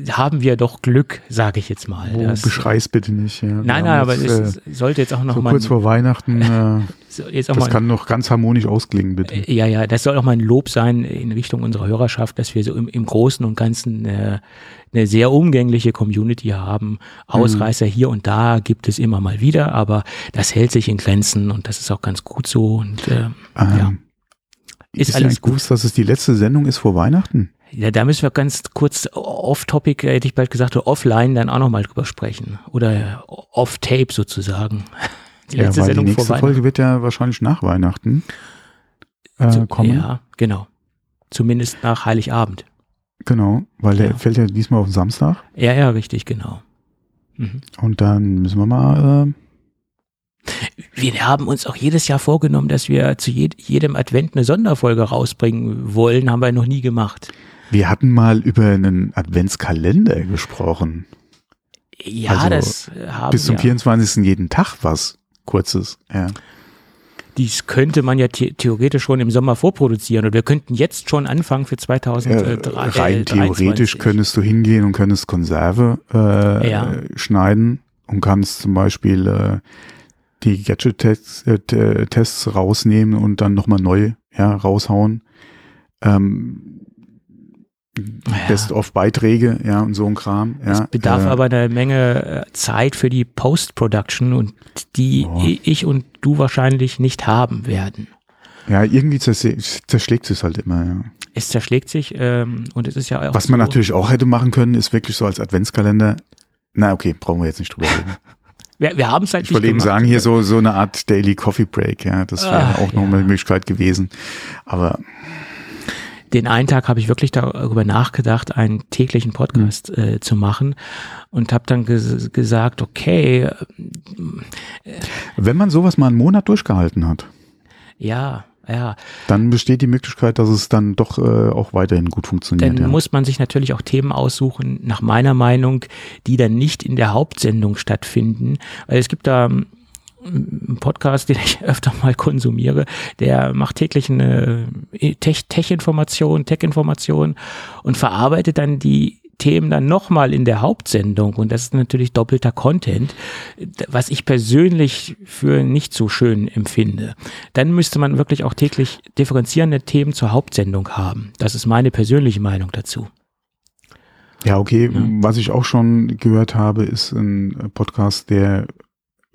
haben wir doch Glück, sage ich jetzt mal. Oh, das, beschrei's bitte nicht. Ja. Nein, nein, aber es äh, sollte jetzt auch noch so mal kurz vor Weihnachten. Äh, jetzt das mal, kann noch ganz harmonisch ausklingen, bitte. Äh, ja, ja, das soll auch mal ein Lob sein in Richtung unserer Hörerschaft, dass wir so im, im Großen und Ganzen äh, eine sehr umgängliche Community haben. Ausreißer mhm. hier und da gibt es immer mal wieder, aber das hält sich in Grenzen und das ist auch ganz gut so. Und äh, ähm, ja. Ist, ist alles gut, dass es die letzte Sendung ist vor Weihnachten? Ja, da müssen wir ganz kurz off-topic, hätte ich bald gesagt, offline dann auch nochmal drüber sprechen. Oder off-tape sozusagen. Die letzte ja, Sendung die nächste Folge wird ja wahrscheinlich nach Weihnachten äh, so, kommen. Ja, genau. Zumindest nach Heiligabend. Genau, weil ja. der fällt ja diesmal auf den Samstag. Ja, ja, richtig, genau. Mhm. Und dann müssen wir mal äh, wir haben uns auch jedes Jahr vorgenommen, dass wir zu jedem Advent eine Sonderfolge rausbringen wollen, haben wir noch nie gemacht. Wir hatten mal über einen Adventskalender gesprochen. Ja, also das haben Bis zum ja. 24. jeden Tag was Kurzes, ja. Dies könnte man ja the theoretisch schon im Sommer vorproduzieren und wir könnten jetzt schon anfangen für 2023. Ja, rein theoretisch könntest du hingehen und könntest Konserve äh, ja. schneiden und kannst zum Beispiel äh, die Gadget-Tests äh, Tests rausnehmen und dann nochmal neu ja, raushauen. Ähm, ja. Best-of-Beiträge, ja, und so ein Kram. Ja. Es bedarf äh, aber eine Menge äh, Zeit für die Post-Production und die oh. ich und du wahrscheinlich nicht haben werden. Ja, irgendwie zerschlägt es halt immer, ja. Es zerschlägt sich ähm, und es ist ja auch. Was man natürlich auch hätte machen können, ist wirklich so als Adventskalender. Na, okay, brauchen wir jetzt nicht drüber reden. Wir, wir haben es halt Ich wollte eben sagen, hier so, so eine Art Daily Coffee Break, ja, das wäre ah, auch noch ja. eine Möglichkeit gewesen. Aber den einen Tag habe ich wirklich darüber nachgedacht, einen täglichen Podcast mhm. äh, zu machen und habe dann ges gesagt, okay. Äh, Wenn man sowas mal einen Monat durchgehalten hat. Ja, ja. Dann besteht die Möglichkeit, dass es dann doch äh, auch weiterhin gut funktioniert. Dann ja. muss man sich natürlich auch Themen aussuchen, nach meiner Meinung, die dann nicht in der Hauptsendung stattfinden. Weil es gibt da ähm, einen Podcast, den ich öfter mal konsumiere, der macht täglich eine äh, Tech-Information, Tech-Information und verarbeitet dann die Themen dann nochmal in der Hauptsendung und das ist natürlich doppelter Content, was ich persönlich für nicht so schön empfinde. Dann müsste man wirklich auch täglich differenzierende Themen zur Hauptsendung haben. Das ist meine persönliche Meinung dazu. Ja, okay. Ja. Was ich auch schon gehört habe, ist ein Podcast, der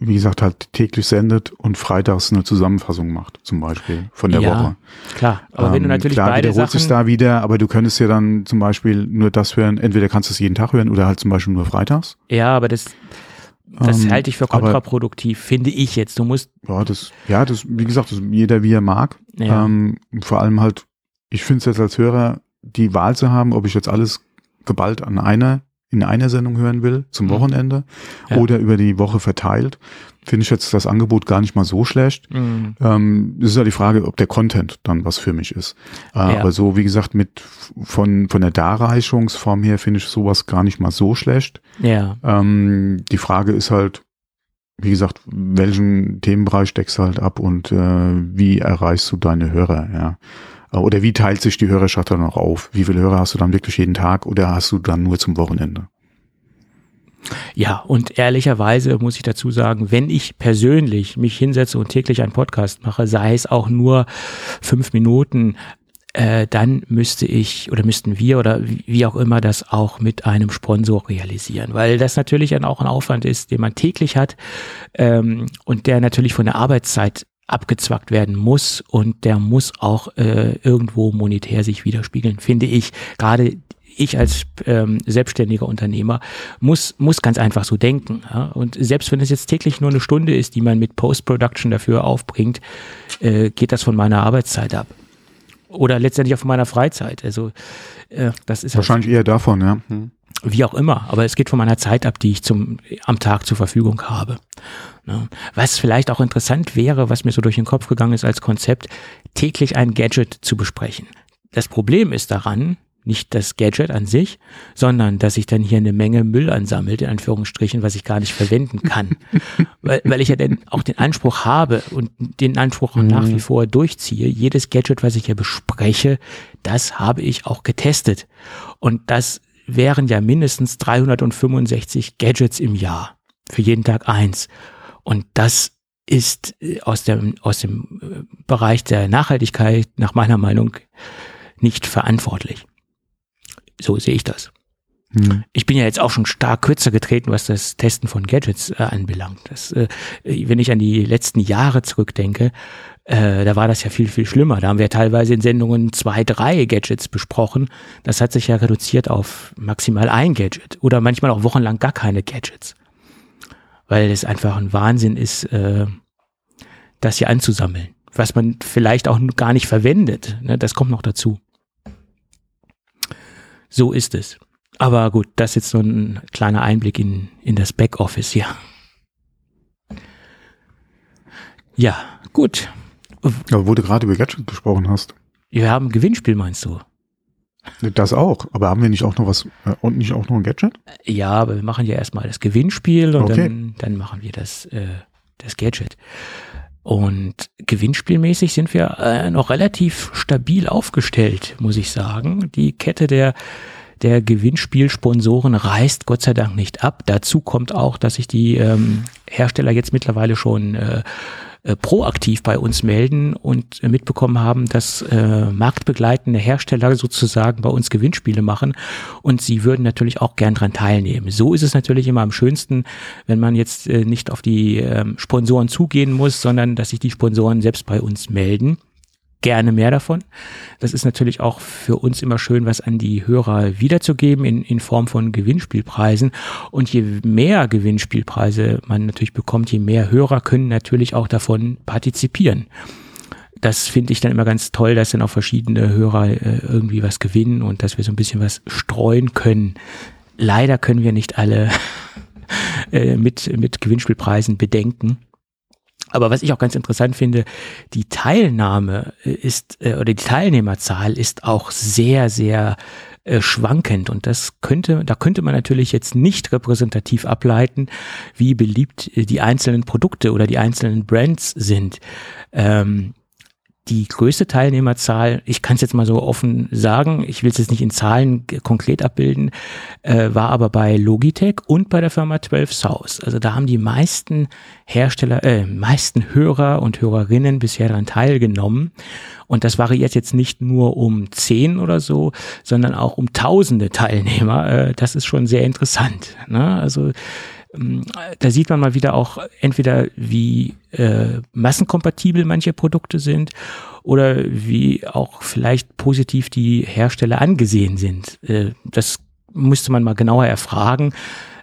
wie gesagt, halt täglich sendet und freitags eine Zusammenfassung macht, zum Beispiel von der ja, Woche. Klar, aber ähm, wenn du ähm, natürlich klar, beide wiederholt Sachen sich da wieder, aber du könntest ja dann zum Beispiel nur das hören, entweder kannst du es jeden Tag hören oder halt zum Beispiel nur freitags. Ja, aber das, das ähm, halte ich für kontraproduktiv, aber, finde ich jetzt. Du musst. Ja, das, ja, das, wie gesagt, das jeder wie er mag. Ja. Ähm, vor allem halt, ich finde es jetzt als Hörer, die Wahl zu haben, ob ich jetzt alles geballt an einer in einer Sendung hören will, zum mhm. Wochenende ja. oder über die Woche verteilt, finde ich jetzt das Angebot gar nicht mal so schlecht. Mhm. Ähm, es ist ja die Frage, ob der Content dann was für mich ist. Äh, ja. Aber so, wie gesagt, mit von, von der Darreichungsform her finde ich sowas gar nicht mal so schlecht. Ja. Ähm, die Frage ist halt, wie gesagt, welchen Themenbereich steckst du halt ab und äh, wie erreichst du deine Hörer, ja. Oder wie teilt sich die Hörerschaft dann noch auf? Wie viele Hörer hast du dann wirklich jeden Tag oder hast du dann nur zum Wochenende? Ja, und ehrlicherweise muss ich dazu sagen, wenn ich persönlich mich hinsetze und täglich einen Podcast mache, sei es auch nur fünf Minuten, äh, dann müsste ich oder müssten wir oder wie auch immer das auch mit einem Sponsor realisieren, weil das natürlich dann auch ein Aufwand ist, den man täglich hat ähm, und der natürlich von der Arbeitszeit abgezwackt werden muss und der muss auch äh, irgendwo monetär sich widerspiegeln, finde ich. Gerade ich als ähm, selbstständiger Unternehmer muss, muss ganz einfach so denken. Ja? Und selbst wenn es jetzt täglich nur eine Stunde ist, die man mit Post-Production dafür aufbringt, äh, geht das von meiner Arbeitszeit ab. oder letztendlich auch von meiner Freizeit. Also äh, das ist wahrscheinlich halt, eher davon, ja. Hm. Wie auch immer, aber es geht von meiner Zeit ab, die ich zum am Tag zur Verfügung habe. Ne? Was vielleicht auch interessant wäre, was mir so durch den Kopf gegangen ist als Konzept, täglich ein Gadget zu besprechen. Das Problem ist daran, nicht das Gadget an sich, sondern dass sich dann hier eine Menge Müll ansammelt, in Anführungsstrichen, was ich gar nicht verwenden kann. weil, weil ich ja dann auch den Anspruch habe und den Anspruch mhm. nach wie vor durchziehe, jedes Gadget, was ich hier bespreche, das habe ich auch getestet. Und das wären ja mindestens 365 Gadgets im Jahr. Für jeden Tag eins. Und das ist äh, aus dem, aus dem äh, Bereich der Nachhaltigkeit nach meiner Meinung nicht verantwortlich. So sehe ich das. Hm. Ich bin ja jetzt auch schon stark kürzer getreten, was das Testen von Gadgets äh, anbelangt. Das, äh, wenn ich an die letzten Jahre zurückdenke, äh, da war das ja viel, viel schlimmer. Da haben wir teilweise in Sendungen zwei, drei Gadgets besprochen. Das hat sich ja reduziert auf maximal ein Gadget oder manchmal auch wochenlang gar keine Gadgets. Weil es einfach ein Wahnsinn ist, äh, das hier anzusammeln. Was man vielleicht auch gar nicht verwendet. Ne? Das kommt noch dazu. So ist es. Aber gut, das ist jetzt so ein kleiner Einblick in, in das Backoffice hier. Ja, gut. Ja, wo du gerade über Gadget gesprochen hast. Wir haben ein Gewinnspiel, meinst du? Das auch, aber haben wir nicht auch noch was äh, und nicht auch noch ein Gadget? Ja, aber wir machen ja erstmal das Gewinnspiel und okay. dann, dann machen wir das, äh, das Gadget. Und gewinnspielmäßig sind wir äh, noch relativ stabil aufgestellt, muss ich sagen. Die Kette der der Gewinnspielsponsoren reißt Gott sei Dank nicht ab. Dazu kommt auch, dass sich die ähm, Hersteller jetzt mittlerweile schon äh, äh, proaktiv bei uns melden und äh, mitbekommen haben, dass äh, marktbegleitende Hersteller sozusagen bei uns Gewinnspiele machen und sie würden natürlich auch gern dran teilnehmen. So ist es natürlich immer am schönsten, wenn man jetzt äh, nicht auf die äh, Sponsoren zugehen muss, sondern dass sich die Sponsoren selbst bei uns melden gerne mehr davon. Das ist natürlich auch für uns immer schön, was an die Hörer wiederzugeben in, in Form von Gewinnspielpreisen. Und je mehr Gewinnspielpreise man natürlich bekommt, je mehr Hörer können natürlich auch davon partizipieren. Das finde ich dann immer ganz toll, dass dann auch verschiedene Hörer äh, irgendwie was gewinnen und dass wir so ein bisschen was streuen können. Leider können wir nicht alle äh, mit, mit Gewinnspielpreisen bedenken. Aber was ich auch ganz interessant finde, die Teilnahme ist äh, oder die Teilnehmerzahl ist auch sehr, sehr äh, schwankend und das könnte, da könnte man natürlich jetzt nicht repräsentativ ableiten, wie beliebt äh, die einzelnen Produkte oder die einzelnen Brands sind. Ähm, die größte Teilnehmerzahl, ich kann es jetzt mal so offen sagen, ich will es jetzt nicht in Zahlen konkret abbilden, äh, war aber bei Logitech und bei der Firma 12 South. Also da haben die meisten Hersteller, äh, meisten Hörer und Hörerinnen bisher daran teilgenommen. Und das variiert jetzt nicht nur um zehn oder so, sondern auch um tausende Teilnehmer. Äh, das ist schon sehr interessant. Ne? Also da sieht man mal wieder auch entweder, wie äh, massenkompatibel manche Produkte sind oder wie auch vielleicht positiv die Hersteller angesehen sind. Äh, das müsste man mal genauer erfragen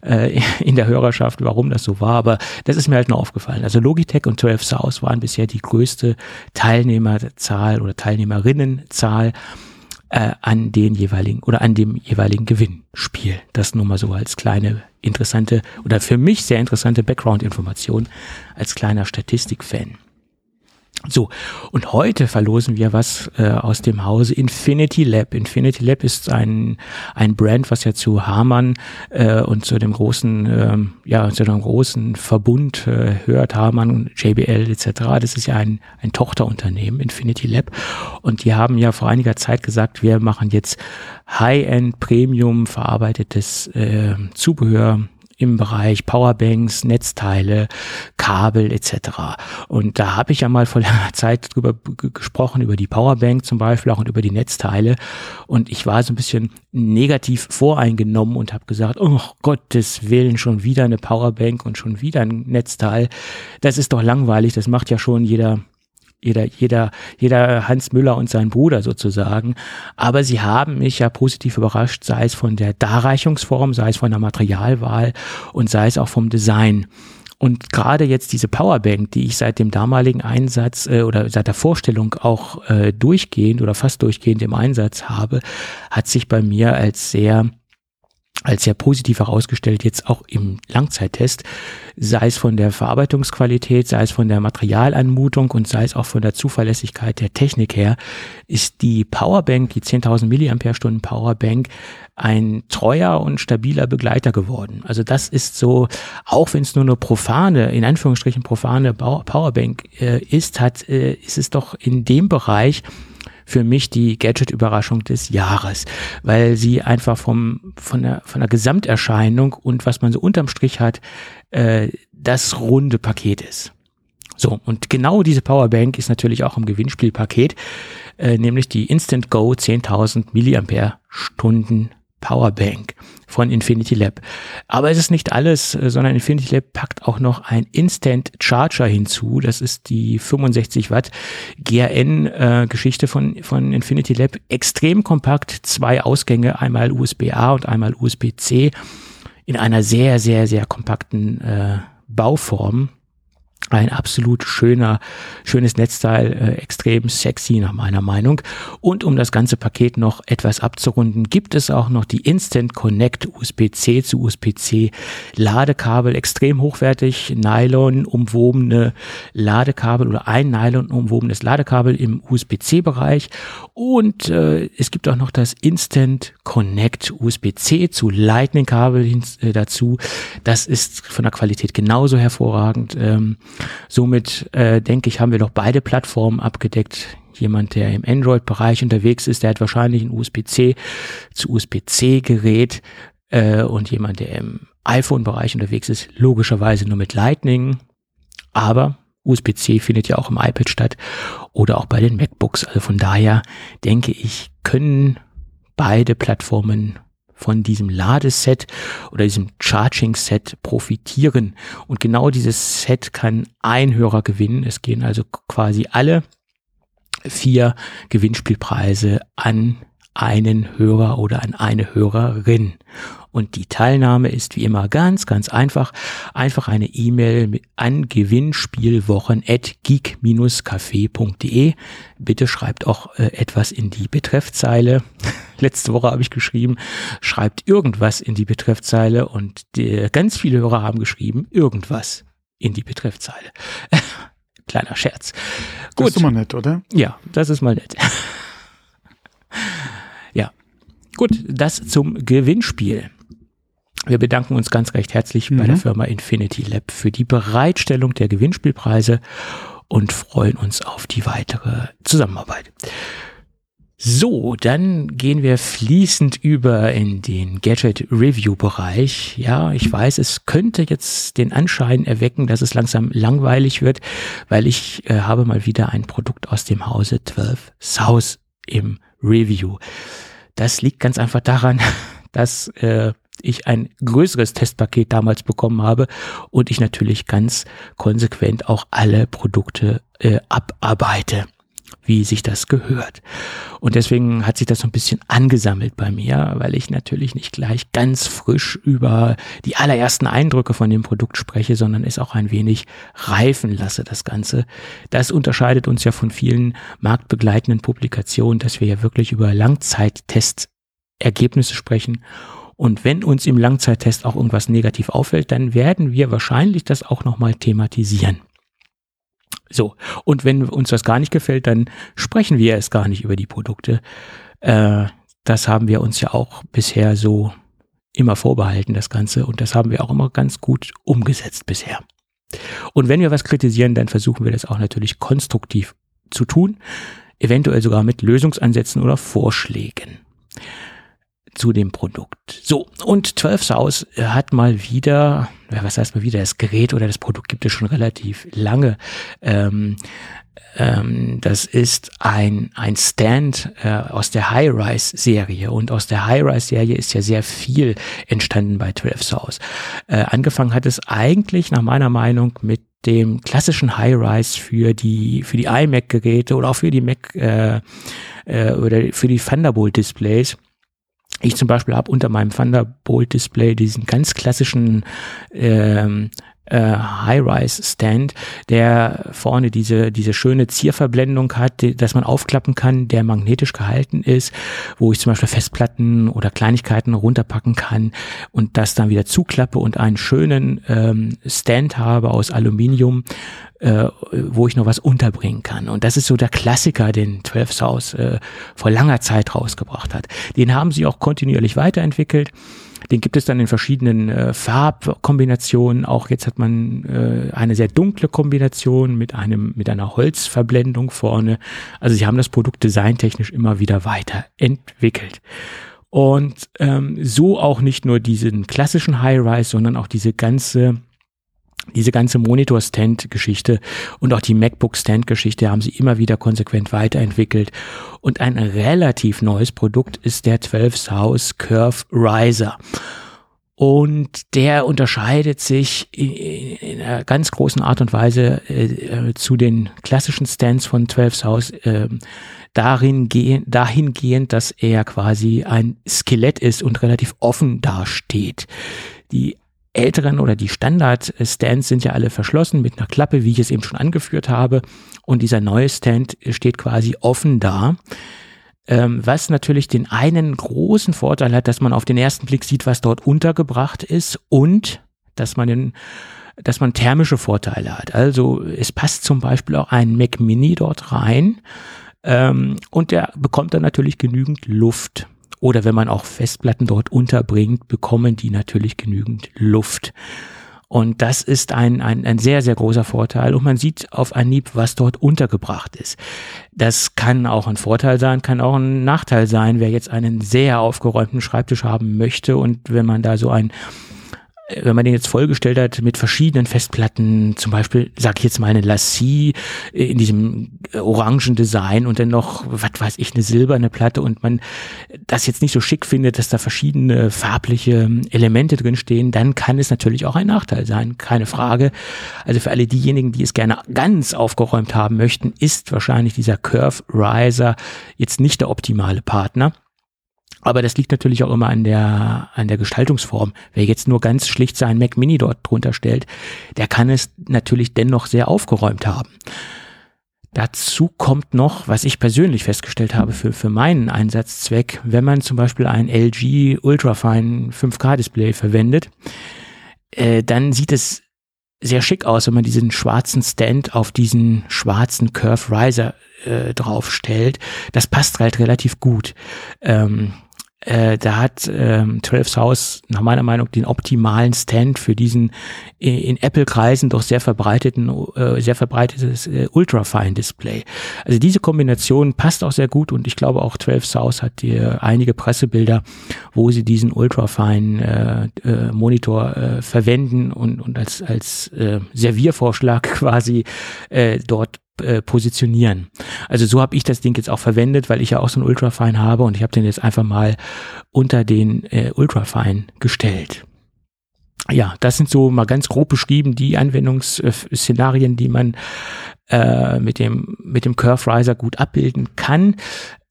äh, in der Hörerschaft, warum das so war, aber das ist mir halt nur aufgefallen. Also Logitech und 12 South waren bisher die größte Teilnehmerzahl oder Teilnehmerinnenzahl äh, an den jeweiligen oder an dem jeweiligen Gewinnspiel. Das nur mal so als kleine interessante oder für mich sehr interessante Background-Information als kleiner Statistikfan. So, und heute verlosen wir was äh, aus dem Hause Infinity Lab. Infinity Lab ist ein, ein Brand, was ja zu Hamann äh, und zu dem großen, ähm, ja, zu dem großen Verbund äh, hört, Hamann, JBL etc. Das ist ja ein, ein Tochterunternehmen, Infinity Lab. Und die haben ja vor einiger Zeit gesagt, wir machen jetzt High-End Premium verarbeitetes äh, Zubehör im Bereich Powerbanks, Netzteile, Kabel etc. Und da habe ich ja mal vor langer Zeit drüber gesprochen, über die Powerbank zum Beispiel, auch und über die Netzteile. Und ich war so ein bisschen negativ voreingenommen und habe gesagt, oh Gottes Willen, schon wieder eine Powerbank und schon wieder ein Netzteil. Das ist doch langweilig, das macht ja schon jeder jeder, jeder, jeder Hans Müller und sein Bruder sozusagen. Aber sie haben mich ja positiv überrascht, sei es von der Darreichungsform, sei es von der Materialwahl und sei es auch vom Design. Und gerade jetzt diese Powerbank, die ich seit dem damaligen Einsatz äh, oder seit der Vorstellung auch äh, durchgehend oder fast durchgehend im Einsatz habe, hat sich bei mir als sehr als sehr positiv herausgestellt, jetzt auch im Langzeittest, sei es von der Verarbeitungsqualität, sei es von der Materialanmutung und sei es auch von der Zuverlässigkeit der Technik her, ist die Powerbank, die 10.000 Milliampere-Stunden Powerbank, ein treuer und stabiler Begleiter geworden. Also das ist so, auch wenn es nur eine profane, in Anführungsstrichen profane Powerbank äh, ist, hat, äh, ist es doch in dem Bereich, für mich die Gadget-Überraschung des Jahres, weil sie einfach vom, von, der, von der Gesamterscheinung und was man so unterm Strich hat, äh, das runde Paket ist. So, und genau diese Powerbank ist natürlich auch im Gewinnspielpaket, äh, nämlich die Instant Go 10.000 Milliampere Stunden Powerbank von Infinity Lab. Aber es ist nicht alles, äh, sondern Infinity Lab packt auch noch ein Instant Charger hinzu. Das ist die 65 Watt GRN äh, Geschichte von, von Infinity Lab. Extrem kompakt, zwei Ausgänge, einmal USB-A und einmal USB-C in einer sehr, sehr, sehr kompakten äh, Bauform ein absolut schöner, schönes Netzteil, äh, extrem sexy nach meiner Meinung. Und um das ganze Paket noch etwas abzurunden, gibt es auch noch die Instant Connect USB-C zu USB-C Ladekabel, extrem hochwertig, Nylon umwobene Ladekabel oder ein Nylon umwobenes Ladekabel im USB-C-Bereich. Und äh, es gibt auch noch das Instant Connect USB-C zu Lightning-Kabel äh, dazu. Das ist von der Qualität genauso hervorragend. Ähm, Somit äh, denke ich, haben wir doch beide Plattformen abgedeckt. Jemand, der im Android-Bereich unterwegs ist, der hat wahrscheinlich ein USB-C zu USB-C-Gerät äh, und jemand, der im iPhone-Bereich unterwegs ist, logischerweise nur mit Lightning. Aber USB-C findet ja auch im iPad statt oder auch bei den MacBooks. Also von daher denke ich, können beide Plattformen von diesem Ladeset oder diesem Charging-Set profitieren. Und genau dieses Set kann ein Hörer gewinnen. Es gehen also quasi alle vier Gewinnspielpreise an einen Hörer oder an eine Hörerin. Und die Teilnahme ist wie immer ganz, ganz einfach. Einfach eine E-Mail an gewinnspielwochen.geek-café.de. Bitte schreibt auch äh, etwas in die Betreffzeile. Letzte Woche habe ich geschrieben, schreibt irgendwas in die Betreffzeile und die, ganz viele Hörer haben geschrieben, irgendwas in die Betreffzeile. Kleiner Scherz. Gut. Das ist mal nett, oder? Ja, das ist mal nett. ja. Gut, das zum Gewinnspiel. Wir bedanken uns ganz recht herzlich mhm. bei der mhm. Firma Infinity Lab für die Bereitstellung der Gewinnspielpreise und freuen uns auf die weitere Zusammenarbeit. So, dann gehen wir fließend über in den Gadget Review Bereich. Ja, ich weiß, es könnte jetzt den Anschein erwecken, dass es langsam langweilig wird, weil ich äh, habe mal wieder ein Produkt aus dem Hause 12 South im Review. Das liegt ganz einfach daran, dass äh, ich ein größeres Testpaket damals bekommen habe und ich natürlich ganz konsequent auch alle Produkte äh, abarbeite wie sich das gehört. Und deswegen hat sich das so ein bisschen angesammelt bei mir, weil ich natürlich nicht gleich ganz frisch über die allerersten Eindrücke von dem Produkt spreche, sondern es auch ein wenig reifen lasse, das Ganze. Das unterscheidet uns ja von vielen marktbegleitenden Publikationen, dass wir ja wirklich über Langzeittest-Ergebnisse sprechen und wenn uns im Langzeittest auch irgendwas negativ auffällt, dann werden wir wahrscheinlich das auch nochmal thematisieren. So, und wenn uns das gar nicht gefällt, dann sprechen wir erst gar nicht über die Produkte. Äh, das haben wir uns ja auch bisher so immer vorbehalten, das Ganze. Und das haben wir auch immer ganz gut umgesetzt bisher. Und wenn wir was kritisieren, dann versuchen wir das auch natürlich konstruktiv zu tun, eventuell sogar mit Lösungsansätzen oder Vorschlägen zu dem Produkt. So, und 12 South hat mal wieder, was heißt mal wieder, das Gerät oder das Produkt gibt es schon relativ lange. Ähm, ähm, das ist ein, ein Stand äh, aus der High-Rise-Serie und aus der High-Rise-Serie ist ja sehr viel entstanden bei 12 South. Äh, angefangen hat es eigentlich nach meiner Meinung mit dem klassischen High-Rise für die, für die iMac-Geräte oder auch für die Mac äh, äh, oder für die Thunderbolt-Displays ich zum Beispiel habe unter meinem Thunderbolt-Display diesen ganz klassischen ähm, äh, High-Rise-Stand, der vorne diese, diese schöne Zierverblendung hat, die, dass man aufklappen kann, der magnetisch gehalten ist, wo ich zum Beispiel Festplatten oder Kleinigkeiten runterpacken kann und das dann wieder zuklappe und einen schönen ähm, Stand habe aus Aluminium, äh, wo ich noch was unterbringen kann. Und das ist so der Klassiker, den 12 South äh, vor langer Zeit rausgebracht hat. Den haben sie auch kontinuierlich weiterentwickelt. Den gibt es dann in verschiedenen äh, Farbkombinationen. Auch jetzt hat man äh, eine sehr dunkle Kombination mit einem mit einer Holzverblendung vorne. Also sie haben das Produkt designtechnisch immer wieder weiterentwickelt. Und ähm, so auch nicht nur diesen klassischen High-Rise, sondern auch diese ganze diese ganze Monitor-Stand-Geschichte und auch die MacBook-Stand-Geschichte haben sie immer wieder konsequent weiterentwickelt. Und ein relativ neues Produkt ist der 12 South Curve Riser. Und der unterscheidet sich in, in, einer ganz großen Art und Weise äh, zu den klassischen Stands von 12 South äh, darin gehen, dahingehend, dass er quasi ein Skelett ist und relativ offen dasteht. Die älteren oder die Standard-Stands sind ja alle verschlossen mit einer Klappe, wie ich es eben schon angeführt habe. Und dieser neue Stand steht quasi offen da. Ähm, was natürlich den einen großen Vorteil hat, dass man auf den ersten Blick sieht, was dort untergebracht ist und dass man den dass man thermische Vorteile hat. Also es passt zum Beispiel auch ein Mac Mini dort rein ähm, und der bekommt dann natürlich genügend Luft. Oder wenn man auch Festplatten dort unterbringt, bekommen die natürlich genügend Luft. Und das ist ein, ein, ein sehr, sehr großer Vorteil. Und man sieht auf Anhieb, was dort untergebracht ist. Das kann auch ein Vorteil sein, kann auch ein Nachteil sein, wer jetzt einen sehr aufgeräumten Schreibtisch haben möchte und wenn man da so ein wenn man den jetzt vollgestellt hat mit verschiedenen Festplatten, zum Beispiel, sag ich jetzt mal eine Lassie in diesem orangen Design und dann noch, was weiß ich, eine silberne Platte und man das jetzt nicht so schick findet, dass da verschiedene farbliche Elemente drin stehen, dann kann es natürlich auch ein Nachteil sein, keine Frage. Also für alle diejenigen, die es gerne ganz aufgeräumt haben möchten, ist wahrscheinlich dieser Curve Riser jetzt nicht der optimale Partner. Aber das liegt natürlich auch immer an der, an der Gestaltungsform. Wer jetzt nur ganz schlicht seinen Mac Mini dort drunter stellt, der kann es natürlich dennoch sehr aufgeräumt haben. Dazu kommt noch, was ich persönlich festgestellt habe für, für meinen Einsatzzweck, wenn man zum Beispiel ein LG Ultrafine 5K Display verwendet, äh, dann sieht es sehr schick aus, wenn man diesen schwarzen Stand auf diesen schwarzen Curve Riser äh, draufstellt. Das passt halt relativ gut. Ähm, äh, da hat ähm, 12 House nach meiner Meinung den optimalen Stand für diesen in, in Apple-Kreisen doch sehr verbreiteten, äh, sehr verbreitetes äh, Ultrafine-Display. Also diese Kombination passt auch sehr gut und ich glaube auch 12 South hat hier einige Pressebilder, wo sie diesen Ultrafine-Monitor äh, äh, verwenden und, und als, als äh, Serviervorschlag quasi äh, dort äh, positionieren. Also so habe ich das Ding jetzt auch verwendet, weil ich ja auch so ein Ultrafine habe und ich habe den jetzt einfach mal unter den äh, Ultrafine gestellt. Ja, das sind so mal ganz grob beschrieben die Anwendungsszenarien, die man äh, mit dem mit dem Curve Riser gut abbilden kann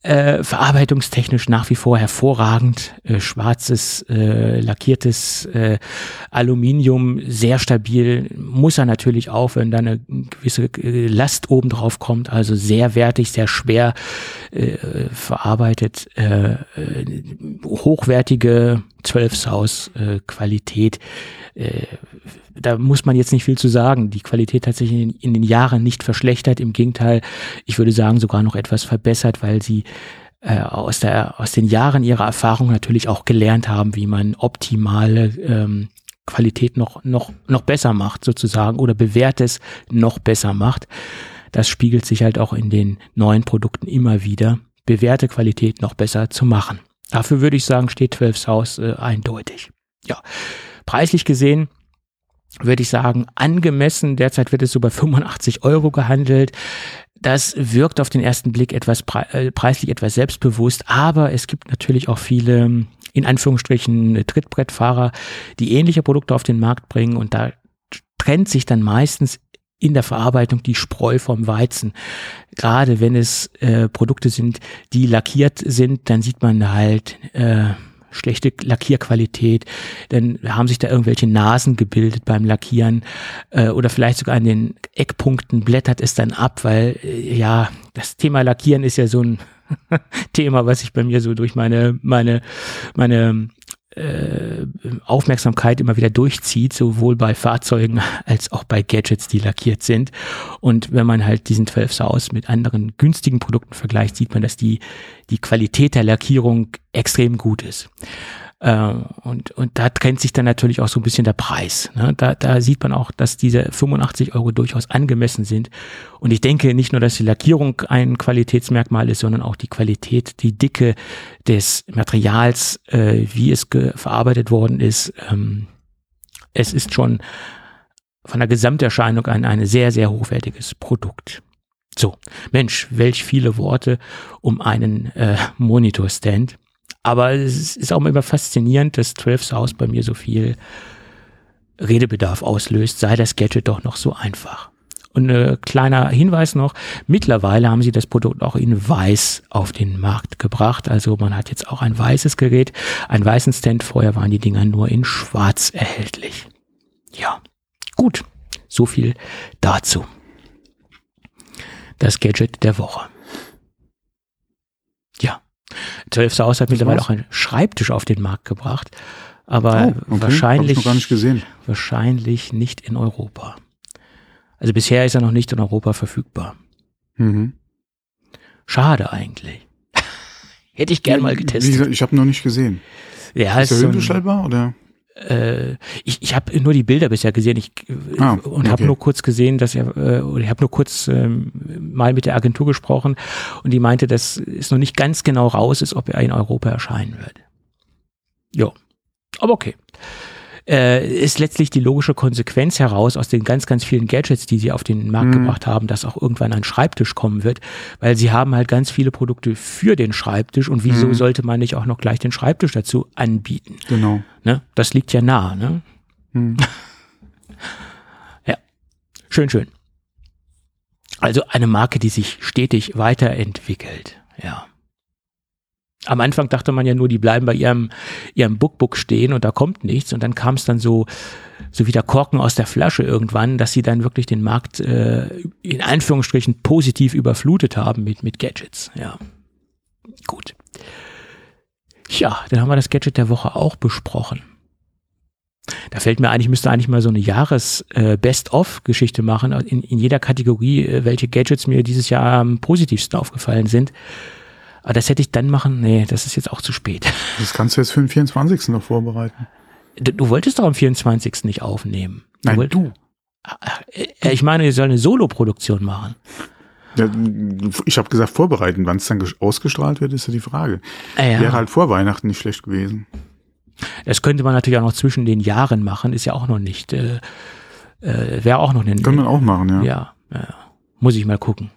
äh, verarbeitungstechnisch nach wie vor hervorragend. Äh, schwarzes, äh, lackiertes äh, Aluminium, sehr stabil. Muss er natürlich auch, wenn da eine gewisse äh, Last oben drauf kommt. Also sehr wertig, sehr schwer äh, verarbeitet. Hochwertige 12 Saus äh, Qualität. Äh, da muss man jetzt nicht viel zu sagen. Die Qualität hat sich in, in, den Jahren nicht verschlechtert. Im Gegenteil, ich würde sagen, sogar noch etwas verbessert, weil sie äh, aus, der, aus den Jahren ihrer Erfahrung natürlich auch gelernt haben, wie man optimale ähm, Qualität noch, noch, noch besser macht, sozusagen, oder bewährtes noch besser macht. Das spiegelt sich halt auch in den neuen Produkten immer wieder, bewährte Qualität noch besser zu machen. Dafür würde ich sagen, steht 12 South äh, eindeutig. Ja, preislich gesehen würde ich sagen, angemessen. Derzeit wird es so bei 85 Euro gehandelt. Das wirkt auf den ersten Blick etwas äh, preislich etwas selbstbewusst, aber es gibt natürlich auch viele in Anführungsstrichen Trittbrettfahrer, die ähnliche Produkte auf den Markt bringen und da trennt sich dann meistens in der Verarbeitung die Spreu vom Weizen. Gerade wenn es äh, Produkte sind, die lackiert sind, dann sieht man halt äh, schlechte Lackierqualität, dann haben sich da irgendwelche Nasen gebildet beim Lackieren äh, oder vielleicht sogar an den Eckpunkten blättert es dann ab, weil äh, ja, das Thema Lackieren ist ja so ein Thema, was sich bei mir so durch meine, meine, meine äh, Aufmerksamkeit immer wieder durchzieht, sowohl bei Fahrzeugen als auch bei Gadgets, die lackiert sind. Und wenn man halt diesen 12 Saus mit anderen günstigen Produkten vergleicht, sieht man, dass die, die Qualität der Lackierung extrem gut ist. Äh, und, und da trennt sich dann natürlich auch so ein bisschen der Preis. Ne? Da, da sieht man auch, dass diese 85 Euro durchaus angemessen sind. Und ich denke nicht nur, dass die Lackierung ein Qualitätsmerkmal ist, sondern auch die Qualität, die Dicke des Materials, äh, wie es verarbeitet worden ist. Ähm, es ist schon von der Gesamterscheinung ein, ein sehr, sehr hochwertiges Produkt. So, Mensch, welch viele Worte um einen äh, Monitorstand. Aber es ist auch immer faszinierend, dass 12 South bei mir so viel Redebedarf auslöst, sei das Gadget doch noch so einfach. Und ein kleiner Hinweis noch, mittlerweile haben sie das Produkt auch in weiß auf den Markt gebracht. Also man hat jetzt auch ein weißes Gerät, einen weißen Stand. Vorher waren die Dinger nur in schwarz erhältlich. Ja, gut. So viel dazu. Das Gadget der Woche. Ja. 12 Saus hat mittlerweile auch einen Schreibtisch auf den Markt gebracht, aber oh, okay. wahrscheinlich, nicht wahrscheinlich nicht in Europa. Also bisher ist er noch nicht in Europa verfügbar. Mhm. Schade eigentlich. Hätte ich gern mal getestet. Gesagt, ich habe noch nicht gesehen. Ja, ist der höhenbeschaltbar oder? Äh, ich, ich habe nur die Bilder bisher gesehen ich, ah, und okay. habe nur kurz gesehen, dass er, äh, oder ich habe nur kurz ähm, mal mit der Agentur gesprochen und die meinte, dass es noch nicht ganz genau raus ist, ob er in Europa erscheinen wird. Ja, aber okay äh, ist letztlich die logische Konsequenz heraus aus den ganz, ganz vielen Gadgets, die sie auf den Markt mhm. gebracht haben, dass auch irgendwann ein Schreibtisch kommen wird, weil sie haben halt ganz viele Produkte für den Schreibtisch und wieso mhm. sollte man nicht auch noch gleich den Schreibtisch dazu anbieten? Genau. Ne? Das liegt ja nah, ne? Mhm. ja. Schön, schön. Also eine Marke, die sich stetig weiterentwickelt. Ja. Am Anfang dachte man ja nur, die bleiben bei ihrem, ihrem Bookbook stehen und da kommt nichts. Und dann kam es dann so, so wie der Korken aus der Flasche irgendwann, dass sie dann wirklich den Markt äh, in Anführungsstrichen positiv überflutet haben mit, mit Gadgets. Ja. Gut. Ja, dann haben wir das Gadget der Woche auch besprochen. Da fällt mir ein, ich müsste eigentlich mal so eine Jahres-Best-of-Geschichte äh, machen, in, in jeder Kategorie, äh, welche Gadgets mir dieses Jahr am positivsten aufgefallen sind. Aber das hätte ich dann machen, nee, das ist jetzt auch zu spät. Das kannst du jetzt für den 24. noch vorbereiten. Du, du wolltest doch am 24. nicht aufnehmen. Du Nein, wollt, du. Äh, ich meine, ihr soll eine Solo-Produktion machen. Ja, ich habe gesagt vorbereiten. Wann es dann ausgestrahlt wird, ist ja die Frage. Ah, ja. Wäre halt vor Weihnachten nicht schlecht gewesen. Das könnte man natürlich auch noch zwischen den Jahren machen, ist ja auch noch nicht, äh, äh, wäre auch noch eine. Können wir auch machen, ja. Ja, ja. Muss ich mal gucken.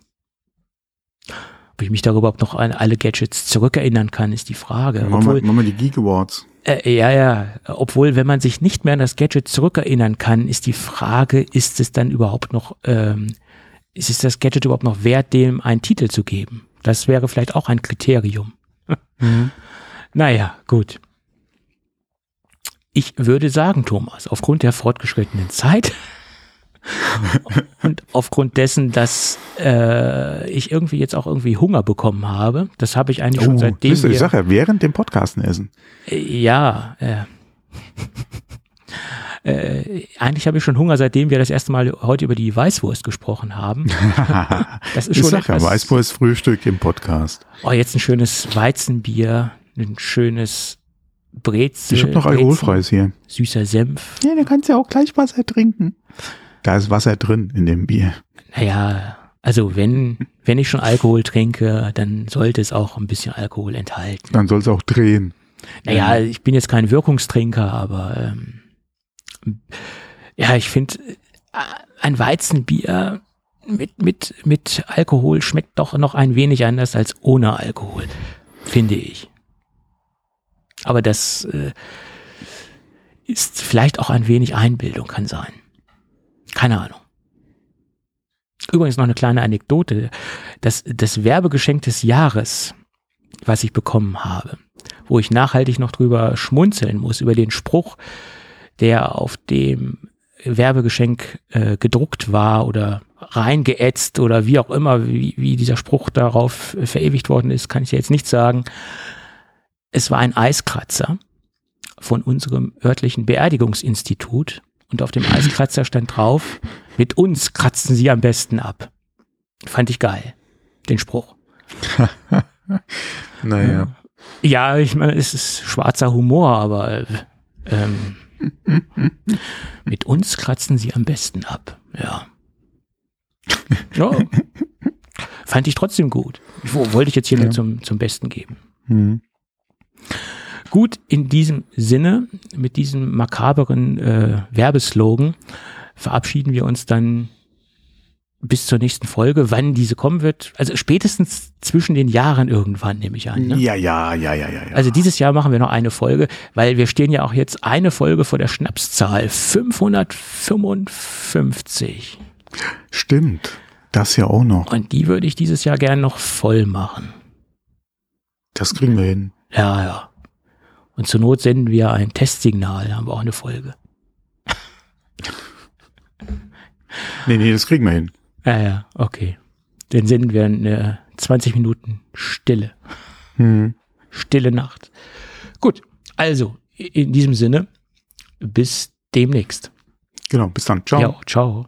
Ob ich mich darüber überhaupt noch an alle Gadgets zurückerinnern kann, ist die Frage. Machen, Obwohl, wir, machen wir die Geek Awards. Äh, ja, ja. Obwohl, wenn man sich nicht mehr an das Gadget zurückerinnern kann, ist die Frage, ist es dann überhaupt noch, ähm, ist es das Gadget überhaupt noch wert, dem einen Titel zu geben? Das wäre vielleicht auch ein Kriterium. Mhm. naja, gut. Ich würde sagen, Thomas, aufgrund der fortgeschrittenen Zeit und aufgrund dessen, dass äh, ich irgendwie jetzt auch irgendwie Hunger bekommen habe, das habe ich eigentlich oh, schon seitdem. Siehst du, ich sag ja, während dem Podcasten essen. Äh, ja, äh, eigentlich habe ich schon Hunger, seitdem wir das erste Mal heute über die Weißwurst gesprochen haben. das ist schon ich sag ja, Weißwurst Frühstück im Podcast. Oh, jetzt ein schönes Weizenbier, ein schönes Brezel. Ich habe noch alkoholfreies hier. Süßer Senf. Ja, dann kannst du ja auch gleich Wasser trinken. Da ist Wasser drin in dem Bier. Naja, also wenn, wenn ich schon Alkohol trinke, dann sollte es auch ein bisschen Alkohol enthalten. Dann soll es auch drehen. Naja, ich bin jetzt kein Wirkungstrinker, aber ähm, ja, ich finde, äh, ein Weizenbier mit, mit, mit Alkohol schmeckt doch noch ein wenig anders als ohne Alkohol, finde ich. Aber das äh, ist vielleicht auch ein wenig Einbildung, kann sein. Keine Ahnung. Übrigens noch eine kleine Anekdote. Das, das Werbegeschenk des Jahres, was ich bekommen habe, wo ich nachhaltig noch drüber schmunzeln muss, über den Spruch, der auf dem Werbegeschenk äh, gedruckt war oder reingeätzt oder wie auch immer, wie, wie dieser Spruch darauf verewigt worden ist, kann ich jetzt nicht sagen. Es war ein Eiskratzer von unserem örtlichen Beerdigungsinstitut und auf dem Eiskratzer stand drauf, mit uns kratzen sie am besten ab. Fand ich geil, den Spruch. naja. Ja, ich meine, es ist schwarzer Humor, aber ähm, mit uns kratzen sie am besten ab. Ja. ja. Fand ich trotzdem gut. Wollte ich jetzt hier ja. nur zum, zum Besten geben. Mhm. Gut, in diesem Sinne, mit diesem makaberen äh, Werbeslogan, verabschieden wir uns dann bis zur nächsten Folge, wann diese kommen wird. Also spätestens zwischen den Jahren irgendwann, nehme ich an. Ne? Ja, ja, ja, ja, ja. Also dieses Jahr machen wir noch eine Folge, weil wir stehen ja auch jetzt eine Folge vor der Schnapszahl 555. Stimmt, das ja auch noch. Und die würde ich dieses Jahr gern noch voll machen. Das kriegen wir hin. Ja, ja. Und zur Not senden wir ein Testsignal, da haben wir auch eine Folge. nee, nee, das kriegen wir hin. Ja, ja, okay. Dann senden wir eine 20 Minuten Stille. Hm. Stille Nacht. Gut, also in diesem Sinne, bis demnächst. Genau, bis dann. Ciao. Ja, ciao.